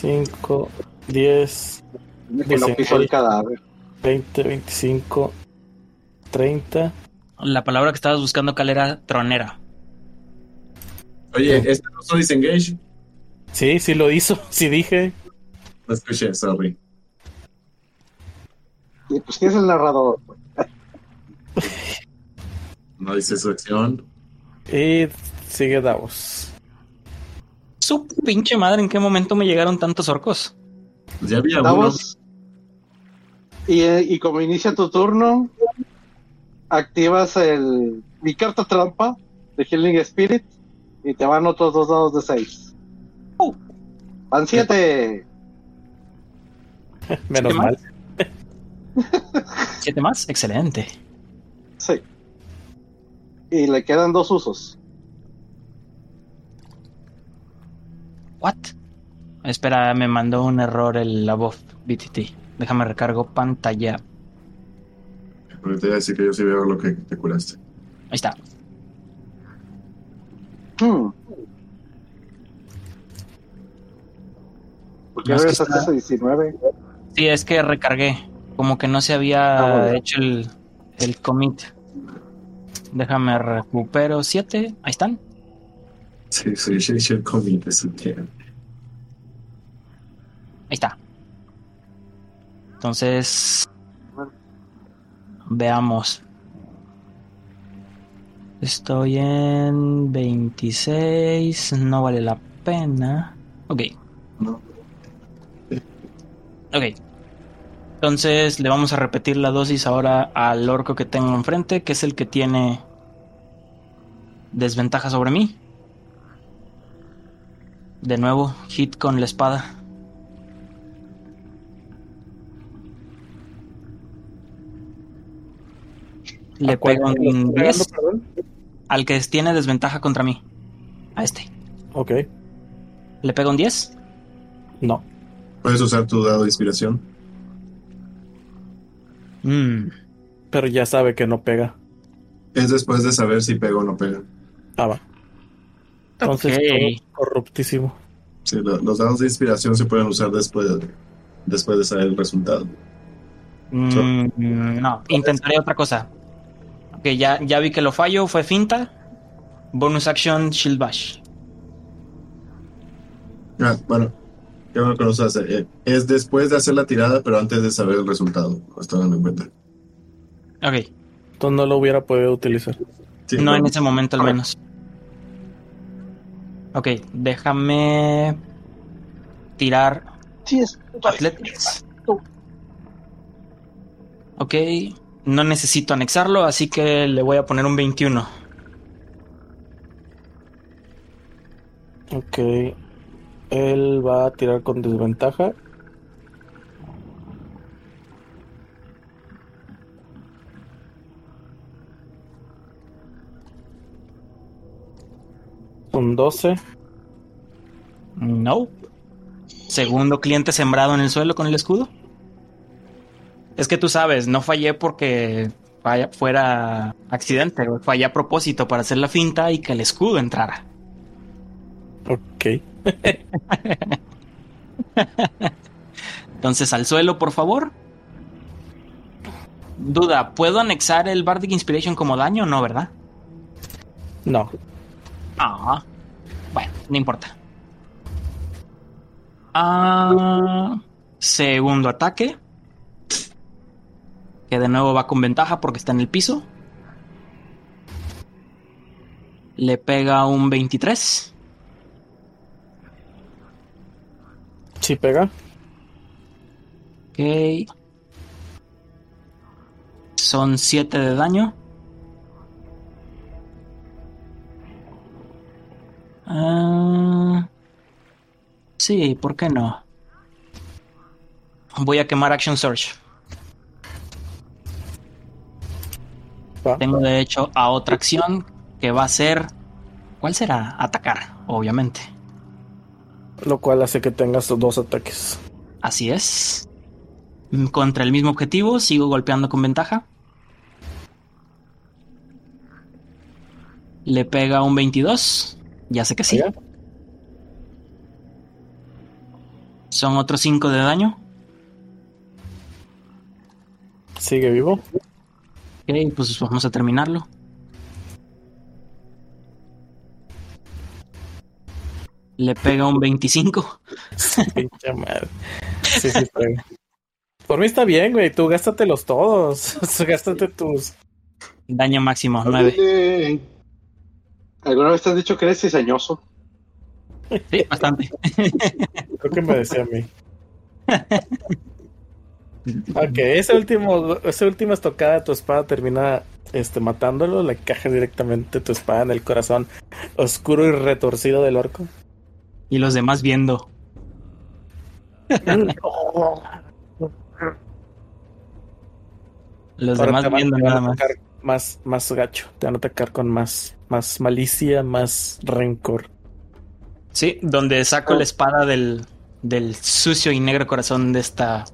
5, 10, que no pisó el cadáver. 20, 25, 30. La palabra que estabas buscando, Cal, era tronera. Oye, ¿este no soy disengage? Sí, sí lo hizo. <laughs> Sí dije. No escuché, sorry. Pues, ¿quién es el narrador? No dice su acción. Y sigue Davos. Su pinche madre, ¿en qué momento me llegaron tantos orcos? Pues ya había. Davos. Y, y como inicia tu turno, activas el mi carta trampa de Healing Spirit y te van otros dos dados de 6. Oh. Van 7. <laughs> Menos ¿Qué mal. ¿Siete más? Excelente. Sí. Y le quedan dos usos. ¿What? Espera, me mandó un error el la voz BTT. Déjame recargo pantalla. Porque te iba a decir que yo sí veo lo que te curaste. Ahí está. Hmm. ¿Por qué No, es que regresaste ese 19? Sí, es que recargué. Como que no se había Ah, bueno. hecho el, el commit. Déjame recupero 7. Ahí están. Sí, sí, sí, sí, comí de su tierra. Ahí está. Entonces, veamos. Estoy en 26, no vale la pena. Ok, ok. Entonces le vamos a repetir la dosis ahora al orco que tengo enfrente, que es el que tiene desventaja sobre mí. De nuevo, hit con la espada. Le ¿A cuál pego un pegando, 10 perdón? al que tiene desventaja contra mí. A este. Ok. ¿Le pego un 10? No. Puedes usar tu dado de inspiración. Mm, Pero ya sabe que no pega. Es después de saber si pega o no pega. Ah, va. Entonces, Ok. todo corruptísimo. Sí, lo- los dados de inspiración se pueden usar después de, después de saber el resultado. mm, no, intentaré otra cosa. Ok, ya, ya vi que lo fallo, fue finta. Bonus action, Shield Bash. Ah, bueno, qué bueno que lo usas. Eh, es después de hacer la tirada, pero antes de saber el resultado. Lo estoy dando en cuenta. Ok, Entonces no lo hubiera podido utilizar. Sí, no bueno. en ese momento al menos. Ok, déjame tirar Sí, es. Athletics. Ok, no necesito anexarlo, así que le voy a poner un 21. Ok. Él va a tirar con desventaja. Un 12. No. Segundo cliente sembrado en el suelo con el escudo. Es que tú sabes, no fallé porque falla- fuera accidente, fallé a propósito para hacer la finta y que el escudo entrara. Ok. Entonces al suelo, por favor. Duda, ¿puedo anexar el Bardic Inspiration como daño no, verdad? No. Ah, bueno, no importa. Ah, segundo ataque. Que de nuevo va con ventaja porque está en el piso. Le pega un 23. Sí, pega. Ok. Son 7 de daño. Ah, sí, ¿por qué no? Voy a quemar Action Search. Tengo de hecho a otra acción que va a ser. ¿Cuál será? Atacar, obviamente. Lo cual hace que tengas dos ataques. Así es. Contra el mismo objetivo, sigo golpeando con ventaja. Le pega un 22. Ya sé que sí. Son otros 5 de daño. ¿Sigue vivo? Ok, pues vamos a terminarlo. Le pega un 25. Pinche madre. Sí, sí, pega. Por mí está bien, güey. Tú gástatelos todos. <laughs> Gástate tus. Daño máximo, 9. ¿Alguna vez te has dicho que eres diseñoso? Sí, bastante. <laughs> Creo que me decía a mí. Ok, ese último, esa última estocada de tu espada termina este, matándolo, le caja directamente tu espada en el corazón oscuro y retorcido del orco. Y los demás viendo. <laughs> los demás viendo nada más. más. Más gacho, te van a atacar con más, más malicia, más rencor. Sí, donde saco la espada del, del sucio y negro corazón de esta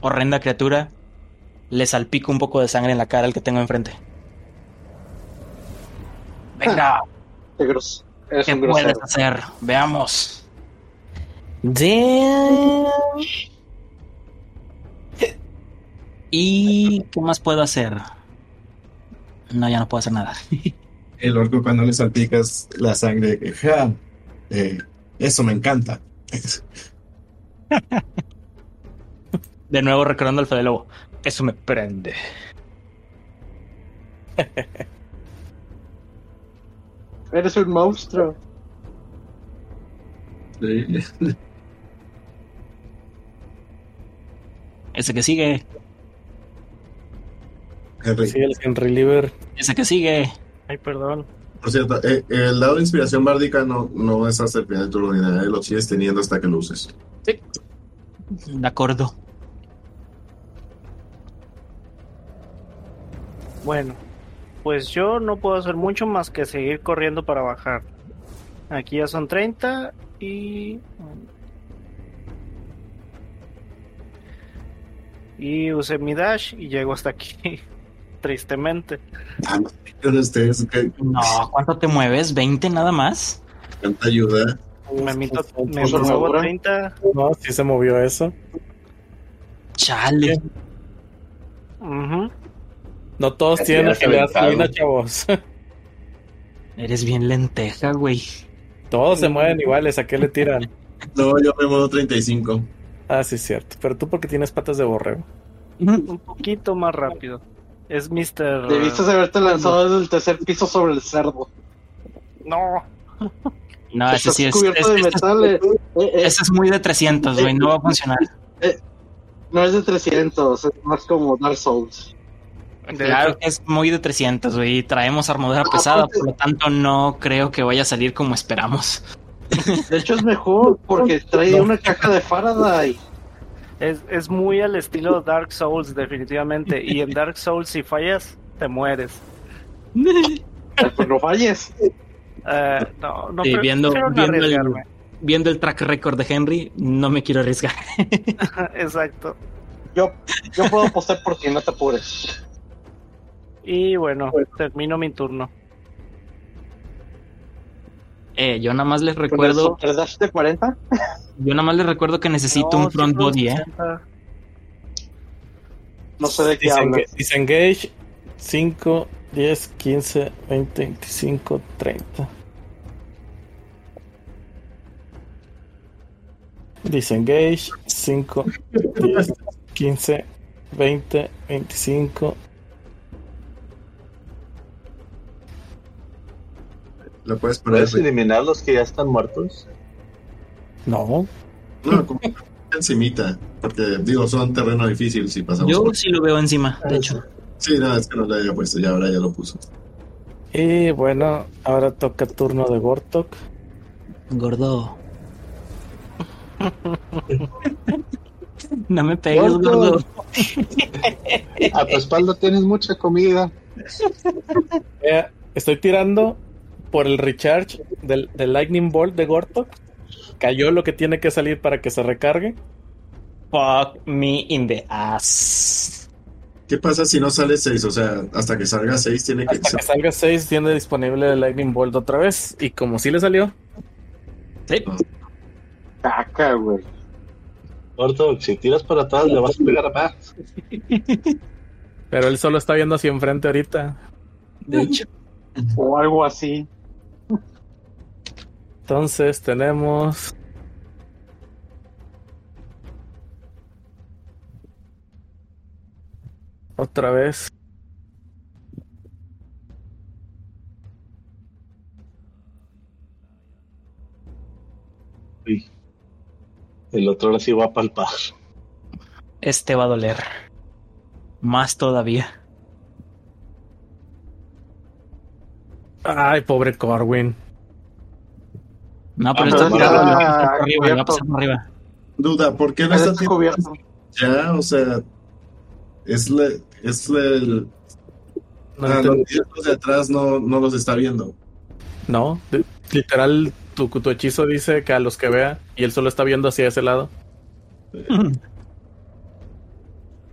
horrenda criatura, le salpico un poco de sangre en la cara al que tengo enfrente. Venga. Qué, ¿Qué puedes hacer? Veamos. ¿Y qué más puedo hacer? No, ya no puedo hacer nada. <laughs> El orco cuando le salpicas la sangre, eh, eso me encanta. <laughs> De nuevo recordando al Fede Lobo. Eso me prende. Eres un monstruo. <laughs> Ese que sigue. Henry. Sí, el Henry Liver. Ese que sigue. Ay, perdón. Por cierto, eh, el dado de inspiración bárdica no, no es hasta el final de turno ni nada, lo sigues teniendo hasta que lo uses. Sí. De acuerdo. Bueno, pues yo no puedo hacer mucho más que seguir corriendo para bajar. Aquí ya son 30 y... Y usé mi dash y llego hasta aquí. <laughs> Tristemente. No, ¿cuánto te mueves? ¿20 nada más? ¿Cuánta ayuda? Me, me 30. No, sí se movió eso. Chale. No todos tienen agilidad chavos. <laughs> Eres bien lenteja, güey. Todos se mueven iguales, ¿a qué le tiran? No, yo me muevo 35. Ah, sí, es cierto. Pero tú porque tienes patas de borrego. Un poquito más rápido. Es Mr. Debiste haberte lanzado desde el tercer piso sobre el cerdo. No. No, ese sí es. Es, de metal, eh, eh, ese es muy de 300, güey. no va a funcionar. Eh, no es de 300, es más como Dark Souls. Claro que es muy de 300, güey. Traemos armadura ah, pesada, por lo tanto no creo que vaya a salir como esperamos. De hecho es mejor porque trae una caja de Faraday. Es, es muy al estilo Dark Souls, definitivamente. Y en Dark Souls, si fallas, te mueres. pues no falles. Eh, no, no sí, viendo, viendo, el, viendo el track record de Henry, no me quiero arriesgar. <laughs> Exacto. Yo, yo puedo apostar por ti, no te apures. Y bueno, termino mi turno. Eh, yo nada más les recuerdo. de 40? Yo nada más les recuerdo que necesito un front body, ¿eh? No sé de qué hablas. Disengage 5, 10, 15, 20, 25, 30. Disengage 5, 10, 15, 20, 25. ¿Lo puedes poner? ¿Puedes eliminar los que ya están muertos? No. No, como encimita, porque digo, son terreno difícil si pasamos. Yo por- sí lo veo encima, de hecho. Sí, no, es que no lo había puesto, ya ahora ya lo puso. Y bueno, ahora toca turno de Gortok. Gordo. no me pegues, Gordo. gordo. A tu espalda tienes mucha comida. <laughs> Estoy tirando por el recharge del, del Lightning Bolt de Gortok. Cayó lo que tiene que salir para que se recargue. Fuck me in the ass. ¿Qué pasa si no sale 6? O sea, hasta que salga 6 tiene que Hasta que salga 6 tiene disponible el Lightning Bolt otra vez. Y como sí le salió, Sí. Caca, güey. Gordo, si tiras para atrás le vas a pegar a más. pero él solo está viendo hacia enfrente ahorita. De hecho. O algo así. Entonces tenemos. Otra vez. Uy. El otro ahora sí va a palpar. Este va a doler. Más todavía. Ay, pobre Corwin. No, pero Ah, esto está arriba, va cubierto. Duda, ¿por qué no Está descubierto. ya? O sea, es la, es el, No, ah, los de atrás no, no los está viendo. No, literal, tu, tu hechizo dice que a los que vea y él solo está viendo hacia ese lado. <laughs>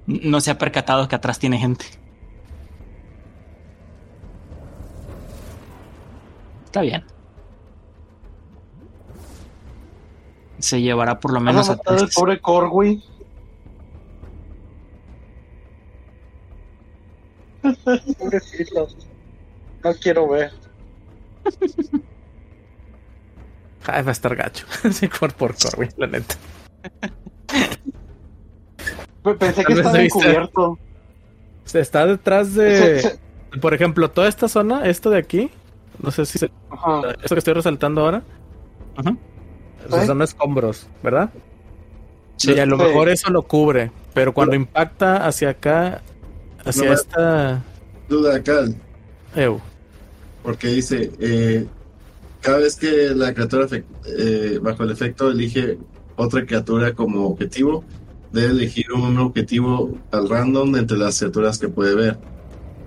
No se ha percatado que atrás tiene gente. Está bien. Se llevará por lo ¿Vas menos a tres. pobre Corwy? Pobrecito. <laughs> No quiero ver. Ay, va a estar gacho. <laughs> sí, por, por Corwin, la neta. Pe- Pensé que estaba encubierto. O sea, está detrás Se- de. se- Por ejemplo, toda esta zona, esto de aquí. No sé si se- ajá. esto que estoy resaltando ahora. Ujú. O sea, son escombros, ¿verdad? Sí. y a lo Sí. mejor eso lo cubre. Pero cuando impacta hacia acá, hacia No, esta. Duda acá, Ew. porque dice, eh, cada vez que la criatura eh, bajo el efecto elige otra criatura como objetivo, debe elegir un objetivo al random de entre las criaturas que puede ver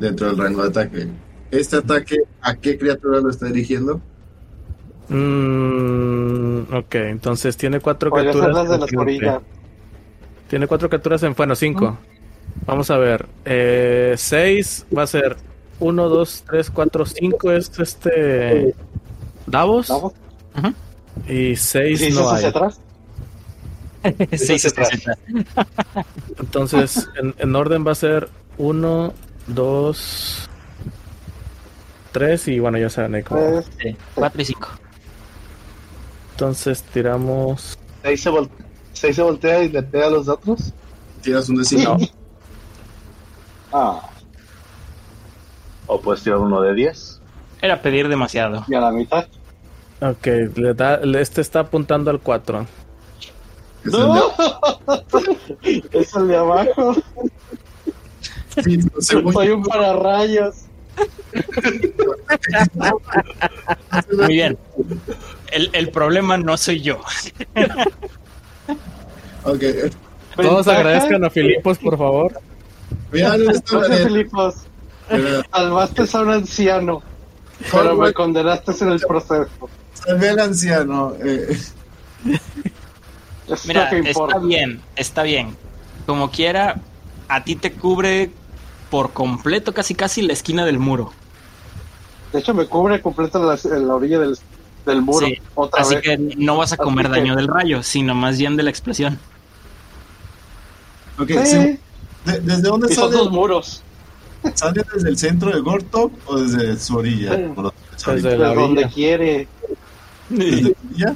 dentro del rango de ataque. Este ataque, ¿a qué criatura lo está dirigiendo? Mm, ok, entonces tiene cuatro criaturas. las de las. Tiene cuatro criaturas en. Bueno, cinco. Vamos a ver. Eh, seis va a ser. Uno, dos, tres, cuatro, cinco es este. Davos. ¿Vamos? Y seis ¿Sí, no hacia hay. atrás? <laughs> Sí, sí, atrás. sí, sí. <laughs> Entonces, en, en orden va a ser uno, dos, tres y bueno, ya saben ahí cómo. Pues, Sí, Cuatro y cinco. Entonces tiramos. Seis se, vol- seis se voltea y le pega a los otros. Tiras un decino. ah, O puedes tirar uno de 10. Era pedir demasiado. y a la mitad. Ok, le da, este está apuntando al 4. Es el de- ¡No! <laughs> es el de abajo. Sí, no sé, muy- Soy un pararrayos. Muy bien. El, el problema no soy yo. Ok, Todos agradezcan a Filipos, por favor. mira, no bien. Filipos. Salvaste a un anciano. Pero me condenaste en el proceso. salvé al anciano. eh, Mira, está bien, está bien. Como quiera, a ti te cubre por completo casi casi la esquina del muro. De hecho, me cubre completo la, la orilla del, del muro. Sí, Otra Así vez. que no vas a comer Así que- daño del rayo, sino más bien de la explosión. ok, Sí, sí. De- ¿Desde dónde y son sale? dos muros. ¿Sale desde el centro de Gortok o desde su orilla? Desde la donde orilla. quiere. ¿Desde la orilla?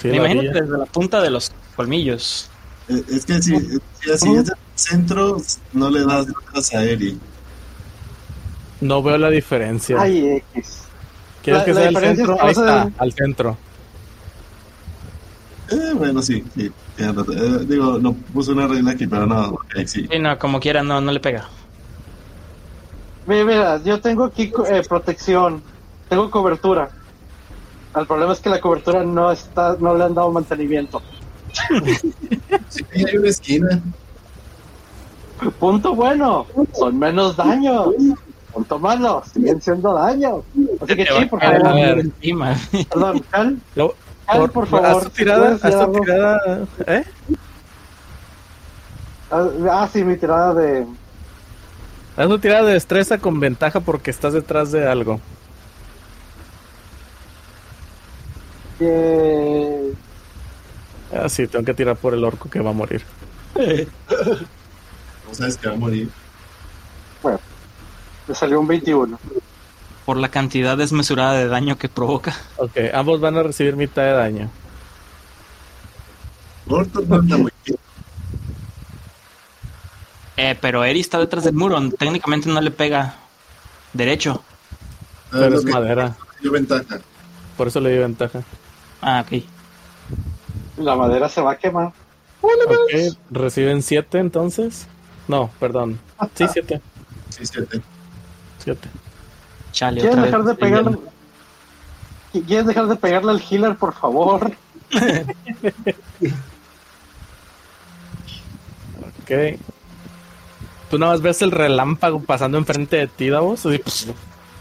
Sí, Me la imagino orilla. que desde la punta de los colmillos. Eh, Es que si, si así es, centro no le das nada a Eri. No veo la diferencia. Ay, X. ¿Quieres que sea el centro? Ahí está, al centro. Eh, bueno, sí, sí. Eh, digo, no puse una regla aquí, pero no, okay, sí. sí. no, como quiera, no, no le pega. Mira, mira, yo tengo aquí eh, protección, tengo cobertura. El problema es que la cobertura no está, no le han dado mantenimiento. Sí, hay una esquina. Punto bueno, son menos daños. Punto malo, siguen siendo daños. Así que sí, por favor. Perdón, Cal. Cal, por, favor. Haz tu tirada, haz tu tirada, ¿eh? Ah, ah, sí, mi tirada de. Haz tu tirada de destreza con ventaja porque estás detrás de algo. Eh... Ah, sí, tengo que tirar por el orco que va a morir. <laughs> ¿Cómo sabes que va a morir? Bueno, le salió un 21. Por la cantidad desmesurada de daño que provoca. Ok, ambos van a recibir mitad de daño. Eh, pero Eri está detrás del muro. Técnicamente no le pega derecho. Pero es madera. Por eso le dio ventaja. Ah, ok. La madera se va a quemar. Ok, reciben 7 entonces. No, perdón. Sí, 7. Sí, 7. 7. Chale, ¿Quieres dejar de pegarle? ¿Quieres dejar de pegarle al healer, por favor? <laughs> Ok. Tú nada más ves el relámpago pasando enfrente de ti, Davos. Así, pues,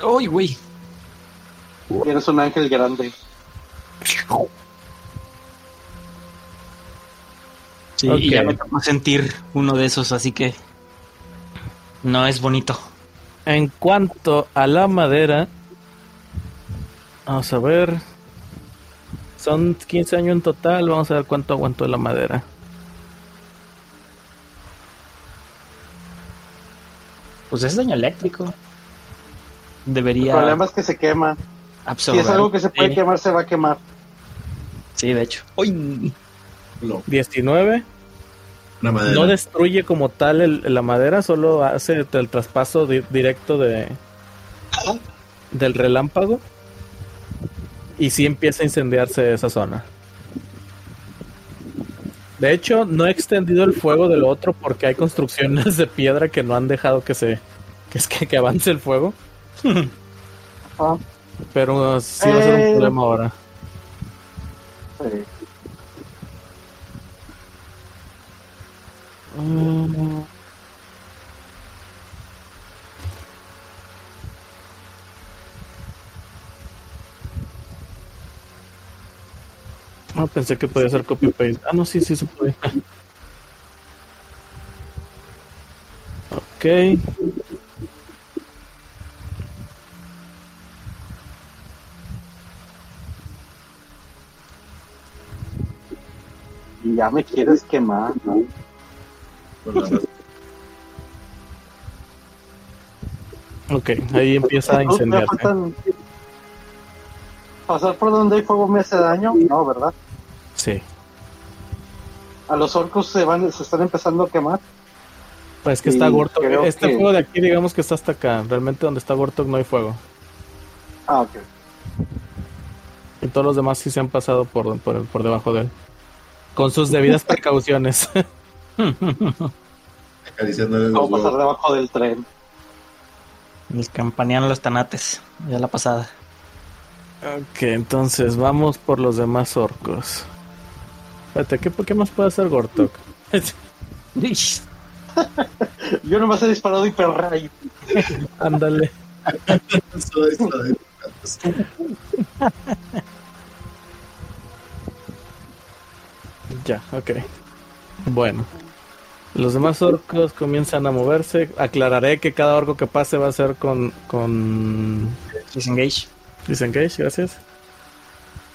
Uy, güey. Eres un ángel grande. Sí, y ya me tocó sentir uno de esos, así que no es bonito. En cuanto a la madera, vamos a ver. Son 15 años en total. Vamos a ver cuánto aguantó la madera. Pues es daño eléctrico. El Debería problema es que se quema. Si absorber. es algo que se puede Sí, quemar, se va a quemar. Sí, de hecho. Uy, No, 19. una madera. No destruye como tal el- la madera, solo hace el traspaso di- directo de del relámpago. Y sí empieza a incendiarse esa zona. De hecho, no he extendido el fuego del otro porque hay construcciones de piedra que no han dejado que se que es que, que avance el fuego. Ah, Pero sí va a ser un Eh. problema ahora. sí. Ah, pensé que podía hacer copy paste. Ah, no, sí, sí se puede. Ok. Ya me quieres quemar, ¿no? Ok, ahí empieza a ¿No? ¿Me incendiarse. faltan- ¿Pasar por donde hay fuego me hace daño? No, ¿verdad? Sí. A los orcos se van, se están empezando a quemar. Pues que Sí, está Gortok. Este que- fuego de aquí, digamos que está hasta acá. Realmente donde está Gortok no hay fuego. Ah, ok. Y todos los demás sí se han pasado por, por, por debajo de él. Con sus debidas precauciones. <laughs> Acariciándole los ¿Cómo pasar huevos. debajo del tren? Les campanean los tanates. Ya la pasada. ok, entonces vamos por los demás orcos. Espérate, ¿qué, ¿qué más puede hacer Gortok? <laughs> Yo nomás he disparado hiperray. <laughs> Ándale. <laughs> Ya, ok. Bueno. Los demás orcos comienzan a moverse. Aclararé que cada orco que pase va a ser con, con Disengage. Disengage, gracias.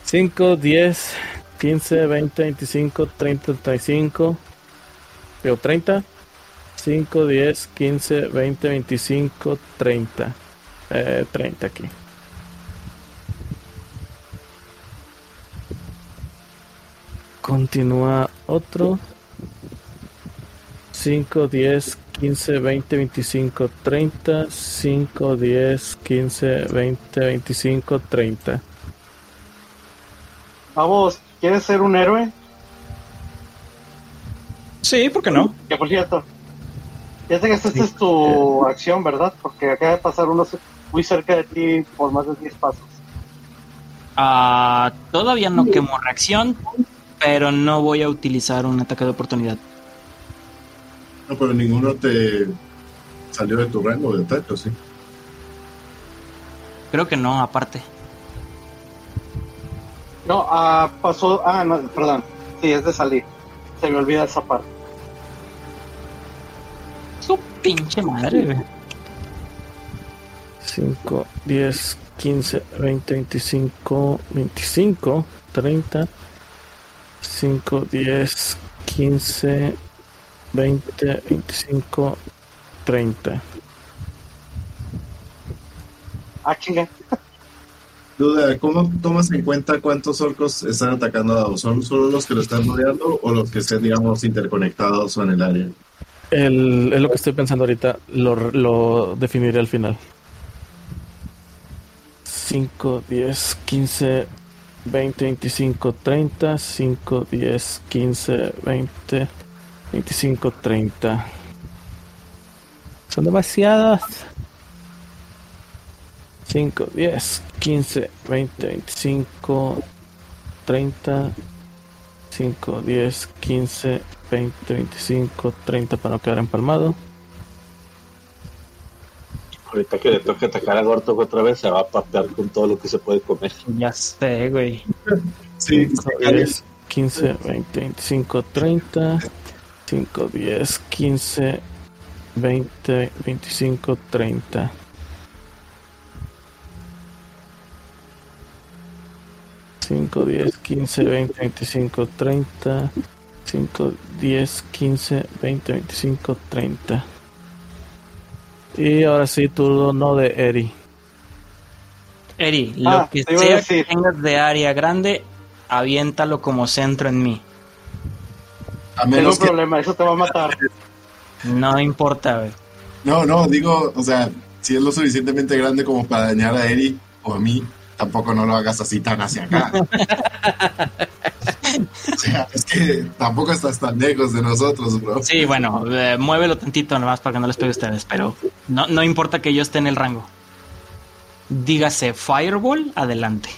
5, 10, 15, 20, 25, 30, 35. Digo, 30. 5, 10, 15, 20, 25, 30. Eh, 30 aquí. Continúa otro. 5, 10, 15, 20, 25, 30. 5, 10, 15, 20, 25, 30. Vamos, ¿quieres ser un héroe? Sí, ¿por qué no? Que por cierto, ya sé que esta es tu acción, ¿verdad? Porque acaba de pasar uno muy cerca de ti por más de 10 pasos. Ah, todavía no quemo reacción, pero no voy a utilizar un ataque de oportunidad. No, pero ninguno te salió de tu rango de ataque, ¿sí? Creo que no, aparte. No, ah, pasó. Ah, no, perdón. Sí, es de salir. Se me olvida esa parte. Su pinche madre, 5, 10, 15, 20, 25, 25, 30. 5, 10, 15, 20, 25, 30. Ah, chinga. Duda, ¿cómo tomas en cuenta cuántos orcos están atacando a Dao? ¿Son solo los que lo están rodeando o los que estén, digamos, interconectados o en el área? El, es lo que estoy pensando ahorita. Lo, lo definiré al final. 5, 10, 15, 20, 25, 30. 5, 10, 15, 20, 25, 30. Son demasiadas. 5, 10, 15, 20, 25, 30. 5, 10, 15, 20, 25, 30 para no quedar empalmado. Ahorita que le toque atacar a Gortok otra vez, se va a patear con todo lo que se puede comer. Ya sé, güey. Sí, 5, 10, 15, 20, 25, 30. 5, 10, 15, 20, 25, 30. 5, 10, 15, 20, 25, 30. 5, 10, 15, 20, 25, 30. Y ahora sí, turno de Eri. Eri, lo Ah, que sea que tengas de área grande, aviéntalo como centro en mí. A Tengo menos un que... problema, eso te va a matar. No importa, güey. No, no, digo, o sea, si es lo suficientemente grande como para dañar a Eri o a mí, tampoco no lo hagas así tan hacia acá. o sea, es que tampoco estás tan lejos de nosotros, bro. Sí, bueno, eh, muévelo tantito nomás para que no les pegue a ustedes, pero no, no importa que yo esté en el rango. Dígase Fireball, adelante.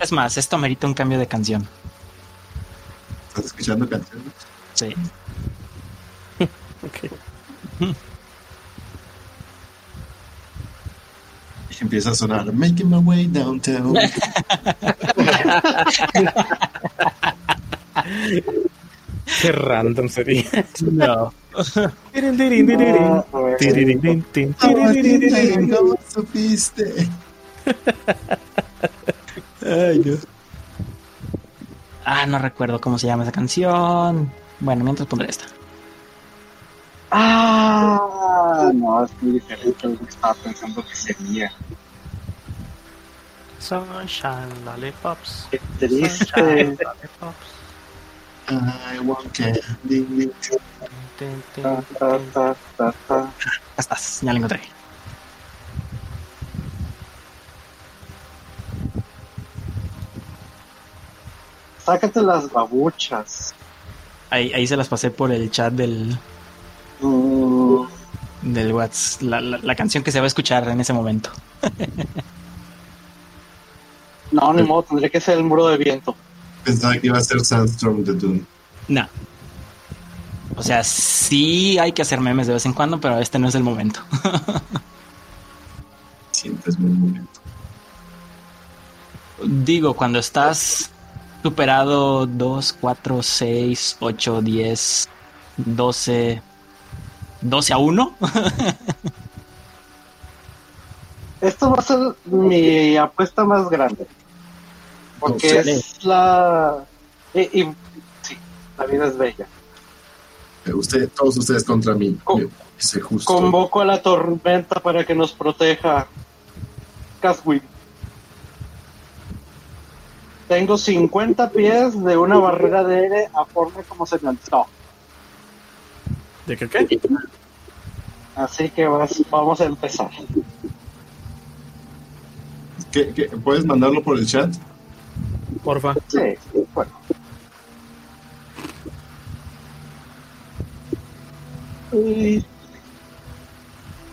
Es más, esto merita un cambio de canción. ¿Estás escuchando canciones? Sí. Y <laughs> empieza a sonar Making my way downtown. <laughs> Qué random sería. No. Güey. ¿Cómo supiste? <laughs> Ay, Dios. Ah, no recuerdo cómo se llama esa canción. Bueno, mientras pondré esta. Ah, no, es muy diferente a lo que estaba pensando que sería. Sunshine Lollipops. Qué Sunshine triste. Lollipops. I want estás, ya la encontré. Sácate las babuchas. Ahí, ahí se las pasé por el chat del, Mm, del WhatsApp. La, la- la canción que se va a escuchar en ese momento. <laughs> no, ni modo, tendría que ser el muro de viento. Pensaba que iba a ser Sandstorm de Doom. No. O sea, sí hay que hacer memes de vez en cuando, pero este no es el momento. <laughs> Siempre es muy momento. Digo, cuando estás superado 2, 4, 6, 8, 10, 12, 12 a 1. <laughs> Esto va a ser mi apuesta más grande. Porque Excelente. es la. Y, y- sí, la vida es bella. Usted, todos ustedes contra mí. Co- Yo hice justo. Convoco a la tormenta para que nos proteja. Caswin. Tengo 50 pies de una barrera de aire a forma como se me antojó. ¿De qué qué? Así que vas- vamos a empezar. ¿Qué, qué, puedes mandarlo por el chat? Porfa. Sí, bueno.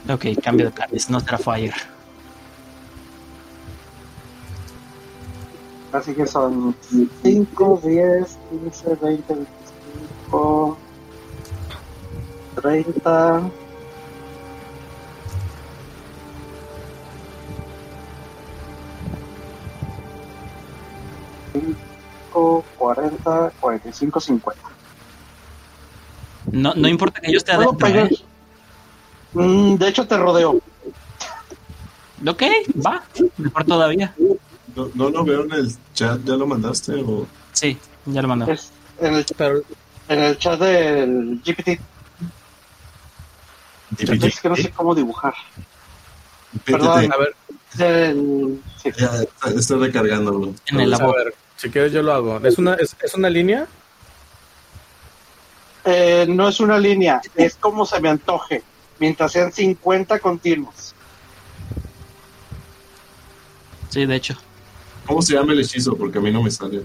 Ok, cambio de planes, no será Fire. Así que son 5, 10, 15, 20, 25, 30. Cinco, 40, 45, 50. No, no importa que yo esté ¿Puedo adentro. ¿eh? Mm, de hecho, te rodeo. Ok, va. Mejor todavía. No, no lo veo en el chat, ¿ya lo mandaste? O... Sí, ya lo mandó. Es en, el, Pero en el chat del GPT. Es que no sé cómo dibujar. Perdón. a ver, El- sí. Ya, estoy recargándolo. En el a labor. ver, si quieres yo lo hago. ¿Es una, es, es una línea? Eh, no es una línea, es como se me antoje. Mientras sean 50 continuos. Sí, de hecho. ¿Cómo se llama el hechizo? Porque a mí no me sale.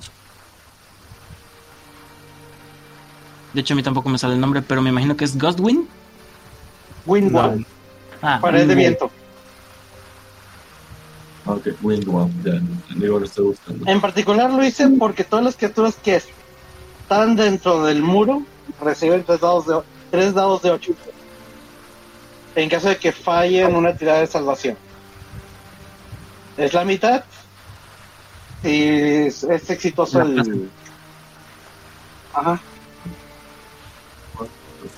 De hecho, a mí tampoco me sale el nombre, pero me imagino que es Ghostwind. Windwall, Ah, pared de viento. Ok, Windwall, ya, digo, lo estoy buscando. En particular lo hice porque todas las criaturas que están dentro del muro reciben tres dados de, tres dados de 8. En caso de que fallen una tirada de salvación. Es la mitad. Y es, es exitoso el. Ajá.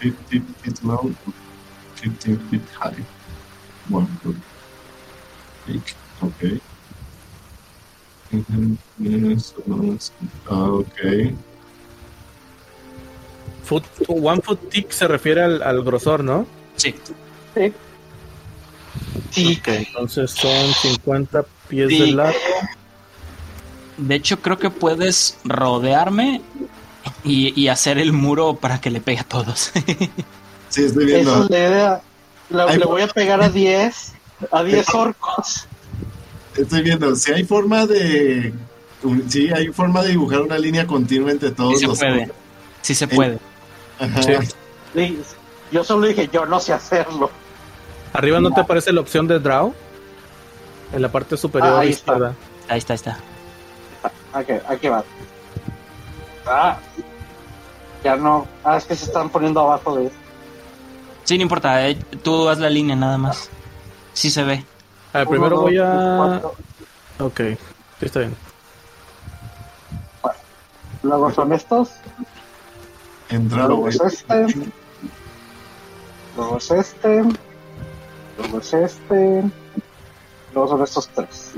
50 feet low, 15 feet high. Ok. Ah, ok. Foot, one foot thick se refiere al, al grosor, ¿no? Sí. Sí. Sí. Ok, entonces son 50 pies Sí. de largo. De hecho, creo que puedes rodearme y, y hacer el muro para que le pegue a todos. <laughs> Sí, estoy Esa viendo. es la idea. La- Ay, le voy a pegar a 10. A 10 orcos. Estoy viendo. Si hay forma de. Sí, hay forma de dibujar una línea continua entre todos sí se los. puede. Sí se puede. Ajá. Sí. Sí, Yo solo dije, yo no sé hacerlo. Arriba no te aparece la opción de draw. En la parte superior Ah, ahí izquierda. Ahí está, ahí está. Aquí, aquí va. Ah, ya no. Ah, es que se están poniendo abajo de Sí, no importa. eh, tú haz la línea nada más. Sí se ve. A ver, primero Uno, voy a. cuatro. Ok, sí está bien. Luego son estos. Luego es este. Luego es este. Luego es este. Luego son estos tres.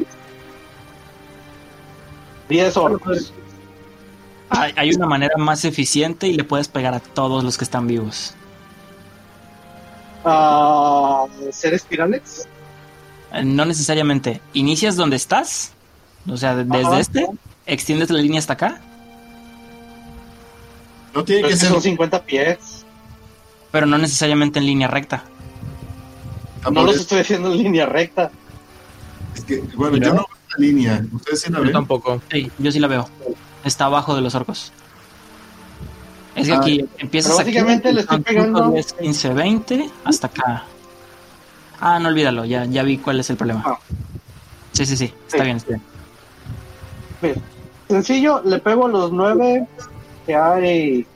10 orcos. Hay, hay una manera más eficiente y le puedes pegar a todos los que están vivos. Ah, ¿Ser espirales? Eh, No necesariamente. Inicias donde estás. O sea, de- desde Ajá. este, extiendes la línea hasta acá, No tiene Pero que ser. son 50 pies. pero no necesariamente en línea recta. Ah, No por los estoy haciendo en línea recta. es que, bueno, Mira. yo no línea. ¿Ustedes sí la Yo ven? tampoco. Sí, yo sí la veo. Está abajo de los orcos. Es que Ah, aquí empiezas pero aquí, básicamente le estoy pegando- 5, 10, 15, 20, hasta acá. Ah, no olvídalo, ya, ya vi cuál es el problema. Ah. Sí, sí, sí, está Sí. bien, está bien. Mira, sencillo, le pego a los nueve que hay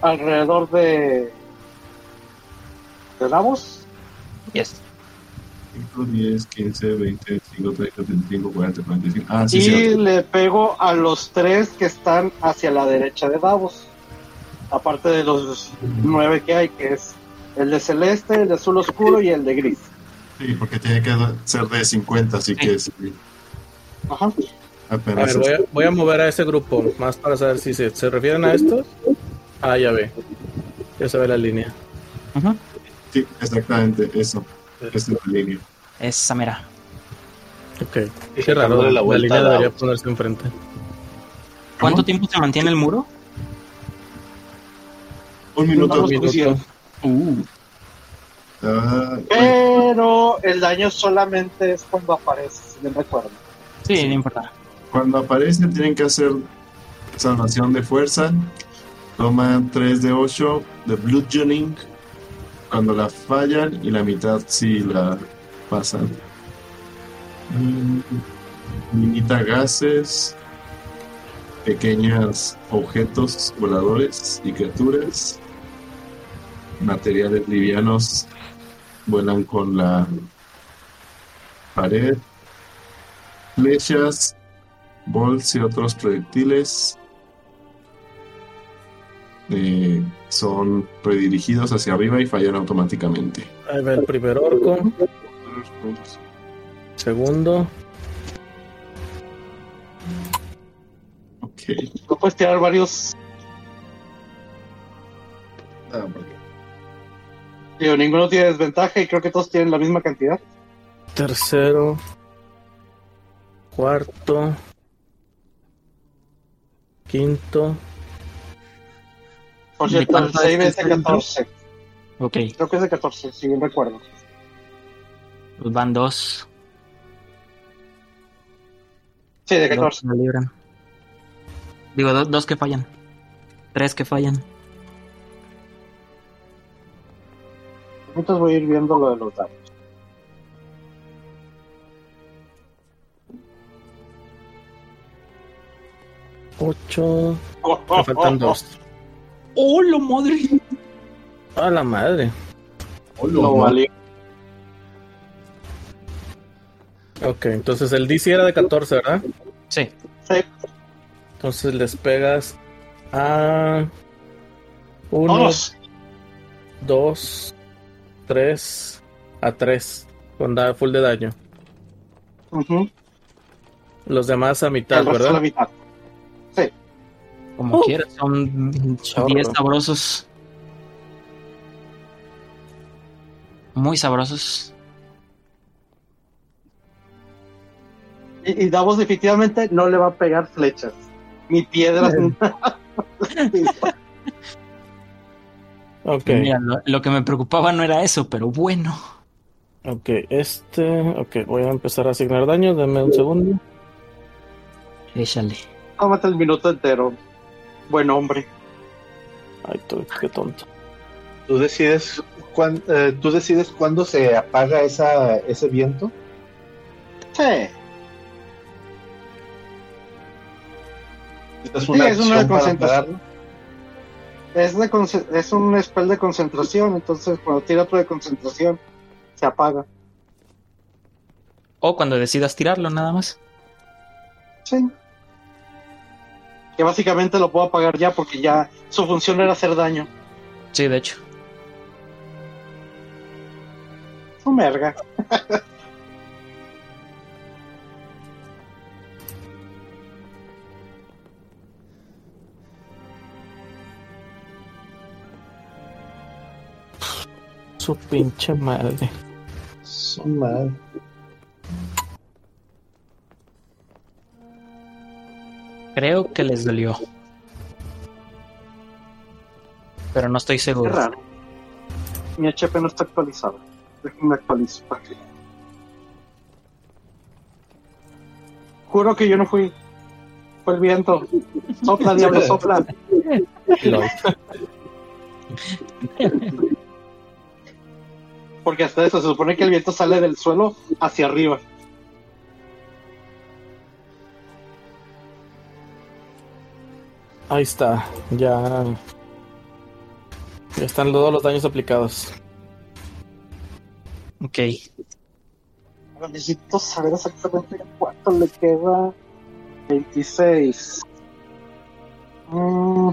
alrededor de de Davos. Yes. 5, 10, 15, 20, 25, 30, 35, 40, 45. Ah, sí, y sí. le pego a los tres que están hacia la derecha de Davos. Aparte de los nueve que hay, que es el de celeste, el de azul oscuro y el de gris. Sí, porque tiene que ser de 50, así que sí, Ajá. A ver, voy a, voy a mover a ese grupo, más para saber si se, se refieren a estos. Ah, ya ve. Ya se ve la línea. Ujú. Sí, exactamente, eso. Esa es la línea. Esa mera. Ok. Qué raro, la, la vuelta línea debería ponerse enfrente. ¿Cuánto tiempo se mantiene el muro? Un minuto. Un minuto. Uh. Ah, Pero el daño solamente es cuando aparece, si me recuerdo. Sí, no importa. Cuando aparece tienen que hacer salvación de fuerza. Toman 3 de 8 de bludgeoning cuando la fallan y la mitad si la pasan. Limita mm, gases, pequeños objetos voladores y criaturas. Materiales livianos vuelan con la pared. Flechas, bols y otros proyectiles eh, son redirigidos hacia arriba y fallan automáticamente. Ahí va el primer orco. Segundo. Ok. No puedes tirar varios. Ah, ninguno tiene desventaja y creo que todos tienen la misma cantidad. Tercero. Cuarto. Quinto. Por cierto, el save es de 14. Ok. Creo que es de 14, si bien recuerdo. Pues van dos. Sí, de 14. Digo, dos que fallan. Tres que fallan. Entonces voy a ir viendo lo de los datos. Ocho. Me faltan dos. ¡Oh, la madre! ¡A la madre! ¡Oh, lo vale. Ok, entonces el DC era de 14, ¿verdad? Sí. Sí. Entonces les pegas a. Uno, dos, tres, a tres, con da full de daño. Los demás a mitad, ¿verdad? A la mitad. Como uh. quieras, son 10 sabrosos. Muy sabrosos. Y, y, Davos definitivamente no le va a pegar flechas, ni piedras. <laughs> ok. lo, que me preocupaba no era eso, pero bueno. Ok, este. Ok, voy a empezar a asignar daño. Dame un segundo. Échale. Tómate el minuto entero buen hombre. Ay, qué tonto. ¿Tú decides, cuán, eh, ¿Tú decides cuándo se apaga esa, ese viento? Sí. Es una, es una concentración. Es, es un spell de concentración, entonces cuando tira otro de concentración, se apaga. O cuando decidas tirarlo, nada más. Sí que básicamente lo puedo apagar ya porque ya su función era hacer daño. Sí, de hecho. Su merga. Su pinche madre. Su madre. Creo que les dolió. Pero no estoy seguro. Qué raro. Mi HP no está actualizado. Déjenme actualizar. Juro que yo no fui. Fue el viento. Sopla, <laughs> diablo, sopla. Porque hasta eso se supone que el viento sale del suelo hacia arriba. Ahí está, ya. Ya están todos los daños aplicados. Ok. necesito saber exactamente cuánto le queda. 26. Mm.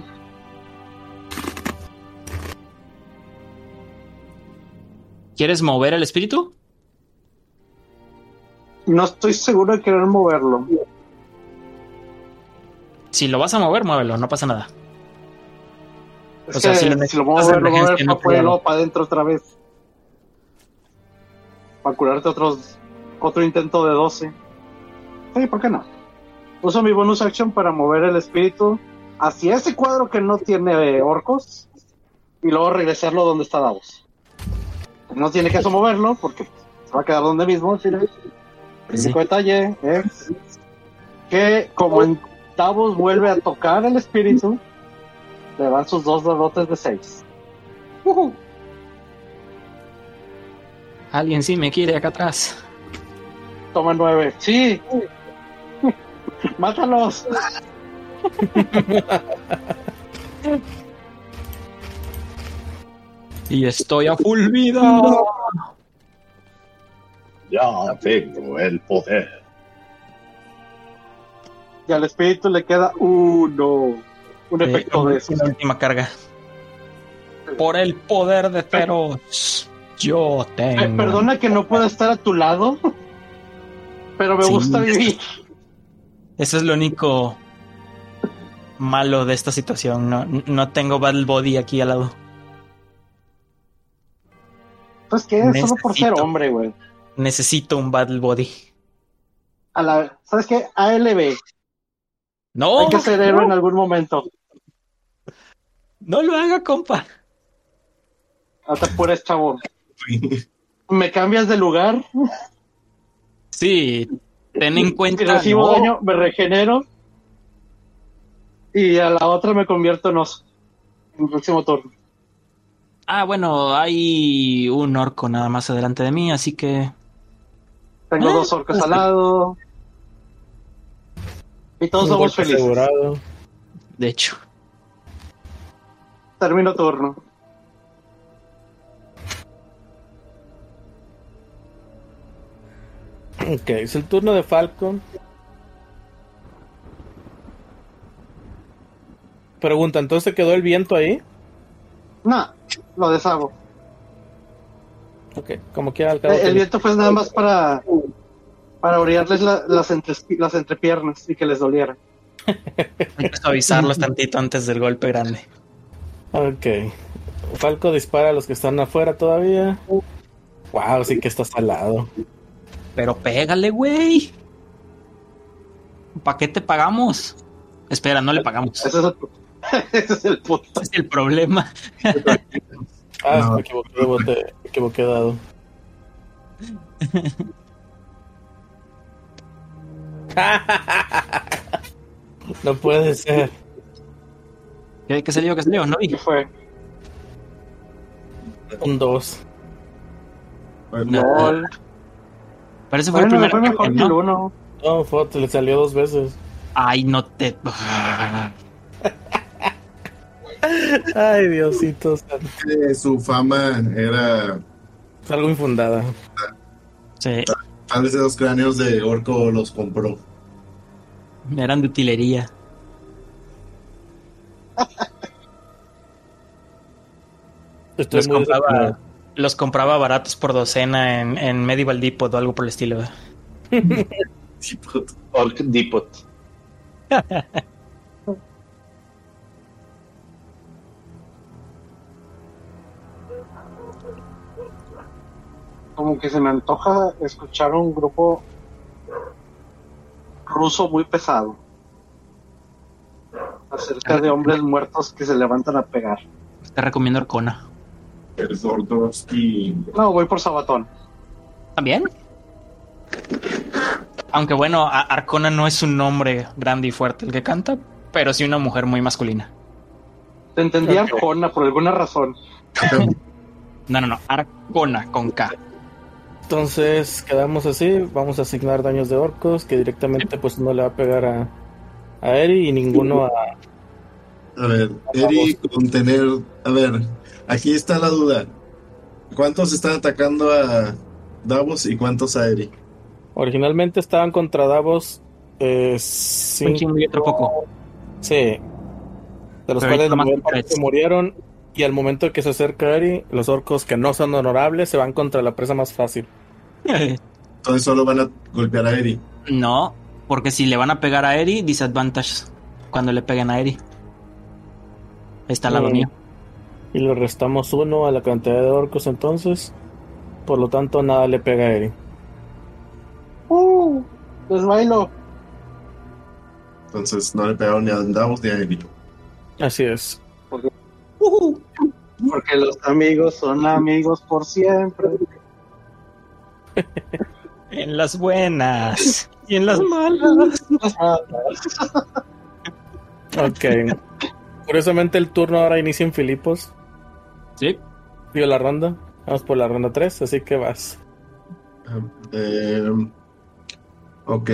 ¿Quieres mover el espíritu? No estoy seguro de querer moverlo. Si lo vas a mover, muévelo, no pasa nada. o sea, si, lo, si lo muevo, lo muevo para adentro otra vez. Para curarte otros, otro intento de 12. Sí, ¿por qué no? uso mi bonus action para mover el espíritu hacia ese cuadro que no tiene orcos y luego regresarlo donde está Davos. No tiene caso moverlo porque se va a quedar donde mismo. El único detalle es que como en Davos vuelve a tocar el espíritu, le van sus dos dotes de seis. Alguien sí me quiere acá atrás. Toma nueve. Sí. <laughs> Mátalos. y estoy a full vida. Ya tengo el poder. Y al espíritu le queda uno. Un efecto de eso. Una última carga. Por el poder de Feroz, yo tengo. perdona que no pueda estar a tu lado, pero me gusta vivir. Eso es lo único malo de esta situación. No, no tengo Battle Body aquí al lado. Pues que es solo por ser hombre, güey. Necesito un Battle Body. A la, ¿Sabes qué? ALB. No. Hay que ser héroe en algún momento. No lo haga, compa. Hasta apures, chavo. <laughs> ¿Me cambias de lugar? Sí, ten en cuenta. Si recibo daño, me regenero. Y a la otra me convierto en oso. En el próximo turno. Ah, bueno, hay un orco nada más adelante de mí, así que. Tengo ah, dos orcos al lado. Y todos somos felices. Asegurado. De hecho. Termino turno. Ok, es el turno de Falcon. Pregunta, ¿entonces quedó el viento ahí? No, lo deshago. Ok, como quiera. El, el viento fue nada más para para orillarles las, las entrepiernas y que les doliera. <laughs> Hay que suavizarlos tantito antes del golpe grande. Ok. Falco dispara a los que están afuera todavía. Wow, sí que está salado. Pero pégale, güey. ¿Para qué te pagamos? Espera, no le pagamos. Ese es el, <laughs> punto. Ese es el problema. ah, <laughs> me equivoqué, me equivoqué dado. <laughs> no puede ser. ¿Qué, qué salió? ¿Qué salió? No vi. ¿Qué fue? Un 2. No. Parece fue el primero. Fue mejor que el uno. No, fue, le salió dos veces. Ay, no te. <laughs> Ay, Diosito. su fama era. Es algo infundada. Sí. Tal vez esos cráneos de orco los compró. Eran de utilería. los, compraba, los compraba baratos por docena en, en Medieval Depot o algo por el estilo. Depot. <laughs> Orc Depot. <laughs> como que se me antoja escuchar un grupo ruso muy pesado acerca de hombres muertos que se levantan a pegar. Te recomiendo Arcona. El Zordowski. No, voy por Sabatón. ¿También? Aunque bueno, Arcona no es un hombre grande y fuerte el que canta, pero sí una mujer muy masculina. Te entendí Arcona por alguna razón. <laughs> no, no, no, Arcona con K. Entonces quedamos así, vamos a asignar daños de orcos que directamente pues no le va a pegar a, a Eri y ninguno a... A ver, Eri con tener... A ver, aquí está la duda. ¿Cuántos están atacando a Davos y cuántos a Eri? Originalmente estaban contra Davos eh, cinco... y otro poco. Sí. De los cuales se murieron y al momento que se acerca Eri, los orcos que no son honorables se van contra la presa más fácil. Entonces solo van a golpear a Eri. No, porque si le van a pegar a Eri, disadvantage cuando le peguen a Eri. Ahí está al lado mío. Y le restamos uno a la cantidad de orcos entonces. Por lo tanto, nada le pega a Eri. ¡Uh! Les bailo. Entonces no le pegaron ni a Davos ni a Emilio. Así es. Porque, porque los amigos son amigos por siempre. <laughs> En las buenas y en las malas. ok. Curiosamente el turno ahora inicia en Filipos. Sí. Vio la ronda. Vamos por la ronda 3, así que vas. Eh, ok,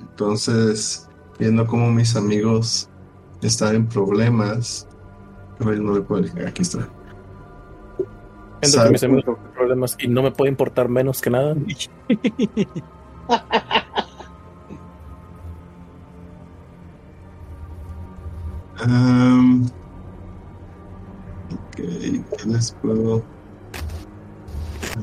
entonces, viendo cómo mis amigos están en problemas. A ver, no me puedo Aquí está. Viendo que mis amigos en problemas y no me puede importar menos que nada. um, ok, ¿qué les puedo? A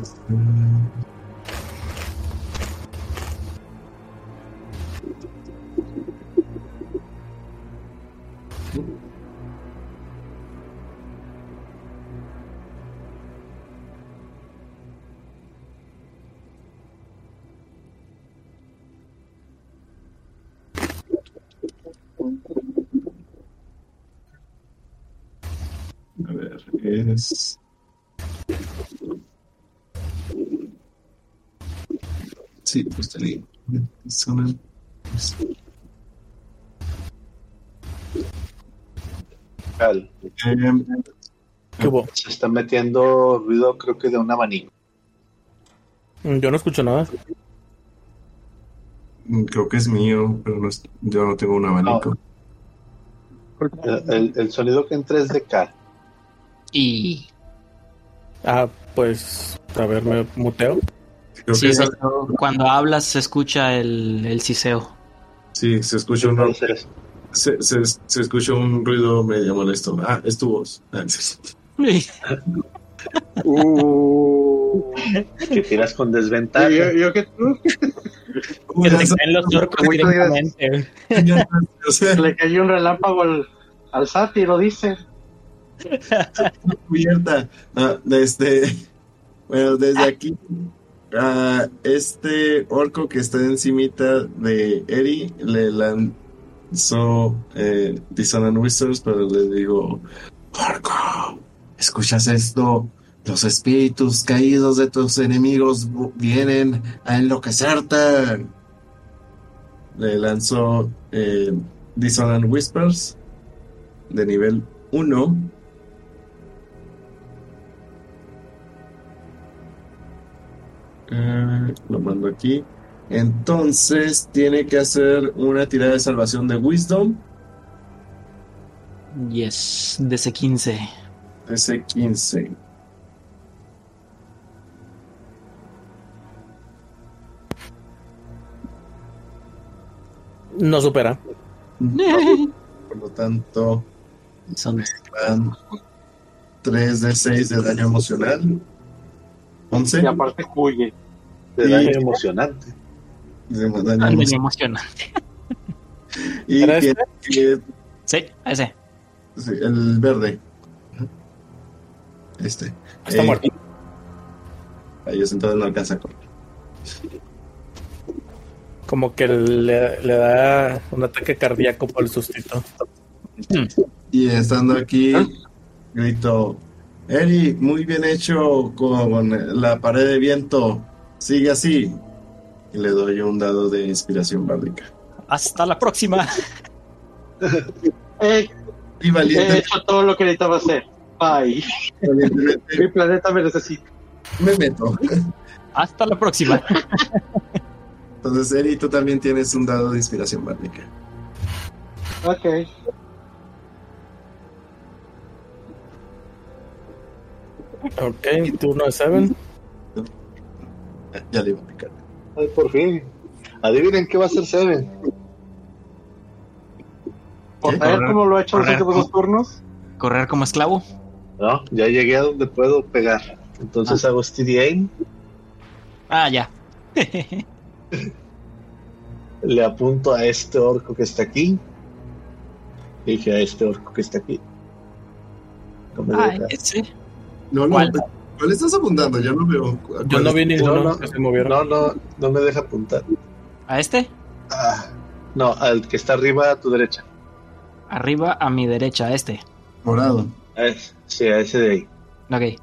Cal. ¿Qué hubo? Se está metiendo ruido, creo que de un abanico. Mm, Yo no escucho nada. Creo que es mío, pero no es- yo no tengo un abanico. El, el- el sonido que entra es de Cal. Y Ah, pues, a ver, me muteo. Creo sí, que es- de hecho, cuando hablas se escucha el, el siseo. sí, se escucha un, eso. se, se, se escucha un ruido medio molesto. Ah, es tu voz. Uh, <laughs> que tiras con desventaja. Yo, yo que tú, Que te caen los orcos Muchas directamente. O sea, le cayó un relámpago al, al sátiro, dice. cubierta. Ah, desde, bueno, desde aquí, a este orco que está encimita de Eri le lanzó eh, Dissonant Whispers, pero le digo, orco, ¿escuchas esto? Los espíritus caídos de tus enemigos vienen a enloquecerte. Le lanzó eh, Dissonant Whispers de nivel 1 Eh, lo mando aquí. Entonces tiene que hacer una tirada de salvación de Wisdom. Yes, DC 15. Ese 15. No supera. <laughs> Por lo tanto, Son van 3 de 6 de daño emocional. 11 Y aparte huye. De Y- daño emocionante. de daño daño emocional. emocionante. Y ¿Era tiene que- Sí, ese. sí, el verde. Este. Está Eh, muerto. a Ellos entonces no alcanza a correr. Como que le, le da un ataque cardíaco por el sustito. Y estando aquí, grito, Eri, muy bien hecho con la pared de viento, sigue así. Y le doy un dado de inspiración bárdica. Hasta la próxima. <laughs> Eh, Y he valiente- hecho todo lo que necesitaba hacer. Bye. Mi planeta me necesita. me meto. Hasta la próxima. Entonces, Eri, tú también tienes un dado de inspiración bárdica. Ok. Ok, turno de Seven. Ya le iba a picar. Ay, por fin. Adivinen qué va a hacer Seven. Por ¿Qué? ver cómo lo ha hecho los últimos dos turnos. Correr como esclavo. No, ya llegué a donde puedo pegar. Entonces hago steady aim, Ah, ya. <laughs> le apunto a este orco que está aquí. Dije a este orco que está aquí. No me Ah, deja. ese. No, no, ¿Cuál? ¿cuál estás apuntando? Yo no veo. Yo ¿Cuál no vi ninguno no. que se movieron. No, no, no me deja apuntar. ¿A este? Ah, No, al que está arriba a tu derecha. Arriba a mi derecha, este. Morado. sí, a ese de ahí. Ok.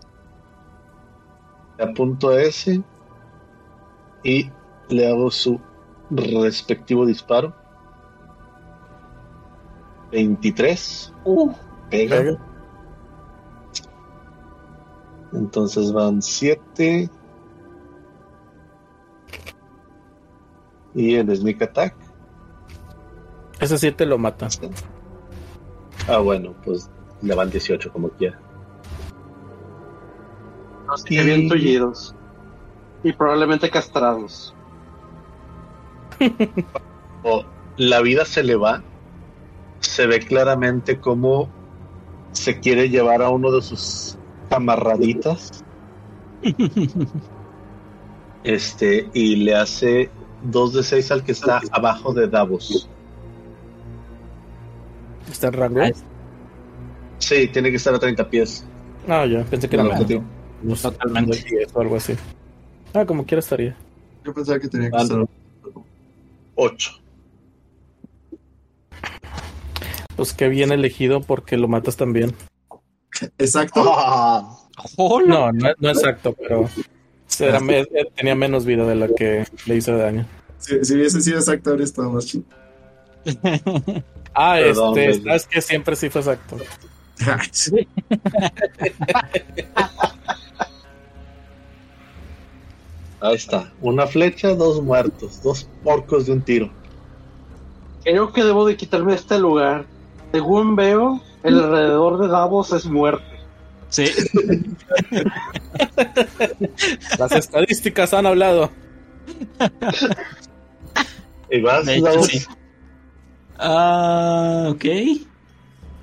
Apunto a ese y le hago su respectivo disparo. 23. Uh, pega. Entonces van 7. Y el sneak attack. Ese 7 lo mata. Ah, bueno, pues le van 18 como quiera. y... bien tullidos. Y probablemente castrados. <laughs> o la vida se le va. Se ve claramente cómo se quiere llevar a uno de sus amarraditas. este, y le hace 2 de 6 al que está abajo de Davos. ¿Está en rango? Sí, tiene que estar a 30 pies. Ah, ya, pensé que era no, totalmente o algo así. Ah, como quiera estaría. Yo pensaba que tenía que estar 8. Pues qué bien elegido porque lo matas también. Exacto. Ah. no, no, exacto, pero tenía menos vida de la que le hizo daño. Si, si hubiese sido exacto, habría estado más chido. <laughs> ah, este, sabes que siempre sí fue exacto. <laughs> Ahí está, una flecha, dos muertos, dos porcos de un tiro. Creo que debo de quitarme de este lugar. Según veo, el alrededor de Davos es muerte. Sí. <laughs> Las estadísticas han hablado. ¿Y vas, Ah, ok.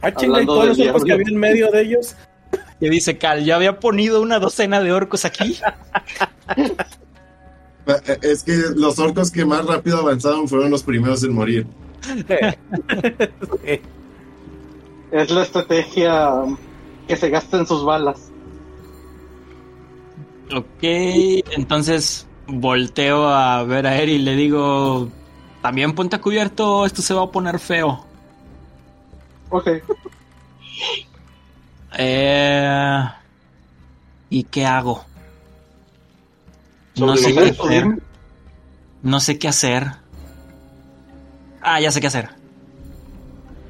Ah, chinga, y todos los orcos que había en medio de ellos. Y dice Cal, ya había ponido una docena de orcos aquí. <laughs> Eh, es que los orcos que más rápido avanzaron fueron los primeros en morir. <laughs> Es la estrategia que se gasta en sus balas. Ok, entonces volteo a ver a Eri y le digo, también ponte a cubierto, esto se va a poner feo. Ok. Eh, ¿Y qué hago? No sé qué hacer. No sé qué hacer. Ah, ya sé qué hacer.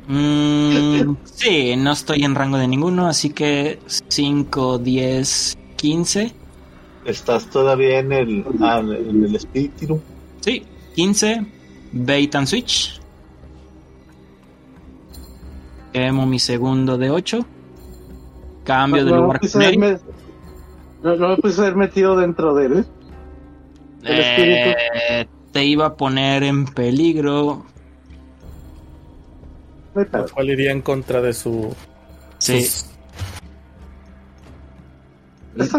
Mm, sí, no estoy en rango de ninguno, así que 5, 10, 15. ¿Estás todavía en el, ah, en el espíritu? Sí, 15. Bait and switch. Quemo mi segundo de 8. Cambio de lugar. no, no me puse haber metido dentro de él. Eh, te iba a poner en peligro. ¿Cuál iría en contra de su. Sí.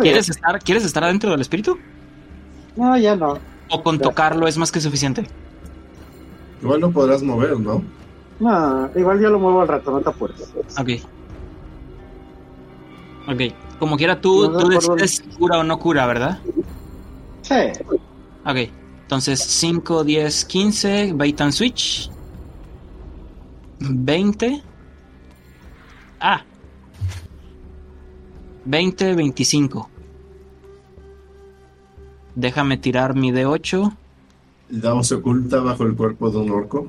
¿Quieres estar, ¿Quieres estar adentro del espíritu? No, ya no. ¿O con tocarlo es más que suficiente? Igual lo podrás mover, ¿no? No, igual yo lo muevo al rato, no te apures. Ok. Ok. Como quiera, tú, tú decides cura o no cura, ¿verdad? Sí. Ok. Entonces 5, 10, 15, bait and switch. 20. Ah. 20, 25. Déjame tirar mi D8. El dado se oculta bajo el cuerpo de un orco.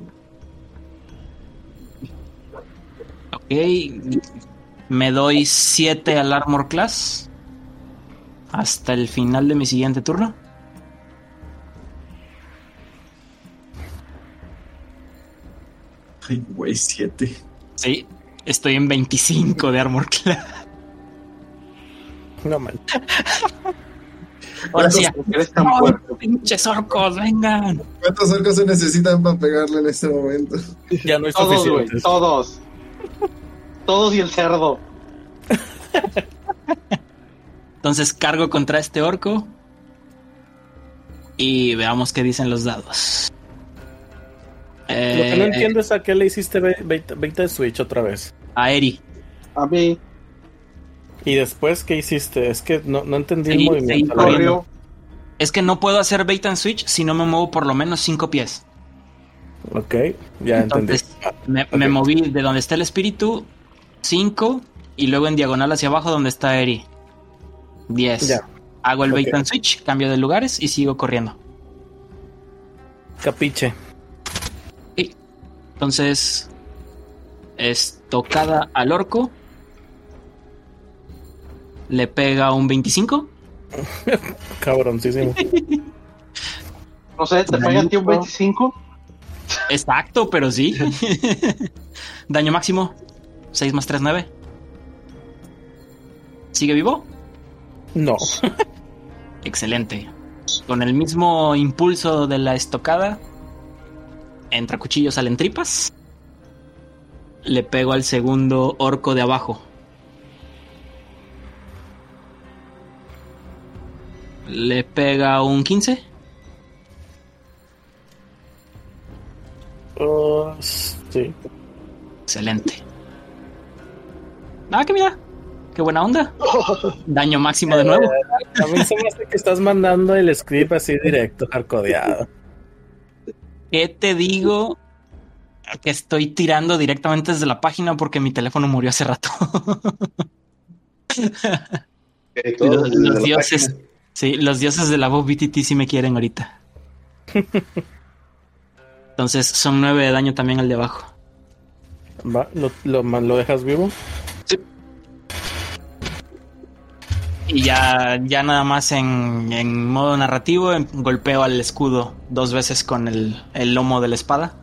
Ok. Me doy 7 al armor class. Hasta el final de mi siguiente turno. Ay, güey, 7. Sí, estoy en 25 de armor class. No man. Ahora sí, pinches orcos, vengan. ¿Cuántos orcos se necesitan para pegarle en este momento? Ya no hay todos, güey, todos. Todos y el cerdo. Entonces cargo contra este orco. Y veamos qué dicen los dados. Lo que no eh, entiendo es a qué le hiciste 20 de Switch otra vez. A Eri. A mí. ¿Y después qué hiciste? Es que no, entendí el movimiento. Es que no puedo hacer bait and switch si no me muevo por lo menos 5 pies. Ok, ya Entonces, Me, me, moví de donde está el espíritu, 5, y luego en diagonal hacia abajo donde está Eri. 10. Hago el bait and switch, cambio de lugares y sigo corriendo. Capiche. Entonces, estocada al orco. Le pega un 25. <laughs> Cabroncísimo. no sé, ¿te pega a ti un 25? Exacto, pero sí. <laughs> Daño máximo. 6 más 3, 9. ¿Sigue vivo? No. Excelente. Con el mismo impulso de la estocada, entra cuchillo, salen tripas. Le pego al segundo orco de abajo. Le pega un 15. sí. Excelente. Ah, que mira. Qué buena onda. <laughs> Daño máximo de nuevo. A mí se me hace que estás mandando el script así directo, arcodeado. ¿Qué te digo? Que estoy tirando directamente desde la página porque mi teléfono murió hace rato. <laughs> los, dioses, sí, los dioses de la voz BTT sí me quieren ahorita. <laughs> Entonces son nueve de daño también al de abajo. Va, ¿lo, lo, dejas vivo? Y ya, ya nada más en, en modo narrativo golpeo al escudo dos veces con el, el lomo de la espada.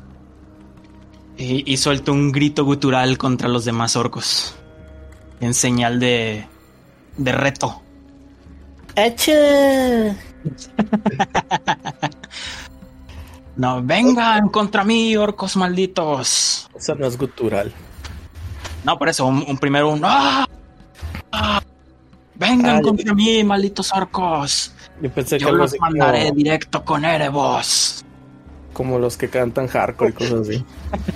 Y, y, suelto un grito gutural contra los demás orcos. En señal de, de reto. ¡Eche! <laughs> No, vengan contra mí, orcos malditos. Eso no es gutural. No, por eso, un, primero un... ¡Ah! ¡Ah! Vengan contra mí, malditos orcos. Yo pensé que los mandaré directo con Erebos. Como los que cantan hardcore y cosas así.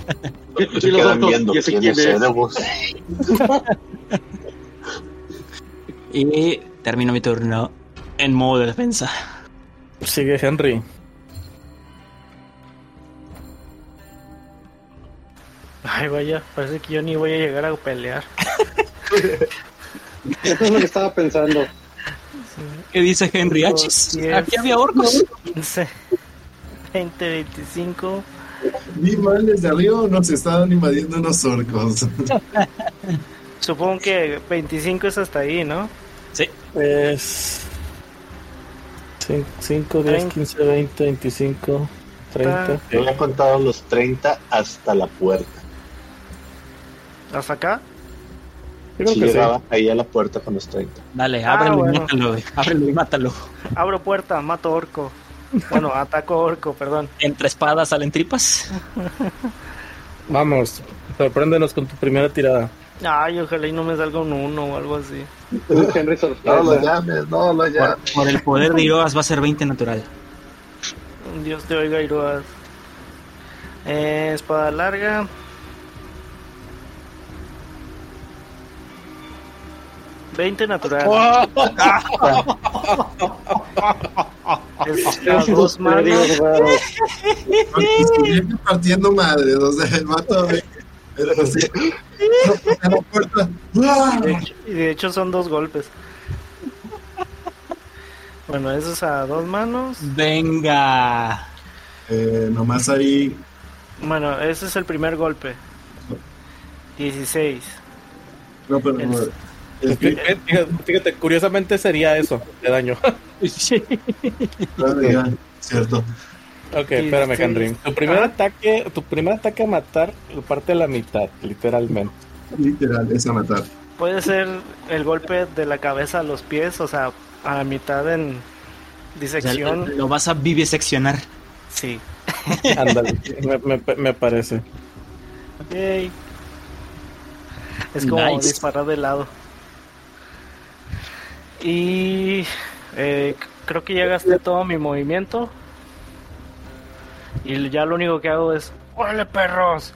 <laughs> Se quedan viendo quién es Erebos. <laughs> y termino mi turno en modo de defensa. Sigue Henry. Ay, vaya, parece que yo ni voy a llegar a pelear. <laughs> Eso es lo que estaba pensando. ¿Qué dice Henry H? Aquí había orcos. 15, 20, 25. Vi mal desde arriba nos estaban invadiendo unos orcos. <laughs> Supongo que 25 es hasta ahí, ¿no? Sí. Pues. 5, 10, 15, 20, 25, 30. Yo he contado los 30 hasta la puerta. ¿Hasta acá? Creo que llegaba ahí a la puerta con los 30. Dale, ah, ábrelo y mátalo, ábrelo y mátalo. Abro puerta, mato orco. Bueno, ataco orco, perdón. Entre espadas salen tripas. <laughs> Vamos, sorpréndenos con tu primera tirada. Ay, ojalá y no me salga un 1 o algo así. no lo llames, no lo llames. Por, el poder de Iroas va a ser 20 natural. Dios te oiga, Iroas. Eh, espada larga, 20 natural. <laughs> es dos manos. partiendo madre, o sea, el mato. Y de hecho son dos golpes. Bueno, eso es a dos manos. Venga. Eh, nomás ahí. Bueno, ese es el primer golpe. 16. No, pero Fíjate, curiosamente sería eso, de daño. <laughs> sí. cierto. Ok, espérame, Henry. Tu primer ataque, tu primer ataque a matar parte de la mitad, literalmente. Literal, es a matar. Puede ser el golpe de la cabeza a los pies, o sea, a la mitad en disección. lo vas a viviseccionar. Sí. Ándale, <laughs> me, parece. Es como disparar de lado. Y eh, creo que ya gasté todo mi movimiento. Y ya lo único que hago es, ¡órale perros!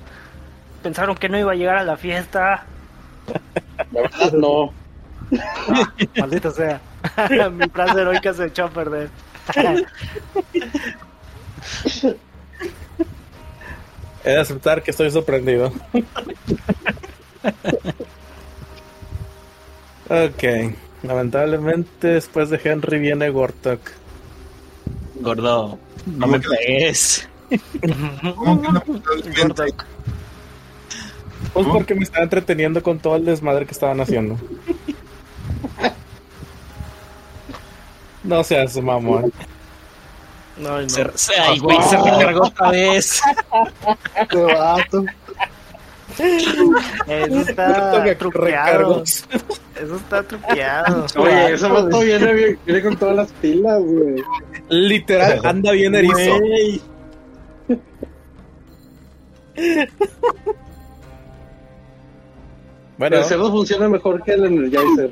Pensaron que no iba a llegar a la fiesta. no. <laughs> maldita sea. <laughs> mi frase heroica se echó a perder. He de aceptar que estoy sorprendido. <laughs> ok. Lamentablemente, después de Henry viene Gortok. Gordo, no me pegues. Pues porque me estaba entreteniendo con todo el desmadre que estaban haciendo. No seas mamón. No, no. Se, se, ay, güey, se recargó otra vez. <laughs> Qué vato. <laughs> Eso está truqueado. <laughs> Eso está truqueado. Oye, ese vato viene, viene con todas las pilas, güey. Literal, <laughs> anda bien erizo. Bueno, el cerdo funciona mejor que el Energizer.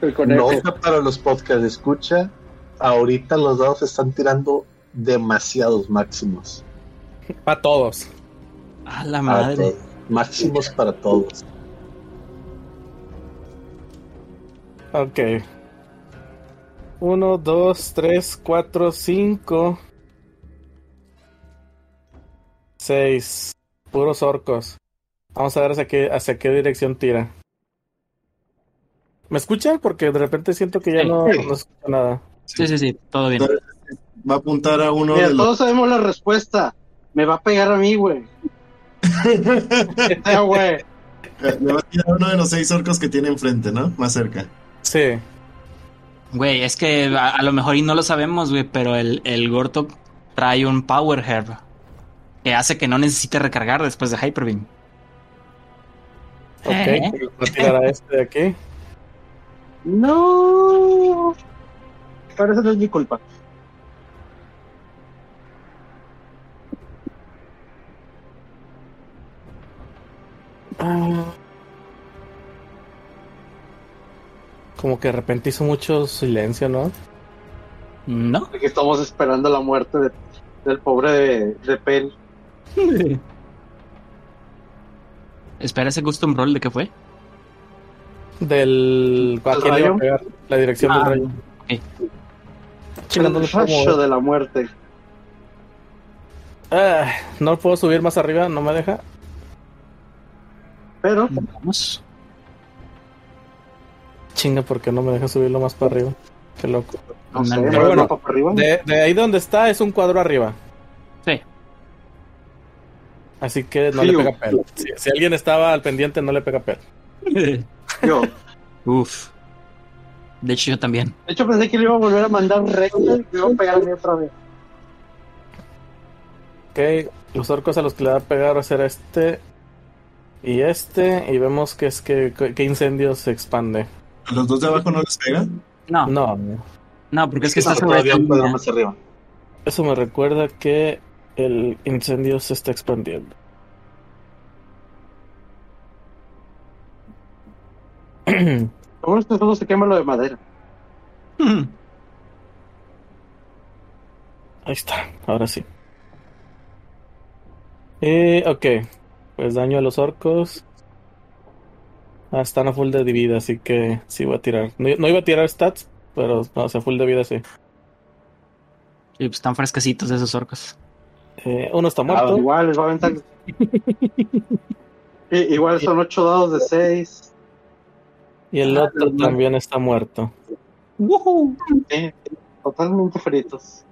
El conejo. Nota para los podcasts, escucha. Ahorita los dados están tirando demasiados máximos. Para todos. A la madre. Máximos para todos. Ok. Uno, dos, tres, cuatro, cinco. Seis. Puros orcos. Vamos a ver hacia qué, hacia qué dirección tira. ¿Me escuchan? Porque de repente siento que ya no, no escucho nada. Sí, sí, sí, todo bien. Va a apuntar a uno Mira, de los... todos sabemos la respuesta. Me va a pegar a mí, güey. Eh, güey. Le va a tirar uno de los seis orcos que tiene enfrente, ¿no? Más cerca. Sí. Güey, es que a, a lo mejor y no lo sabemos, güey, pero el, el Gortok trae un Power Herb que hace que no necesite recargar después de Hyper Beam. Ok, voy a tirar a este de aquí. No. Pero eso no es mi culpa. Como que de repente hizo mucho silencio, ¿no? ¿No? Porque estamos esperando la muerte de- del pobre de, de Pel. <laughs> Espera ese custom roll de qué fue. Del. ¿A quién le iba a rayo? pegar? La dirección Ah, del rayo. ok. Chingando, no El rayo de la muerte. Ah, no puedo subir más arriba, no me deja. Pero Vamos. Chinga, porque no me deja subirlo más para arriba. Qué loco. no sé, Pero ¿no bueno, va para arriba? De, de ahí donde está es un cuadro arriba. Sí. Así que no le pega pel. Si, si alguien estaba al pendiente, no le pega pel. <laughs> Yo. Uf. De hecho, yo también. De hecho, pensé que le iba a volver a mandar recto y me iba a pegar a mí otra vez. Ok, los orcos a los que le va a pegar va a ser este y este. Y vemos que es que, que incendio se expande. ¿A los dos de abajo no les pega? No, no, No, porque es que está sobre todavía más arriba. eso me recuerda que el incendio se está expandiendo. Lo bueno es que solo se quema lo de madera. Ahí está, ahora sí. Eh, ok, pues daño a los orcos. Ah, están a full de vida, así que sí voy a tirar. No, no iba a tirar stats, pero no, o sea, full de vida sí. Y pues están fresquecitos esos orcos. Eh, uno está Ah, muerto. igual les va a aventar. <laughs> Igual son 8 dados de 6. Y el Ah, otro también está muerto. totalmente fritos.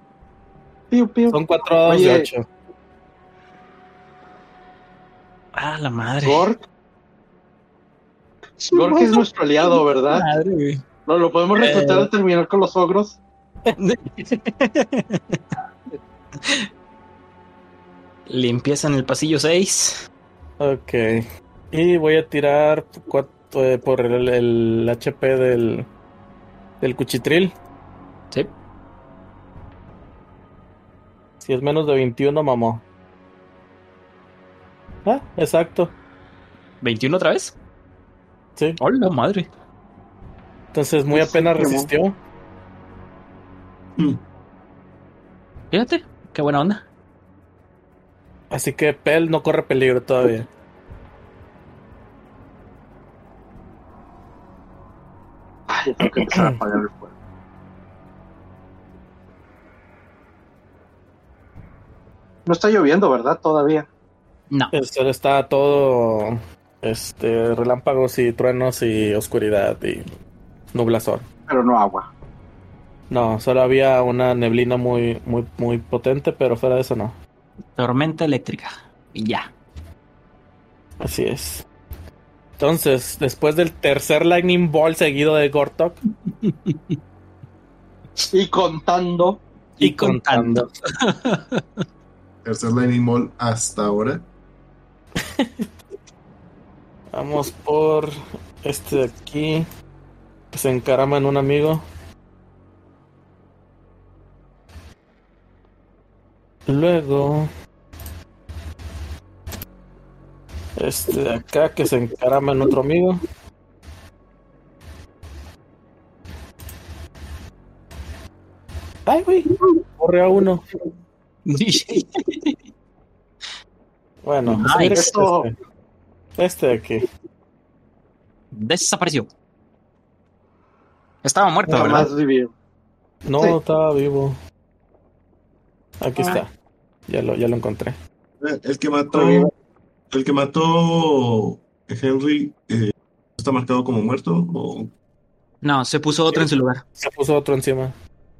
Piu, piu. Son cuatro dados Oye. de ocho. Ah, la madre. Gork. Gork es nuestro aliado, ¿verdad? Madre, güey. ¿No lo podemos reclutar al terminar con los ogros? <laughs> Limpieza en el pasillo 6. Ok. Y voy a tirar cua- eh, por el, el HP del, del cuchitril. Sí. Si es menos de 21, mamó. Ah, exacto. ¿21 otra vez? Sí. Hola, madre. Entonces muy apenas resistió. <clears throat> Fíjate, qué buena onda. Así que Pel no corre peligro todavía. Ay, ya tengo que empezar a apagar el fuego. No está lloviendo, ¿verdad? Todavía. No. está todo este relámpagos y truenos y oscuridad y nublazón. Pero no agua. No, solo había una neblina muy, muy, muy potente, pero fuera de eso no. Tormenta eléctrica. Y ya. Así es. Entonces, después del tercer Lightning Ball seguido de Gortok. <laughs> y contando. Y, contando. <laughs> tercer Lightning Ball hasta ahora. <laughs> Vamos por este de aquí. Que se encarama en un amigo. Luego. Este de acá que se encarama en otro amigo. Ay, güey. Corre a uno. <laughs> bueno, este, este de aquí. Desapareció. Estaba muerto, no, ¿verdad? No, estaba vivo. Aquí está. Ya lo, ya lo encontré. Eh, el que mató. El que mató Henry eh, está marcado como muerto o. No, se puso otro en su lugar. Se puso otro encima.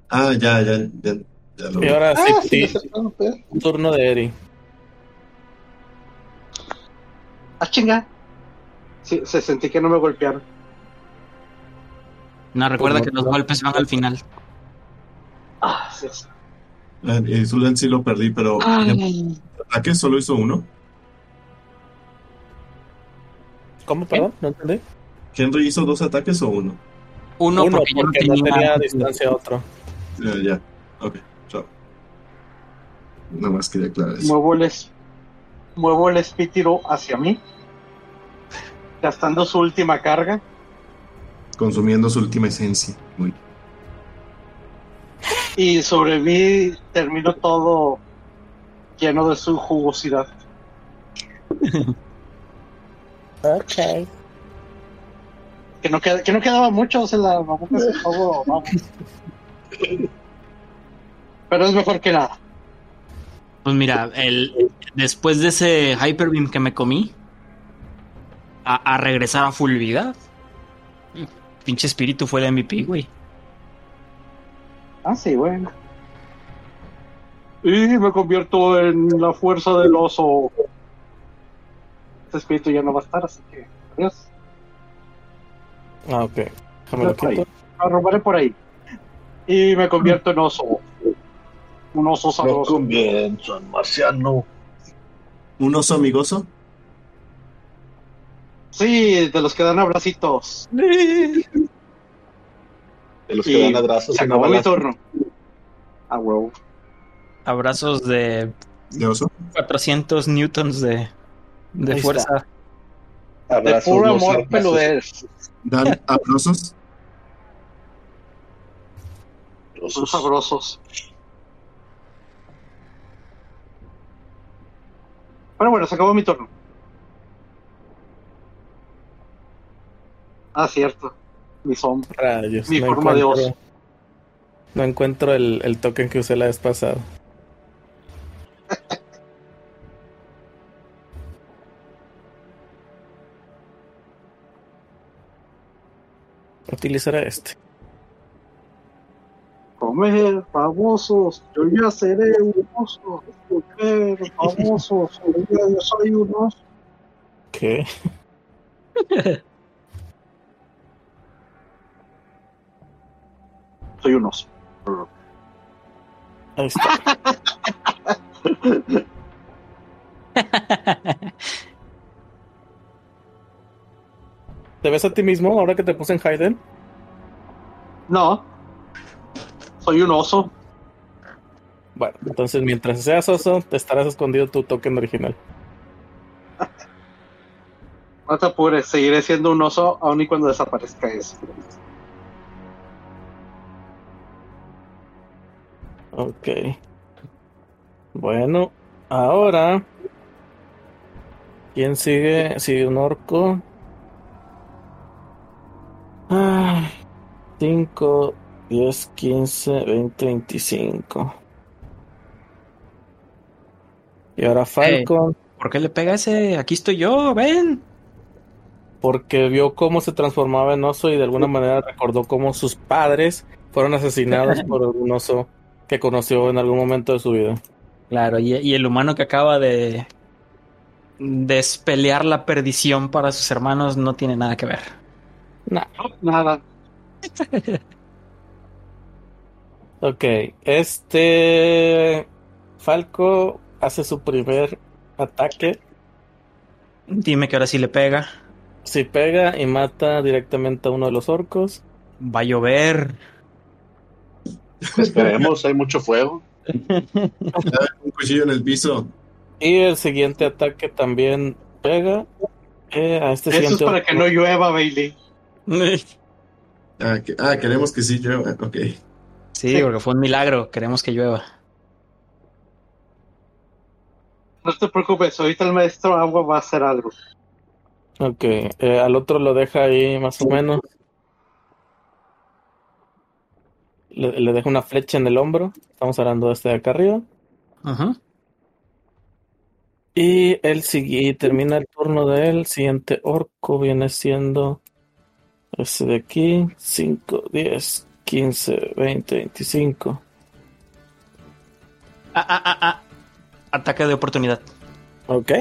Ah, ya, ya, ya, ya lo Y ahora sí, ah, sí, turno de Eri. Ah, chinga. Sí, se sentí que no me golpearon. No, recuerda que los golpes van al final. Ah, sí. Eh, Zulan sí lo perdí, pero. ¿Ataque solo hizo uno? ¿Cómo, perdón? No entendí. ¿Henry hizo dos ataques o uno? Uno, uno porque, porque no, tenía, distancia otro. Ya, ya. Ok, chao. Nada más quería aclarar eso. Muevo el, muevo el espítiro hacia mí, gastando su última carga. Consumiendo su última esencia. Muy y sobre mí termino todo lleno de su jugosidad. ok. Que no, que no quedaba mucho, o sea, la mamuca se todo, vamos. <laughs> Pero es mejor que nada. Pues mira, el, después de ese Hyper Beam que me comí, a, a regresar a full vida, pinche espíritu fue el MVP, güey. Ah, sí, bueno. Y me convierto en la fuerza del oso. Este espíritu ya no va a estar, así que adiós. Ah, ok. Déjame lo quito. Lo robaré por ahí. Y me convierto en oso. Un oso sabroso. En marciano. ¿Un oso amigoso? Sí, de los que dan abracitos. De los que dan abrazos. Se acabó mi turno. Ah, huevo. Abrazos de. ¿De oso? 400 newtons de, de fuerza. Abrazos, de puro amor peluder. ¿Dan abrazos? Son sabrosos. Pero bueno, se acabó mi turno. Ah, cierto. Mi sombra. mi no forma de oso. No encuentro el, el token que usé la vez pasada. <laughs> Utilizaré este. Comer, famosos, yo ya seré un oso. Comer, famosos, <laughs> yo ya soy un oso. ¿Qué? <laughs> soy un oso. Ahí está. <laughs> ¿Te ves a ti mismo ahora que te puse en Hayden? No. Soy un oso. Bueno, entonces mientras seas oso, te estarás escondido tu token original. <laughs> No te apures, seguiré siendo un oso aun y cuando desaparezca eso. Ok. Bueno, ahora. ¿Quién sigue? Sigue un orco. 5, 10, 15, 20, 25. Y ahora Falcon. ¿Por qué le pega ese? Aquí estoy yo, ven. Porque vio cómo se transformaba en oso y de alguna manera recordó cómo sus padres fueron asesinados <laughs> por un oso que conoció en algún momento de su vida. Claro, y, el humano que acaba de despelear la perdición para sus hermanos no tiene nada que ver. No, nada. <laughs> ok, este Falco hace su primer ataque. Dime que ahora sí le pega. Si pega y mata directamente a uno de los orcos. Va a llover. Esperemos, hay mucho fuego. Un cuchillo en el piso. Y el siguiente ataque también pega. Eh, a este Eso es para que no llueva, Bailey. <laughs> ah, ah, queremos que sí llueva. Ok. Sí, porque fue un milagro. Queremos que llueva. No te preocupes, ahorita el maestro agua va a hacer algo. Ok, eh, al otro lo deja ahí más o menos. Le, le, deja una flecha en el hombro. Estamos hablando de este de acá arriba. Ajá. Y él sigue y termina el turno de él. Siguiente orco viene siendo ese de aquí. 5, 10, 15, 20, 25. Ah, ah, ah, ah. Ataque de oportunidad. Ok.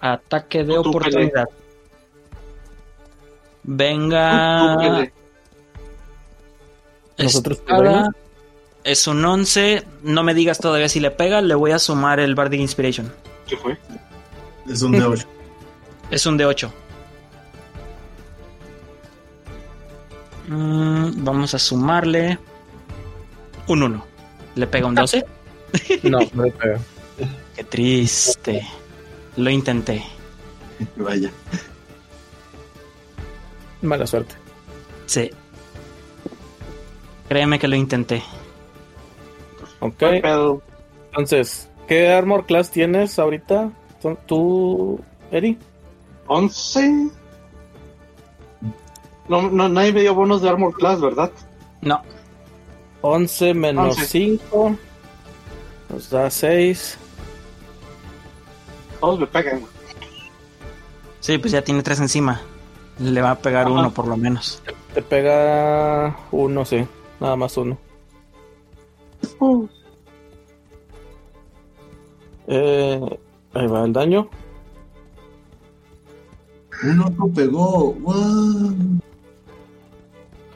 Ataque de oportunidad. Venga. Nosotros es un 11. No me digas todavía si le pega. Le voy a sumar el Bardic Inspiration. ¿Qué fue? Es un D8. es un D8. Mm, vamos a sumarle un 1. ¿Le pega un 12? no, no le pega. <laughs> Qué triste. Lo intenté. Vaya. Mala suerte. Sí. Créeme que lo intenté. Ok. Entonces, ¿qué armor class tienes ahorita? ¿Tú, Eri? 11. No, no, nadie me dio bonos de armor class, ¿verdad? No. 11 menos 5 nos da 6. Todos me pegan. Sí, pues ya tiene 3 encima. Le va a pegar uno por lo menos. Te pega uno, sí. Nada más uno. Uh. Eh, ahí va el daño. Uno no pegó. Wow.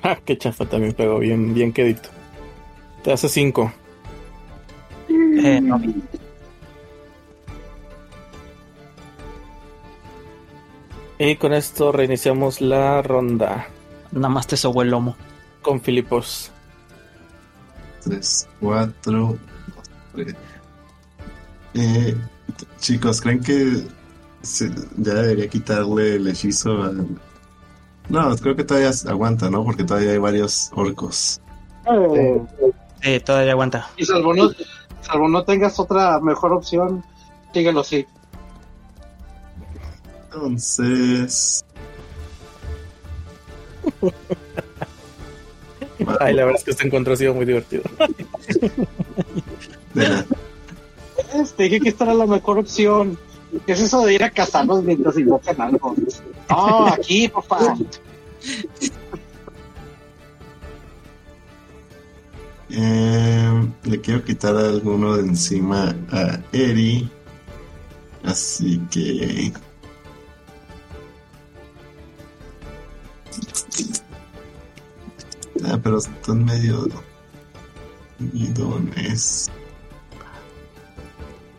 <laughs> Ah, qué chafa también pegó. Bien, bien quedito. Te hace 5. Eh, no. Y con esto reiniciamos la ronda. Nada más te sobó el lomo. Con Filipos. 3, 4. Eh, chicos, ¿creen que ya debería quitarle el hechizo a... No, creo que todavía aguanta, ¿no? Porque todavía hay varios orcos. Eh, Sí, todavía aguanta. Y salvo no, salvo no tengas otra mejor opción, síguelo así. Entonces. <laughs> Ay, la verdad es que este encuentro ha sido muy divertido. Este, dije que esta era la mejor opción. ¿Qué es eso de ir a cazarlos mientras invocan algo? No, aquí, papá. Eh, le quiero quitar alguno de encima a Eri. Así que. Ah, pero están medio. Midones.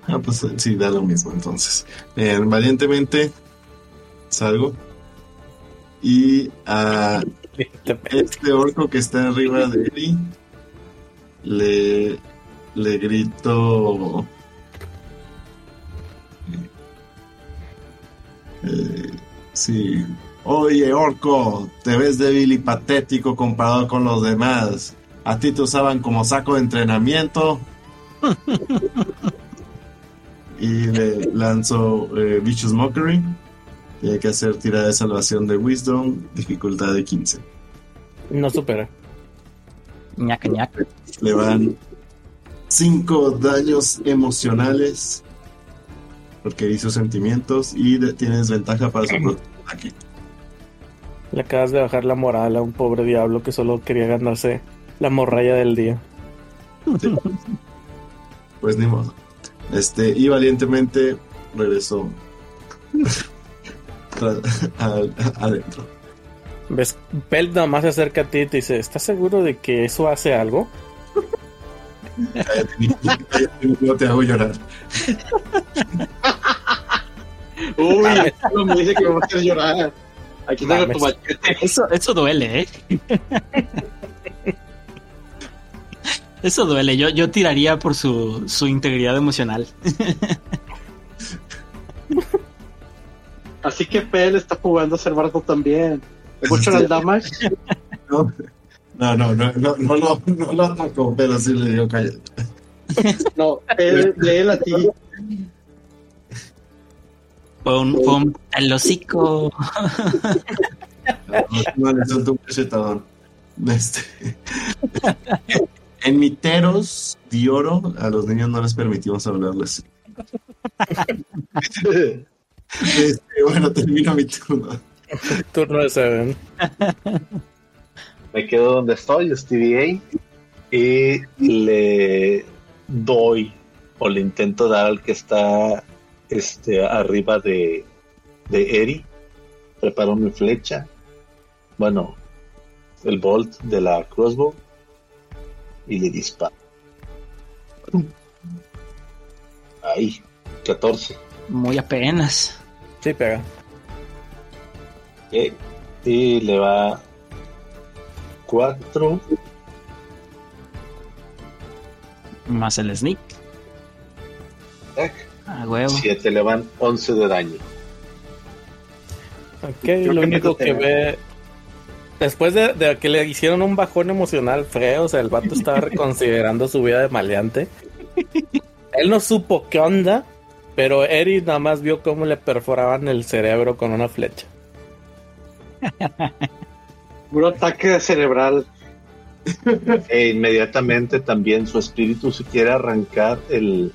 Ah, pues sí, da lo mismo entonces. Eh, valientemente salgo. Y a este orco que está arriba de Eri le, le grito. Eh, sí. Oye, Orco, te ves débil y patético comparado con los demás. A ti te usaban como saco de entrenamiento. <laughs> y le lanzo eh, Vicious Mockery. Tiene que hacer tirada de salvación de Wisdom, dificultad de 15. No supera. ñaca ñaca. Le van 5 daños emocionales porque hizo sentimientos y tienes ventaja para su ataque. Le acabas de bajar la moral a un pobre diablo que solo quería ganarse la morralla del día. Pues ni modo. Este, y valientemente regresó <laughs> <laughs> adentro. ¿Ves? Pel nada más se acerca a ti y te dice, ¿estás seguro de que eso hace algo? <laughs> no te hago llorar. <laughs> Uy, no me dice que me va a hacer llorar. Aquí tengo tu machete. Eso, eso duele, ¿eh? Eso duele. Yo, yo tiraría por su, su integridad emocional. Así que Pel está jugando a ser barco también. ¿Escuchan al damage? No, no, no, no, no, no, no, no lo atacó, pero sí le dio cállate. No, él, lee a ti. Pon, pon el hocico. Cachetador. Este. En miteros de oro, a los niños no les permitimos hablarles. <laughs> Este, bueno, termino mi turno. <laughs> Turno de Seven. Me quedo donde estoy, Stevie A. Y le doy o le intento dar al que está este, arriba de, de Eri. Preparo mi flecha. Bueno, el bolt de la crossbow. Y le disparo. Ahí, 14. Muy apenas. Sí, pega. Ok, Y le va 4 Más el sneak. A huevo. 7 le van 11 de daño. Ok, lo único que ve. Después de, de que le hicieron un bajón emocional feo, o sea, el vato estaba reconsiderando su vida de maleante. <laughs> Él no supo qué onda, pero Eri nada más vio cómo le perforaban el cerebro con una flecha. <laughs> Un ataque cerebral. E inmediatamente también su espíritu se quiere arrancar el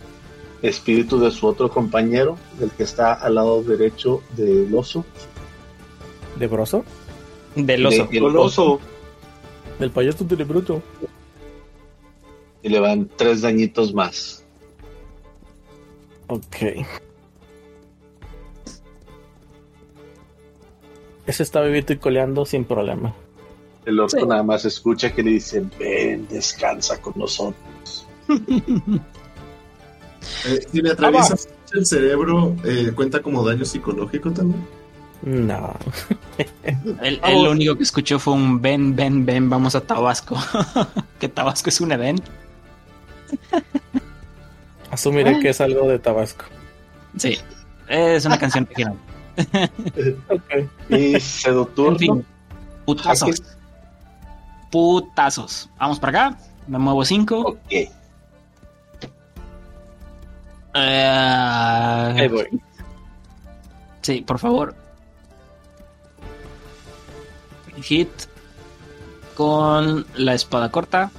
espíritu de su otro compañero, del que está al lado derecho del oso. ¿De broso? Del oso. De- El oso. Del payaso telebruto. Y le van tres dañitos más. Ok. Ese está vivito y coleando sin problema. El Sí. nada más escucha que le dicen, ven, descansa con nosotros. <laughs> Eh, si le atraviesas el cerebro, eh, ¿cuenta como daño psicológico también? No. <laughs> Lo único que escuchó fue un ven, ven, ven, vamos a Tabasco. <laughs> que Tabasco es un Edén. Asumiré que es algo de Tabasco. Sí, es una canción regional. <laughs> Ok. Y <laughs> Seduturno, En fin, putazos. Putazos. Vamos para acá. Me muevo 5. ok. Ahí voy. sí, por favor. Hit con la espada corta.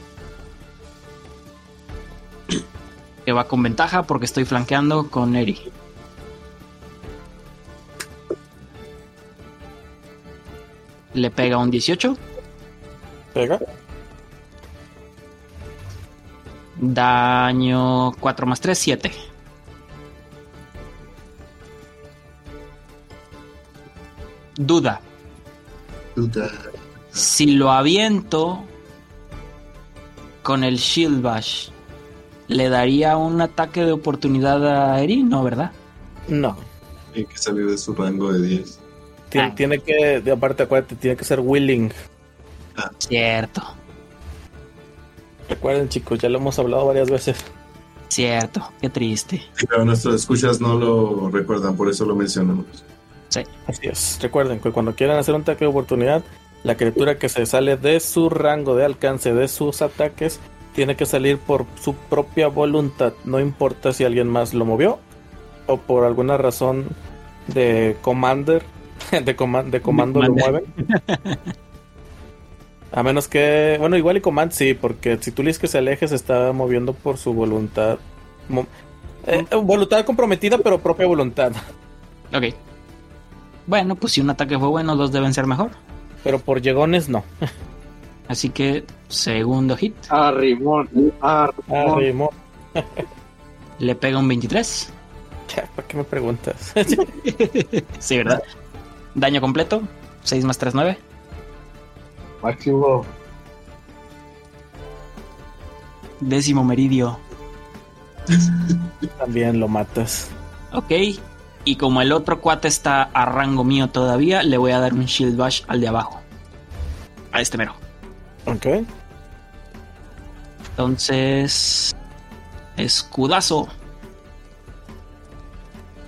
Que va con ventaja porque estoy flanqueando con Eri. Le pega un 18. Pega. Daño 4 más 3, 7. Duda. Puta. Si lo aviento con el Shield Bash, ¿le daría un ataque de oportunidad a Eri? No, ¿verdad? No. Tiene que salir de su rango de 10. Tiene, Ah. tiene que, de aparte, acuérdate, tiene que ser willing. Cierto, Recuerden, chicos, ya lo hemos hablado varias veces. cierto. Qué triste. Pero nuestros escuchas no lo recuerdan, por eso lo mencionamos. Sí. Así es. Recuerden que cuando quieran hacer un ataque de oportunidad, la criatura que se sale de su rango de alcance de sus ataques tiene que salir por su propia voluntad. No importa si alguien más lo movió o por alguna razón de commander, <laughs> de, coman- de comando lo mueven. A menos que, bueno, igual y Command sí, porque si tú le dices que se aleje, se está moviendo por su voluntad. Eh, voluntad comprometida, pero propia voluntad. Ok. Bueno, pues si un ataque fue bueno, dos deben ser mejor. Pero por llegones no. Así que, segundo hit. Arrimón. Arrimón. Le pega un 23. ¿Para qué me preguntas? <laughs> <laughs> sí, ¿verdad? Daño completo. 6 más 3, 9. Máximo. Décimo meridio. También lo matas. Ok. Y como el otro cuate está a rango mío todavía, le voy a dar un Shield Bash al de abajo. A este mero. Ok. Entonces. Escudazo.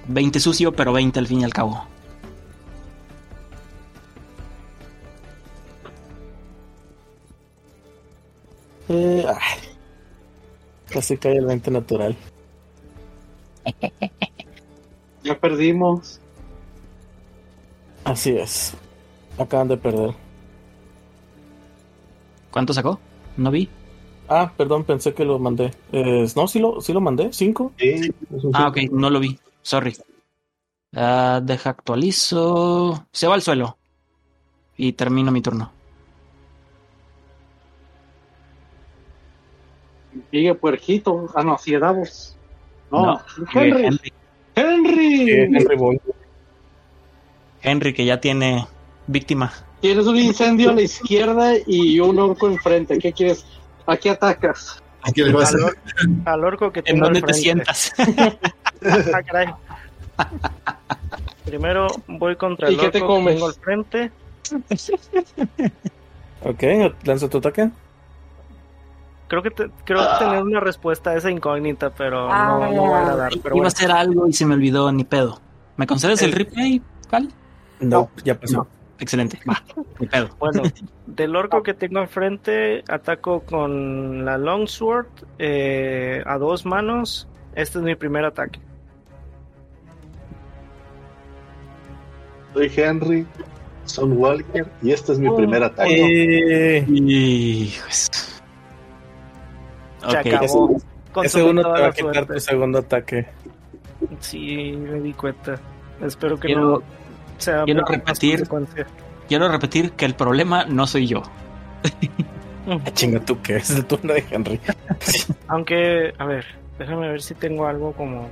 20 sucio, pero 20 al fin y al cabo. Eh, casi cae el 20 natural. Ya perdimos. Así es. Acaban de perder. ¿Cuánto sacó? No vi. Ah, perdón, pensé que lo mandé. Eh, no, sí lo, sí lo mandé. ¿Cinco? Sí, ah, ok, no lo vi. Sorry. Uh, deja actualizo. Se va al suelo. Y termino mi turno. Sigue puerquito. Ah, no, si Davos. No, No, Henry. Henry. Henry. Henry Boy. Henry, que ya tiene víctima. Tienes un incendio a la izquierda y un orco enfrente. ¿Qué quieres? ¿A qué atacas? ¿A qué le vas a Al, or- al orco que ¿En dónde al te sientas? <laughs> Ah, caray. Primero voy contra el ¿Y qué te orco que comes? tengo al frente. <laughs> Ok, lanza tu ataque. Creo que te- creo tener una respuesta a esa incógnita, pero no, no voy a dar. Pero Iba a hacer algo y se me olvidó, ni pedo. ¿Me concedes el replay? ¿Cuál? No, ya pasó. Excelente. Va, ni pedo. <laughs> bueno, del orco que tengo al frente, ataco con la longsword eh, a dos manos. Este es mi primer ataque. Soy Henry, son Walker y este es mi primer ataque. Eh, Hijos. Se Ok, acabó. Con ese uno te va a quitar suerte. tu segundo ataque. Sí, me di cuenta. Espero que Quiero- no sea quiero repetir. quiero repetir que el problema no soy yo. Ah, chinga tú que es el turno de Henry. Aunque, a ver, déjame ver si tengo algo como.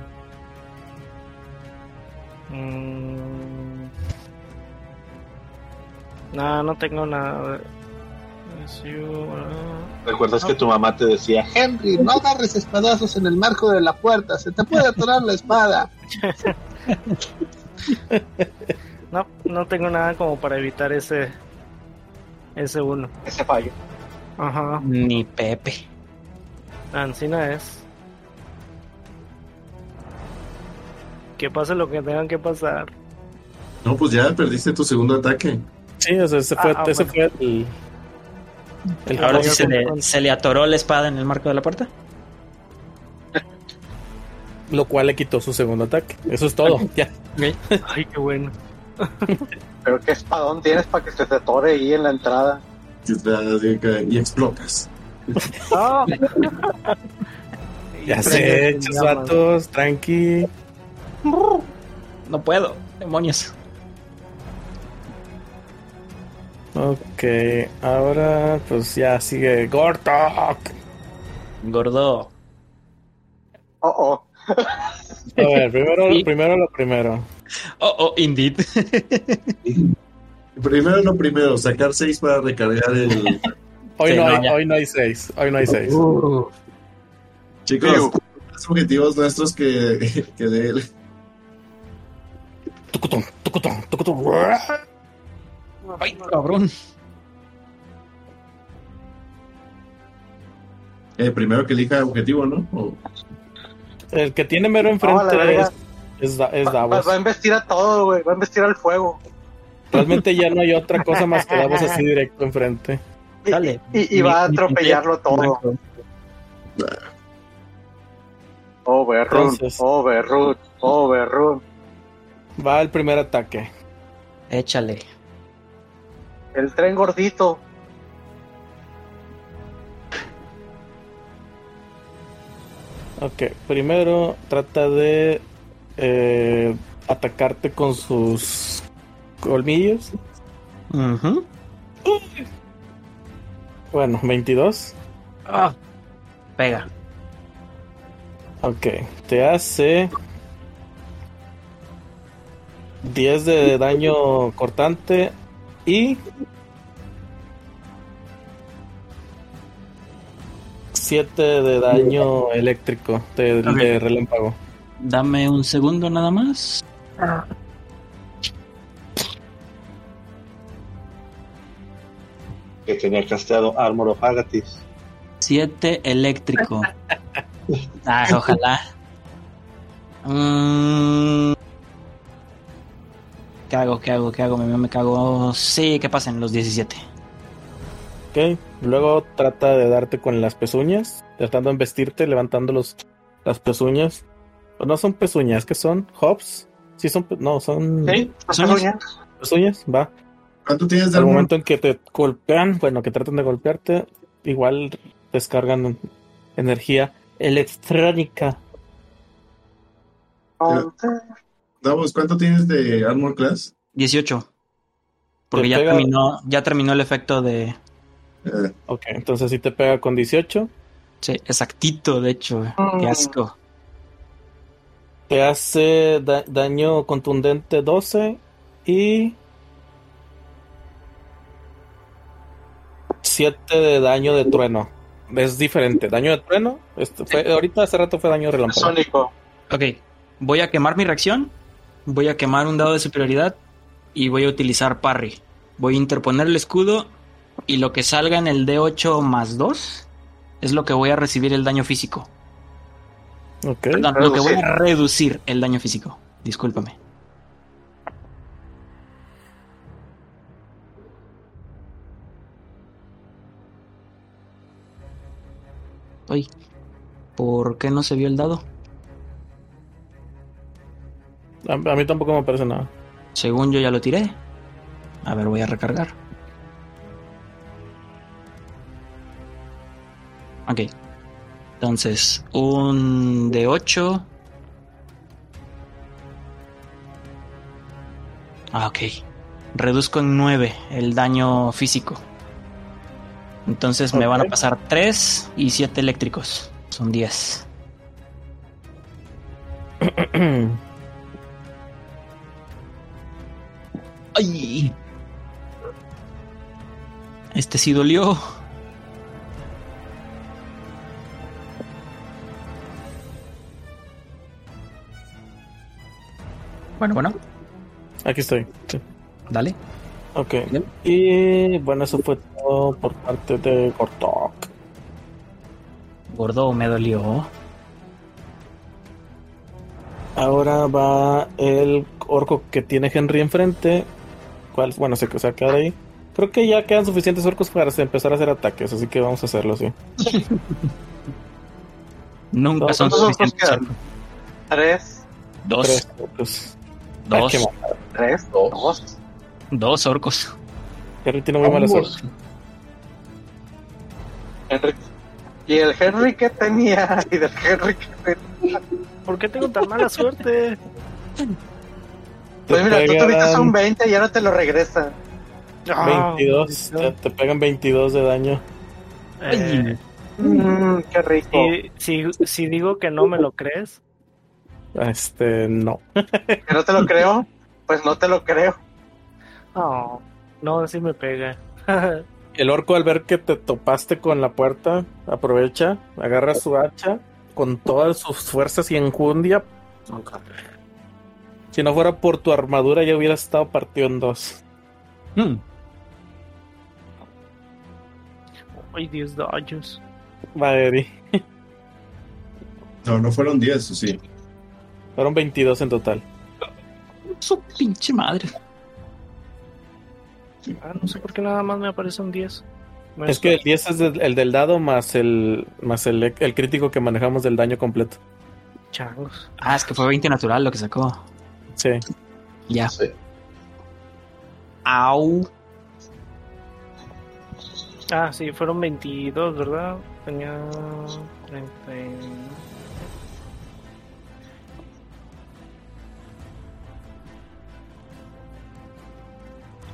Mm... No, no tengo nada. ¿Recuerdas que tu mamá te decía, Henry, no agarres espadazos en el marco de la puerta, se te puede atorar la espada? <laughs> No, no tengo nada como para evitar ese. Ese uno. Ese fallo. Ajá, Ni Pepe. Ancina es. Que pase lo que tengan que pasar. No, pues ya perdiste tu segundo ataque. Sí, o sea, ese fue, Ah, ah, ese bueno. fue el. el Ahora sí a se le, se le atoró la espada en el marco de la puerta. Lo cual le quitó su segundo ataque. Eso es todo. <laughs> Ya. Ay, qué bueno. <laughs> Pero qué espadón tienes para que se te atore ahí en la entrada. Y explotas. <laughs> Ya sé, prende chos llamas. vatos, tranqui. No puedo. Demonios. Ok, ahora pues ya sigue Gortok. Gordo. Oh, oh. A ver, primero, Sí. primero lo primero. <laughs> Oh, oh, indeed. <laughs> Primero lo primero, sacar seis para recargar el. Hoy, Sí, no, no, hay, hoy no hay seis. Hoy no hay seis. Chicos, Ew. los objetivos nuestros que, <laughs> que de él. Tucutún, tucutún, tucutún. Ay, cabrón. Eh, primero que elija objetivo, ¿no? O- El que tiene mero enfrente es, es, Davos. Va, a investir a todo, güey. Va a investir al fuego. Realmente ya no hay otra cosa más que Davos así directo enfrente. Y, Dale. y, va a atropellarlo todo. Overrun, overrun, overrun. Va el primer ataque. Échale. El tren gordito. Ok, primero trata de eh, atacarte con sus colmillos. Bueno, 22. Ah, pega. Ok, te hace 10 de daño cortante y 7 de daño eléctrico de, de relámpago. Dame un segundo nada más. Que tenía casteado Armor of Agatis. 7 eléctrico. <laughs> ah, ojalá. Mm. ¿Qué hago? ¿Qué hago? ¿Qué hago? Me, me cago. Sí, que pasen los 17. Ok, luego trata de darte con las pezuñas, tratando de vestirte, levantando los, las pezuñas. No son pezuñas, que son? ¿Hops? Sí, son. No, son. Sí, pezuñas. Pezuñas, va. ¿Cuánto tienes de Al momento en que te golpean, bueno, que tratan de golpearte, igual descargan energía electrónica. Davos, ¿cuánto tienes de Armor Class? 18. Porque Te ya pega- terminó, ya terminó el efecto de. Eh, Ok, entonces si te pega con 18, Sí, exactito, de hecho. Qué Mm. asco. Te hace da- daño contundente 12 y 7 de daño de trueno. Es diferente. Daño de trueno, este fue, ahorita hace rato fue daño de relámpago. Sónico. Ok, voy a quemar mi reacción. Voy a quemar un dado de superioridad. Y voy a utilizar parry. Voy a interponer el escudo. Y lo que salga en el D8 más 2 es lo que voy a recibir el daño físico. Perdón, lo que voy a reducir el daño físico. Discúlpame. Uy, ¿por qué no se vio el dado? A, a mí tampoco me parece nada. Según yo ya lo tiré. A ver, voy a recargar. Ok. Entonces, un de 8. Ah, ok. Reduzco en 9 el daño físico. Entonces me van a pasar 3 y 7 eléctricos. Son 10. <clears throat> ¡Ay! Este sí dolió. Bueno, bueno, Aquí estoy. Sí. dale. Ok. Bien. Y bueno, eso fue todo por parte de Gortok. Gordo, me dolió. Ahora va el orco que tiene Henry enfrente. ¿Cuál? Bueno, se, se va a quedar ahí. Creo que ya quedan suficientes orcos para empezar a hacer ataques, así que vamos a hacerlo así. <laughs> Nunca son ¿cuántos orcos suficientes. quedan? Tres, Dos, Tres orcos. Dos, Ah, tres, dos. dos orcos. Henry tiene muy mala Ambos. suerte. Henry. ¿Y el Henry que tenía? ¿Y del Henry que tenía? ¿Por qué tengo tan mala suerte? Pues mira, tú pegan tuviste un 20 y ahora te lo regresa. Ah, 22, te, te pegan 22 de daño. eh, Mmm, qué rico. si, si, si digo que no me lo crees, Este, no. ¿Que no te lo creo? Pues no te lo creo. oh, no, sí me pega. <laughs> El orco al ver que te topaste con la puerta, aprovecha, agarra su hacha con todas sus fuerzas y enjundia. Si no fuera por tu armadura ya hubiera estado partido en dos. Hmm, Ay, 10 daños. Eri. No, no fueron 10, sí. Fueron 22 en total. Su pinche madre. Ah, no sé por qué nada más me aparece un 10. Me Es que el 10 es el del dado más el más el, el crítico que manejamos del daño completo. Changos. Ah, es que fue 20 natural lo que sacó. Sí. Ya. Sí. Au. Ah, sí, fueron 22, ¿verdad? Tenía 30.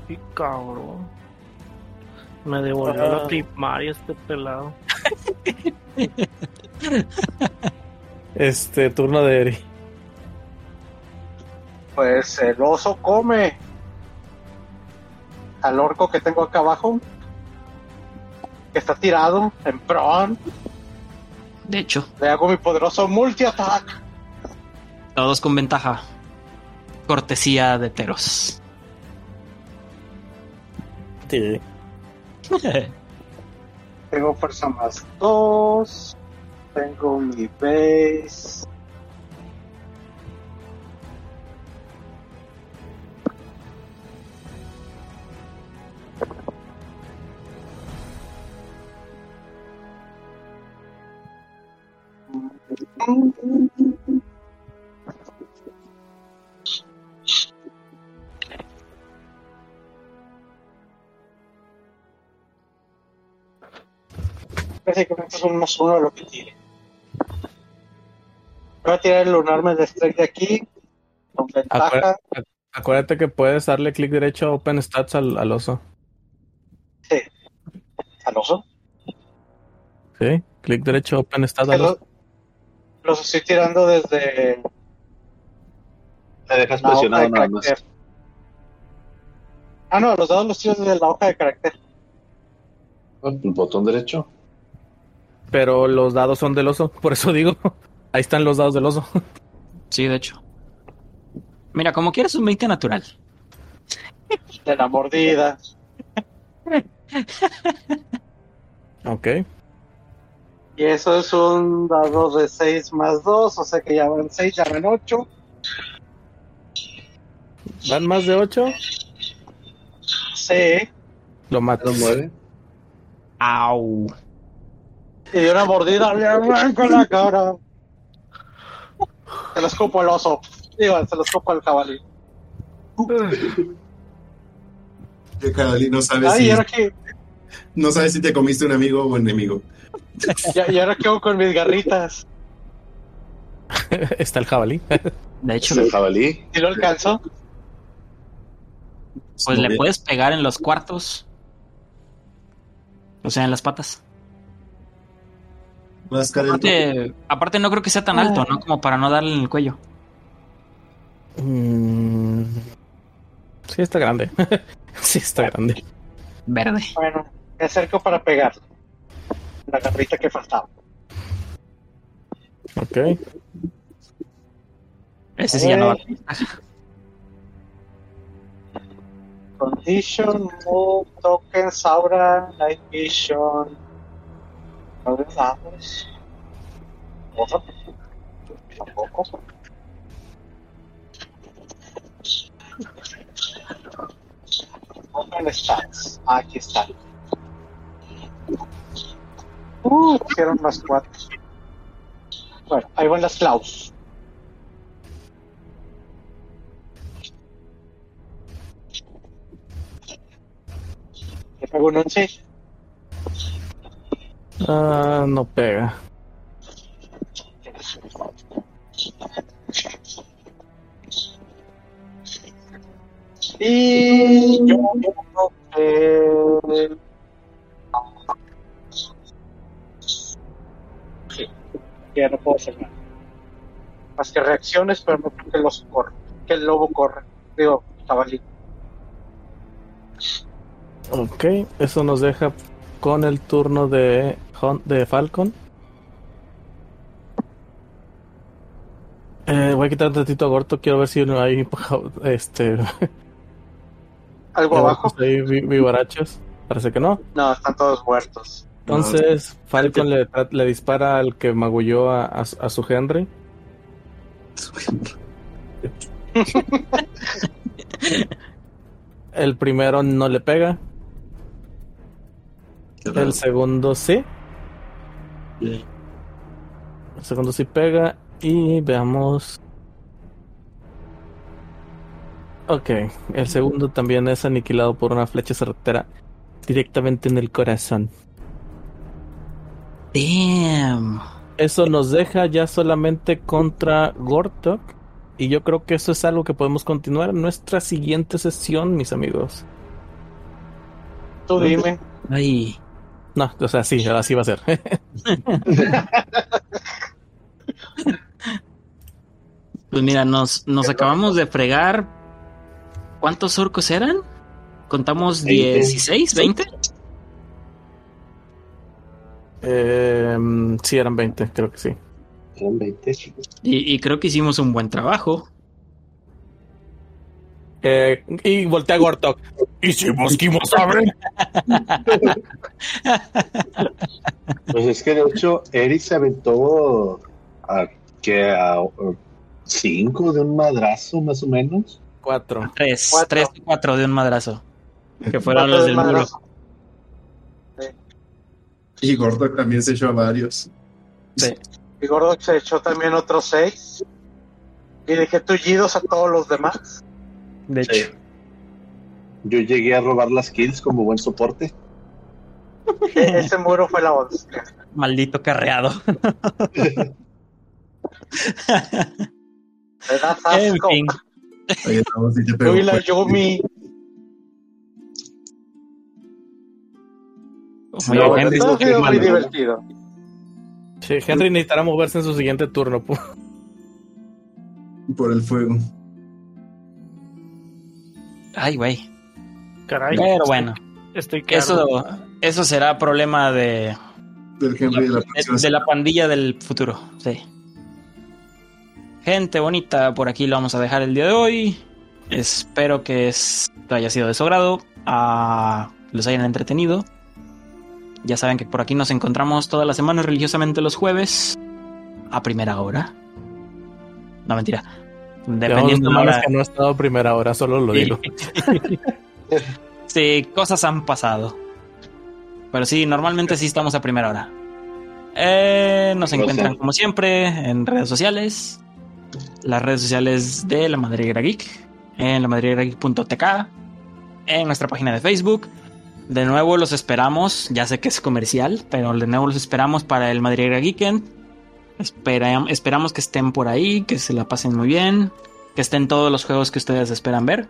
Y- Y cabrón. Me devolvió la ah. primaria este pelado. <laughs> este, turno de Eri. Pues el oso come al orco que tengo acá abajo. Que está tirado en pron. De hecho. Le hago mi poderoso multi-attack. Todos con ventaja. Cortesía de Teros. <laughs> Tengo fuerza más 2. Tengo mi base. Que es un más uno de lo que tiene. Voy a tirar el lunar de strike de aquí. Con ventaja. Acuérdate, que puedes darle clic derecho a Open Stats al, al oso. Sí. ¿Al oso? Sí, clic derecho Open Stats al oso. Los estoy tirando desde. Te dejas presionado nada más. Ah, no, los dados los tiro desde la hoja de carácter. El botón derecho. Pero los dados son del oso, por eso digo. <laughs> Ahí están los dados del oso. Sí, de hecho. Mira, como quieres un 20 natural. De la mordida. <laughs> ok. Y eso es un dado de 6 más 2, o sea que ya van 6, ya van 8. ¿Van más de 8? Sí. Lo mata. ¿Lo mueve? Au. Y una mordida le arranco la cara. Se lo escupo el oso. Digo, se lo escupo al jabalí. El jabalí no sabe si... No sabe si te comiste un amigo o enemigo. Y, ahora quedo con mis garritas. Está el jabalí. De hecho, el jabalí. ¿Y lo alcanzo? Pues le puedes pegar en los cuartos. O sea, en las patas. Aparte, aparte, no creo que sea tan alto, ¿no? Como para no darle en el cuello. Mm, sí, está grande. <laughs> sí, está grande. Verde. Bueno, me acerco para pegarle la garrita que faltaba. Ok. Ese sí ya no va. Condition, Move, Tokens, Aura, Night Vision. Open Stats. Aquí está. Uh, más cuatro. Bueno, ahí van las claus. ¿Le pego un 11? Ah, no pega. Y yo creo que ya no puedo hacer nada. Más que reacciones, pero no creo que el oso corre, que el lobo corre. Digo, jabalí. Ok, eso nos deja con el turno de, de Falcon. Eh, voy a quitar un ratito a Gorto, quiero ver si no hay <laughs> este algo <laughs> abajo. Hay vivarachos. Parece que no. No, están todos muertos. Entonces, Falcon le, le, dispara al que magulló a, a, su Henry. El primero no le pega. El segundo sí. El segundo sí pega. Y veamos. Ok, el segundo también es aniquilado por una flecha certera directamente en el corazón. Damn. Eso nos deja ya solamente contra Gortok. Y yo creo que eso es algo que podemos continuar en nuestra siguiente sesión, mis amigos. Tú dime. Ay. No, o sea, sí, así va a ser. <laughs> pues mira, nos, nos acabamos de fregar. ¿Cuántos orcos eran? ¿Contamos 16, 20? Eh, sí, eran 20, creo que sí. Eran 20. Y, y creo que hicimos un buen trabajo. Eh, y voltea a Gortok. ¿Y si Mosquimo sabe? pues es que de hecho, Eri se aventó a que a, cinco de un madrazo, más o menos. Cuatro. Tres, cuatro. tres y cuatro de un madrazo. Que fueron los del muro. Sí. Y Gordo también se echó a varios. Sí. Y Gordo se echó también otros seis. Y dejé tullidos a todos los demás. De hecho. Sí. Yo llegué a robar las kills como buen soporte. E-, ese muro fue la once. Maldito carreado. Me das asco. En fin. Oye, no, si te pego, Uy, la. Yumi. Oye, No, Henry, sido muy divertido. Sí, Henry necesitará moverse en su siguiente turno. Por el fuego. Ay, güey. Caray. Pero bueno, Estoy eso, eso será problema de, Del Henry de la de, próxima de la pandilla del futuro. Sí. Gente bonita, por aquí lo vamos a dejar el día de hoy. Espero que esto haya sido de su agrado, los hayan entretenido. Ya saben que por aquí nos encontramos todas las semanas religiosamente los jueves a primera hora. No, mentira. Dependiendo de la que no he estado a primera hora, solo lo digo. <laughs> Sí, cosas han pasado. Pero sí, normalmente sí estamos a primera hora. Eh, nos encuentran como siempre en redes sociales. Las redes sociales de La Madriguera Geek. En lamadriguerageek.tk. En nuestra página de Facebook. De nuevo los esperamos. Ya sé que es comercial, pero de nuevo los esperamos para el Madriguera Geekend. Espera- esperamos que estén por ahí, que se la pasen muy bien. Que estén todos los juegos que ustedes esperan ver.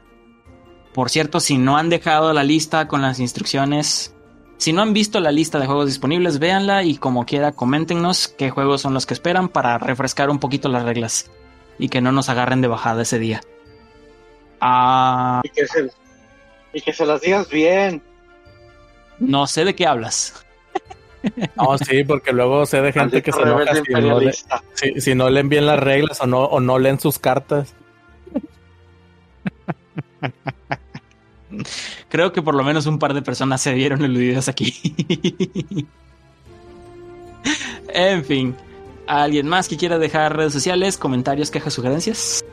Por cierto, si no han dejado la lista con las instrucciones, si no han visto la lista de juegos disponibles, véanla y como quiera coméntenos qué juegos son los que esperan para refrescar un poquito las reglas y que no nos agarren de bajada ese día. Ah, Y que se, y que se las digas bien. no sé de qué hablas. <laughs> No, sí, porque luego sé de gente que se enoja si no, le, si- si no leen bien las reglas o no, o no leen sus cartas. <laughs> Creo que por lo menos un par de personas se vieron eludidas aquí. <laughs> en fin, ¿alguien más que quiera dejar redes sociales, comentarios, quejas, sugerencias?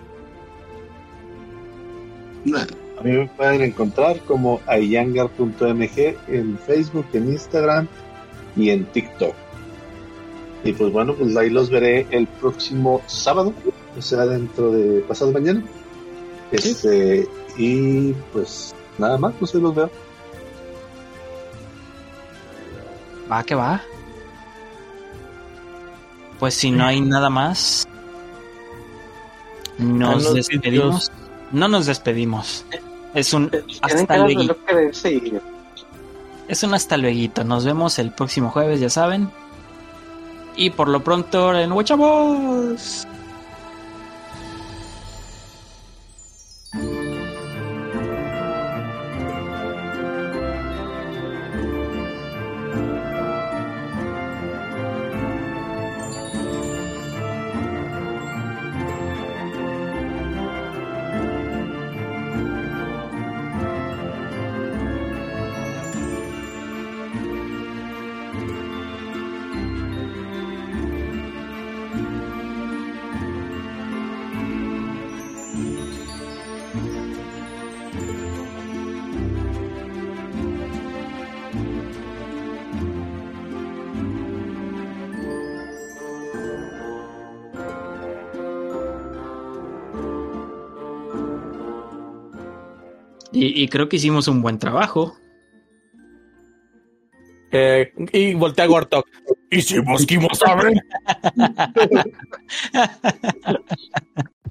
A mí me pueden encontrar como ayangar.mg en Facebook, en Instagram y en TikTok. Y pues bueno, pues ahí los veré el próximo sábado, o sea, dentro de pasado mañana. Este, y pues nada más, pues ahí los veo. Va que va. Pues si no hay nada más, nos despedimos. No nos despedimos. Es un hasta luego. Es un hasta luego. Nos vemos el próximo jueves, ya saben. Y por lo pronto en Huachavos. Y, y creo que hicimos un buen trabajo. Eh, y voltea a Gortok. ¿Y si Mosquimo sabe? <laughs>